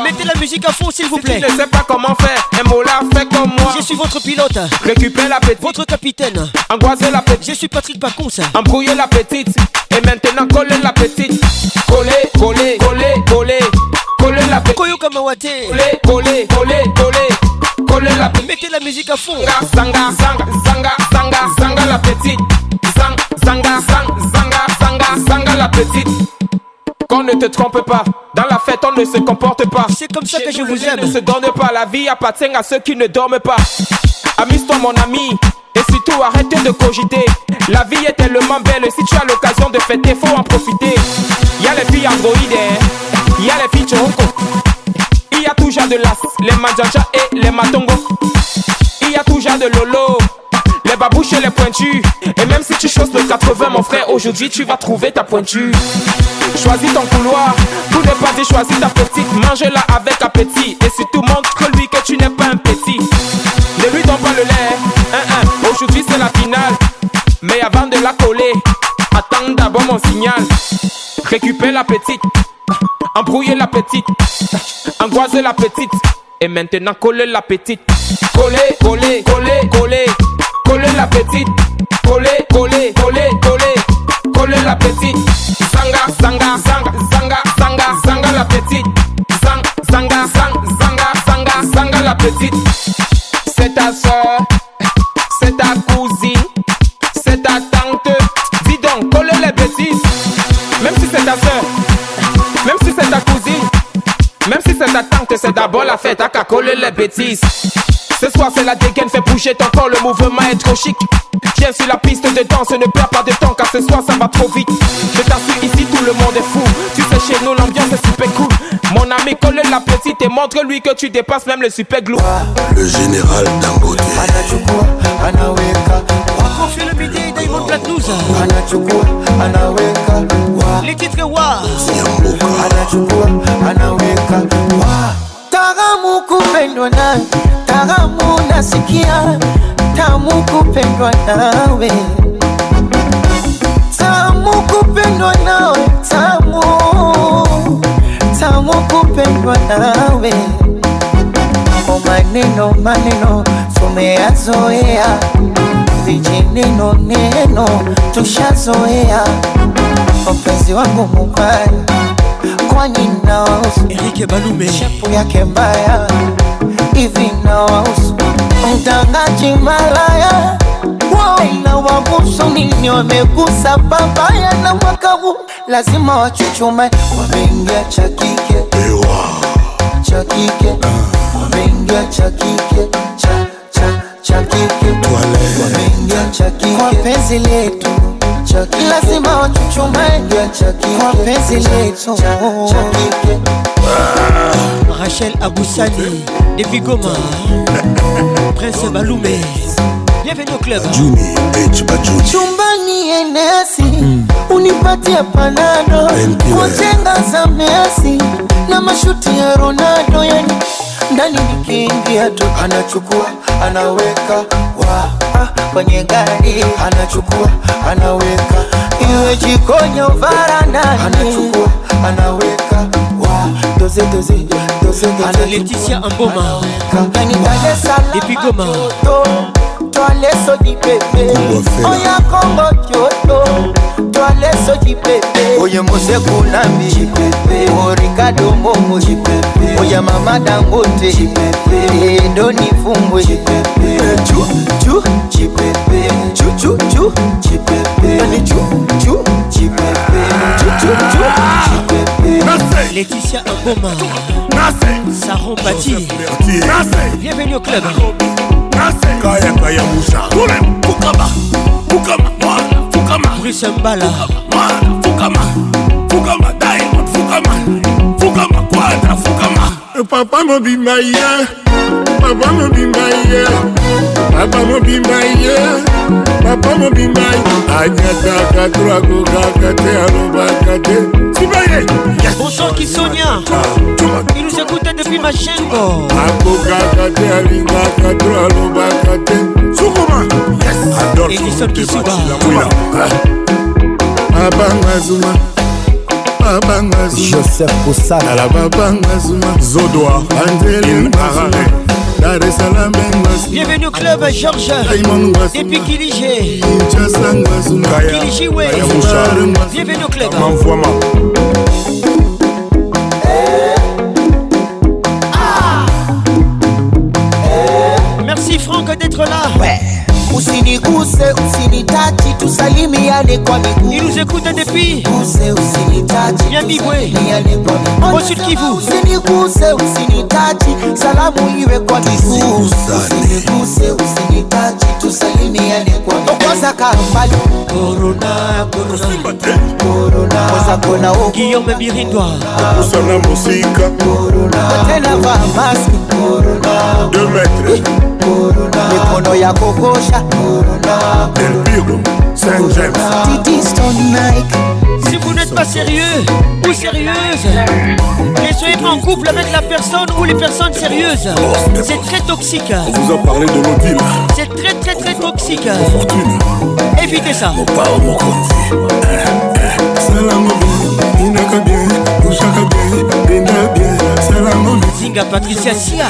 Mettez la musique à fond s'il vous plaît. Tu ne sais pas comment faire. Un mot là, fais comme moi. Je suis votre pilote. Récupère la petite. Votre capitaine. Angoisser la petite. Je suis Patrick Pacons. Embrouiller la petite. Et maintenant coller la petite. Coller, coller, coller, coller. Coller la petite. Koyo Kamawate. Coller, coller, coller, coller. Coller la petite. Mettez la musique à fond. Zanga, zanga, zanga, zanga, zanga la petite. Zang, zanga, zang, zanga, zanga, zanga la petite. Qu'on ne te trompe pas, dans la fête on ne se comporte pas. C'est comme ça que je vous aime. ne se donne pas, la vie appartient à ceux qui ne dorment pas. Amuse-toi mon ami, et surtout arrête de cogiter. La vie est tellement belle, si tu as l'occasion de fêter, faut en profiter. Y a les filles androïdes, hein. y a les filles choco, a de l'as, les manjaja et les matongo. Il y a toujours de lolo. Les babouches et les pointus. Et même si tu choses le 80, mon frère, aujourd'hui tu vas trouver ta pointure. Choisis ton couloir. Tout n'est pas dit, choisis ta petite. Mange-la avec appétit. Et surtout montre-lui que tu n'es pas un petit. Ne lui donne pas le lait. Hein, hein. Aujourd'hui c'est la finale. Mais avant de la coller, attends d'abord mon signal. Récupère la petite. Embrouiller la petite. Angoiser la petite. Et maintenant coller la petite. Coller, coller, coller, coller. Coller la petite. Coller, coller, coller, coller. Coller la petite. Zanga, zanga, zanga, zanga, zanga, zanga la petite. Zang, zanga, zang, zanga, zanga, zanga la petite. C'est ta soeur. C'est ta tante, c'est d'abord la fête. À qu'à coller les bêtises. Ce soir c'est la dégaine, fais bouger ton corps, le mouvement est trop chic. Viens sur la piste de danse, ne perds pas de temps car ce soir ça va trop vite. Je t'assure ici tout le monde est fou. Tu sais chez nous l'ambiance est super cool. Mon ami colle la petite et montre-lui que tu dépasses même le super glue. Le général Dangote. Confie le Diamond Platnouza. Titres wa. Taramu kupendwa na taramu nasikia, tamu kupendwa nawe, tamu kupendwa nawe, tamu tamu kupendwa nawe. O maneno maneno tumeyazoea, vijineno neno tushazoea, mpenzi wangu mubaya kwani nawahusu? Erike Balume. Shepu yake mbaya hivi nawahusu? Mtangaji malaya na wagusu nini wamegusa babaya na mwaka huu. Lazima wachuchume wameingia cha kike cha kike wameingia cha kike cha cha cha kike wameingia cha kike. Kwa penzi letu cha kike lazima wachuchume cha kike kwa penzi letu. Cha kike Rachel Aboussani, de Goma. Prince Balume, Bienvenue au club. Juni H Bajuni, chumbani enesi unipatie panado. Kwa chenga za Messi na mashuti ya Ronaldo, yani ndani nikiingia tu anachukua anaweka wa. ah, kwenye gari anachukua anaweka. Iwe jikoni au varandani anachukua anaweka. Doze doze doze doze. Laetitia Amboma. ndani Dar es Salaam Depuis Tuale soji bebe Oya kongo jojo Tuale soji bebe Oye Moseku Nambi O Ricardo Momo Oya Mama Dangote. Edo ni Fumbo Chu chu chipebe Chu chu chu chipebe Yani chu chu chipebe Chu chu chu chipebe Laetitia Amboma. Saron Bati. Bienvenue au club. Kaya kaya musha. Fukama. Fukama. Fukama. Bruce Mbala. Fukama. Fukama. Diamond. Fukama. Fukama. Quadra. Fukama. Papa mobimba ye. Papa mobimba ye. Papa mobimba ye. Papa mobimba. Anyataka turakokaka te alobaka te. Sibaye. Bonsoir Kissonia. Il nous écoutait depuis Machengo. akokaka te alingaka to alobaka te sukuma Kisuba. abanga zuma abanga joseph kosala babanga zuma zodoa anzele arare dar es salaam ngwasi Bienvenue au club Georges. Depuis Kiligé. kinshasa ouais. Bienvenue au club. Merci Franck d'être là. Usiniguse, usinitachi, tusalimiane kwa miguu. Il nous écoute depuis Usiniguse, usinitachi, tusalimiane kwa miguu. Au Sud Kivu. Usiniguse, usinitachi, salamu iwe kwa miguu. Usiniguse, usinitachi, tusalimiane kwaokozaka mbali kozakona okiyome birindwa osana mosika. Kotelava maske mikono ya kokosha. Titistonic Si vous n'êtes pas sérieux ou sérieuse, ne soyez pas en couple avec la personne ou les personnes sérieuses. C'est très toxique. on vous a parlé de l'odile C'est très très très toxique. Évitez ça. Zinga Patricia Sia.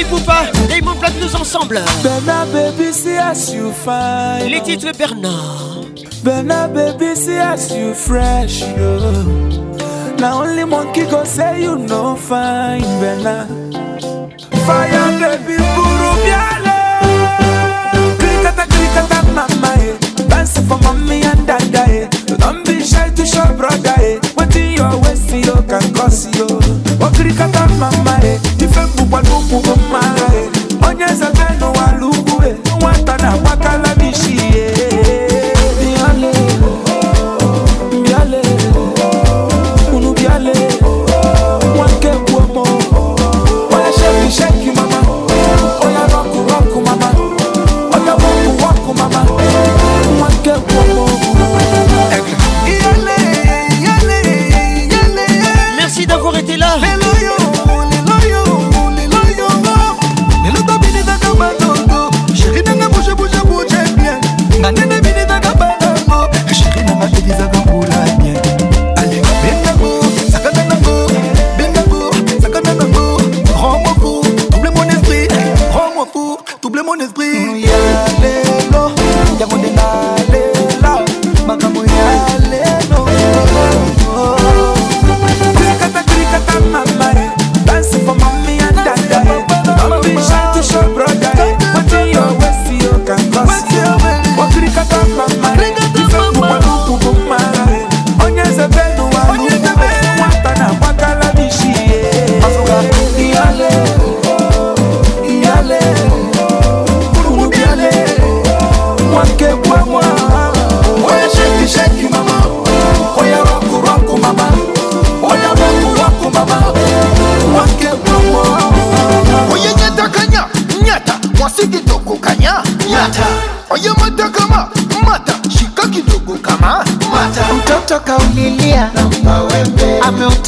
Fallait Poupa, Damon Platinum ensemble. Bernard baby see as you fine. Les titres Bernard. Bernard baby see as you fresh yo Now only monkey go say you no fine Bernard. Fire baby buru biale Krikata krikata mama eh. Dance for mommy and dada eh. Don't be shy to show brother eh Nrikata mma mma e Ife mgbukwa n'ụkwụ bụ mma e.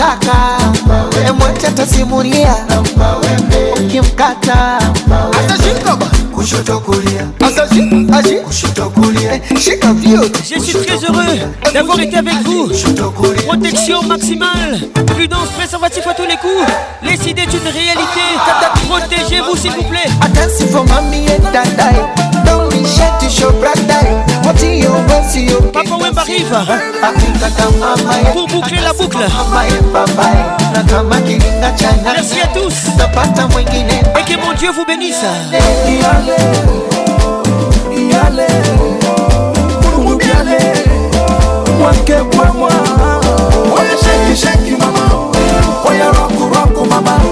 ameutaka emwete atasimulia ukimkata atashika ba. Kushoto kulia. Asashi ashi kushoto kulia. Shika vyote Je suis très heureux d'avoir été avec vous. Protection maximale, prudence, préservatif à tous les coups. Les idées d'une réalité. Protégez-vous s'il vous plaît. Dancing for mommy and dada Don't be shy to show Papa Wemba arrive. Pour boucler la boucle. Merci à tous. Et que mon Dieu vous bénisse. Shake shake mama rock rock mama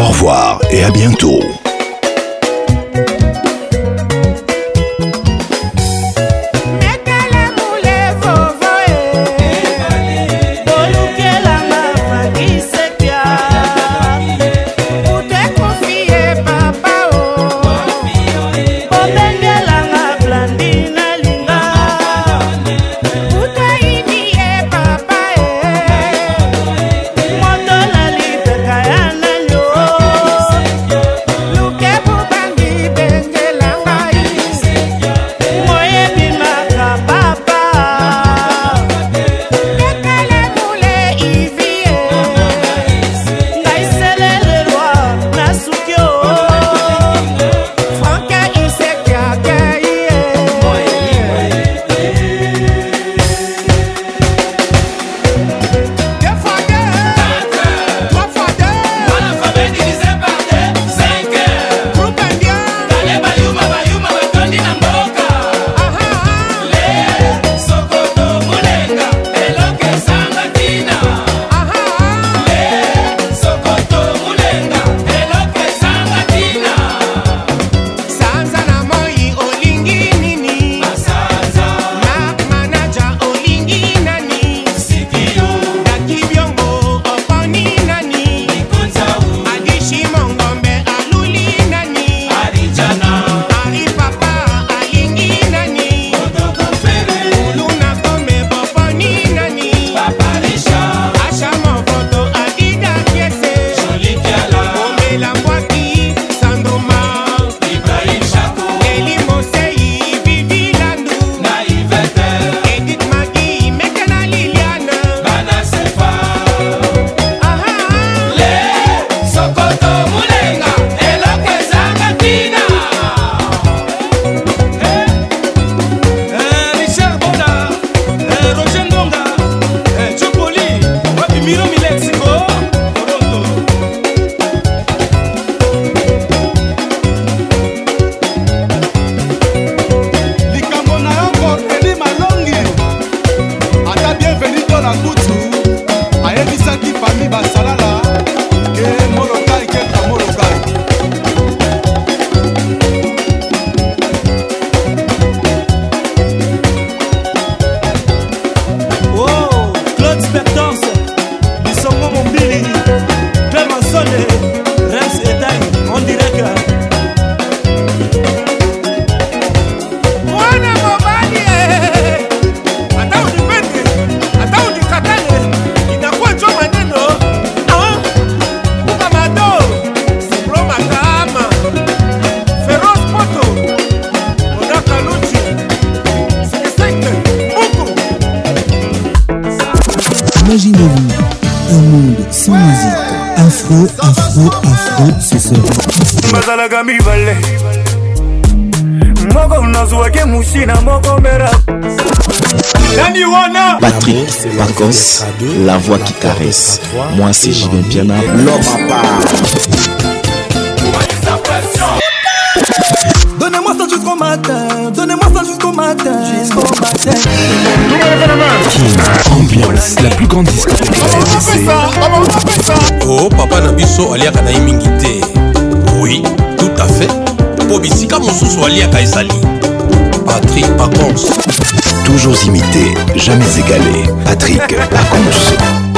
au revoir et à bientôt. caresse. Moi, c'est Julien Piana. L'homme Donnez-moi ça jusqu'au matin. Donnez-moi ça jusqu'au matin. Jusqu'au matin. Ambiance, la plus grande discothèque. Oh, papa Nabiso, aliaka na imingi te. Oui, tout à fait. Po bisika mosusu aliaka ezali. Patrick Pacons. Toujours imité, jamais égalé. Patrick Pacons.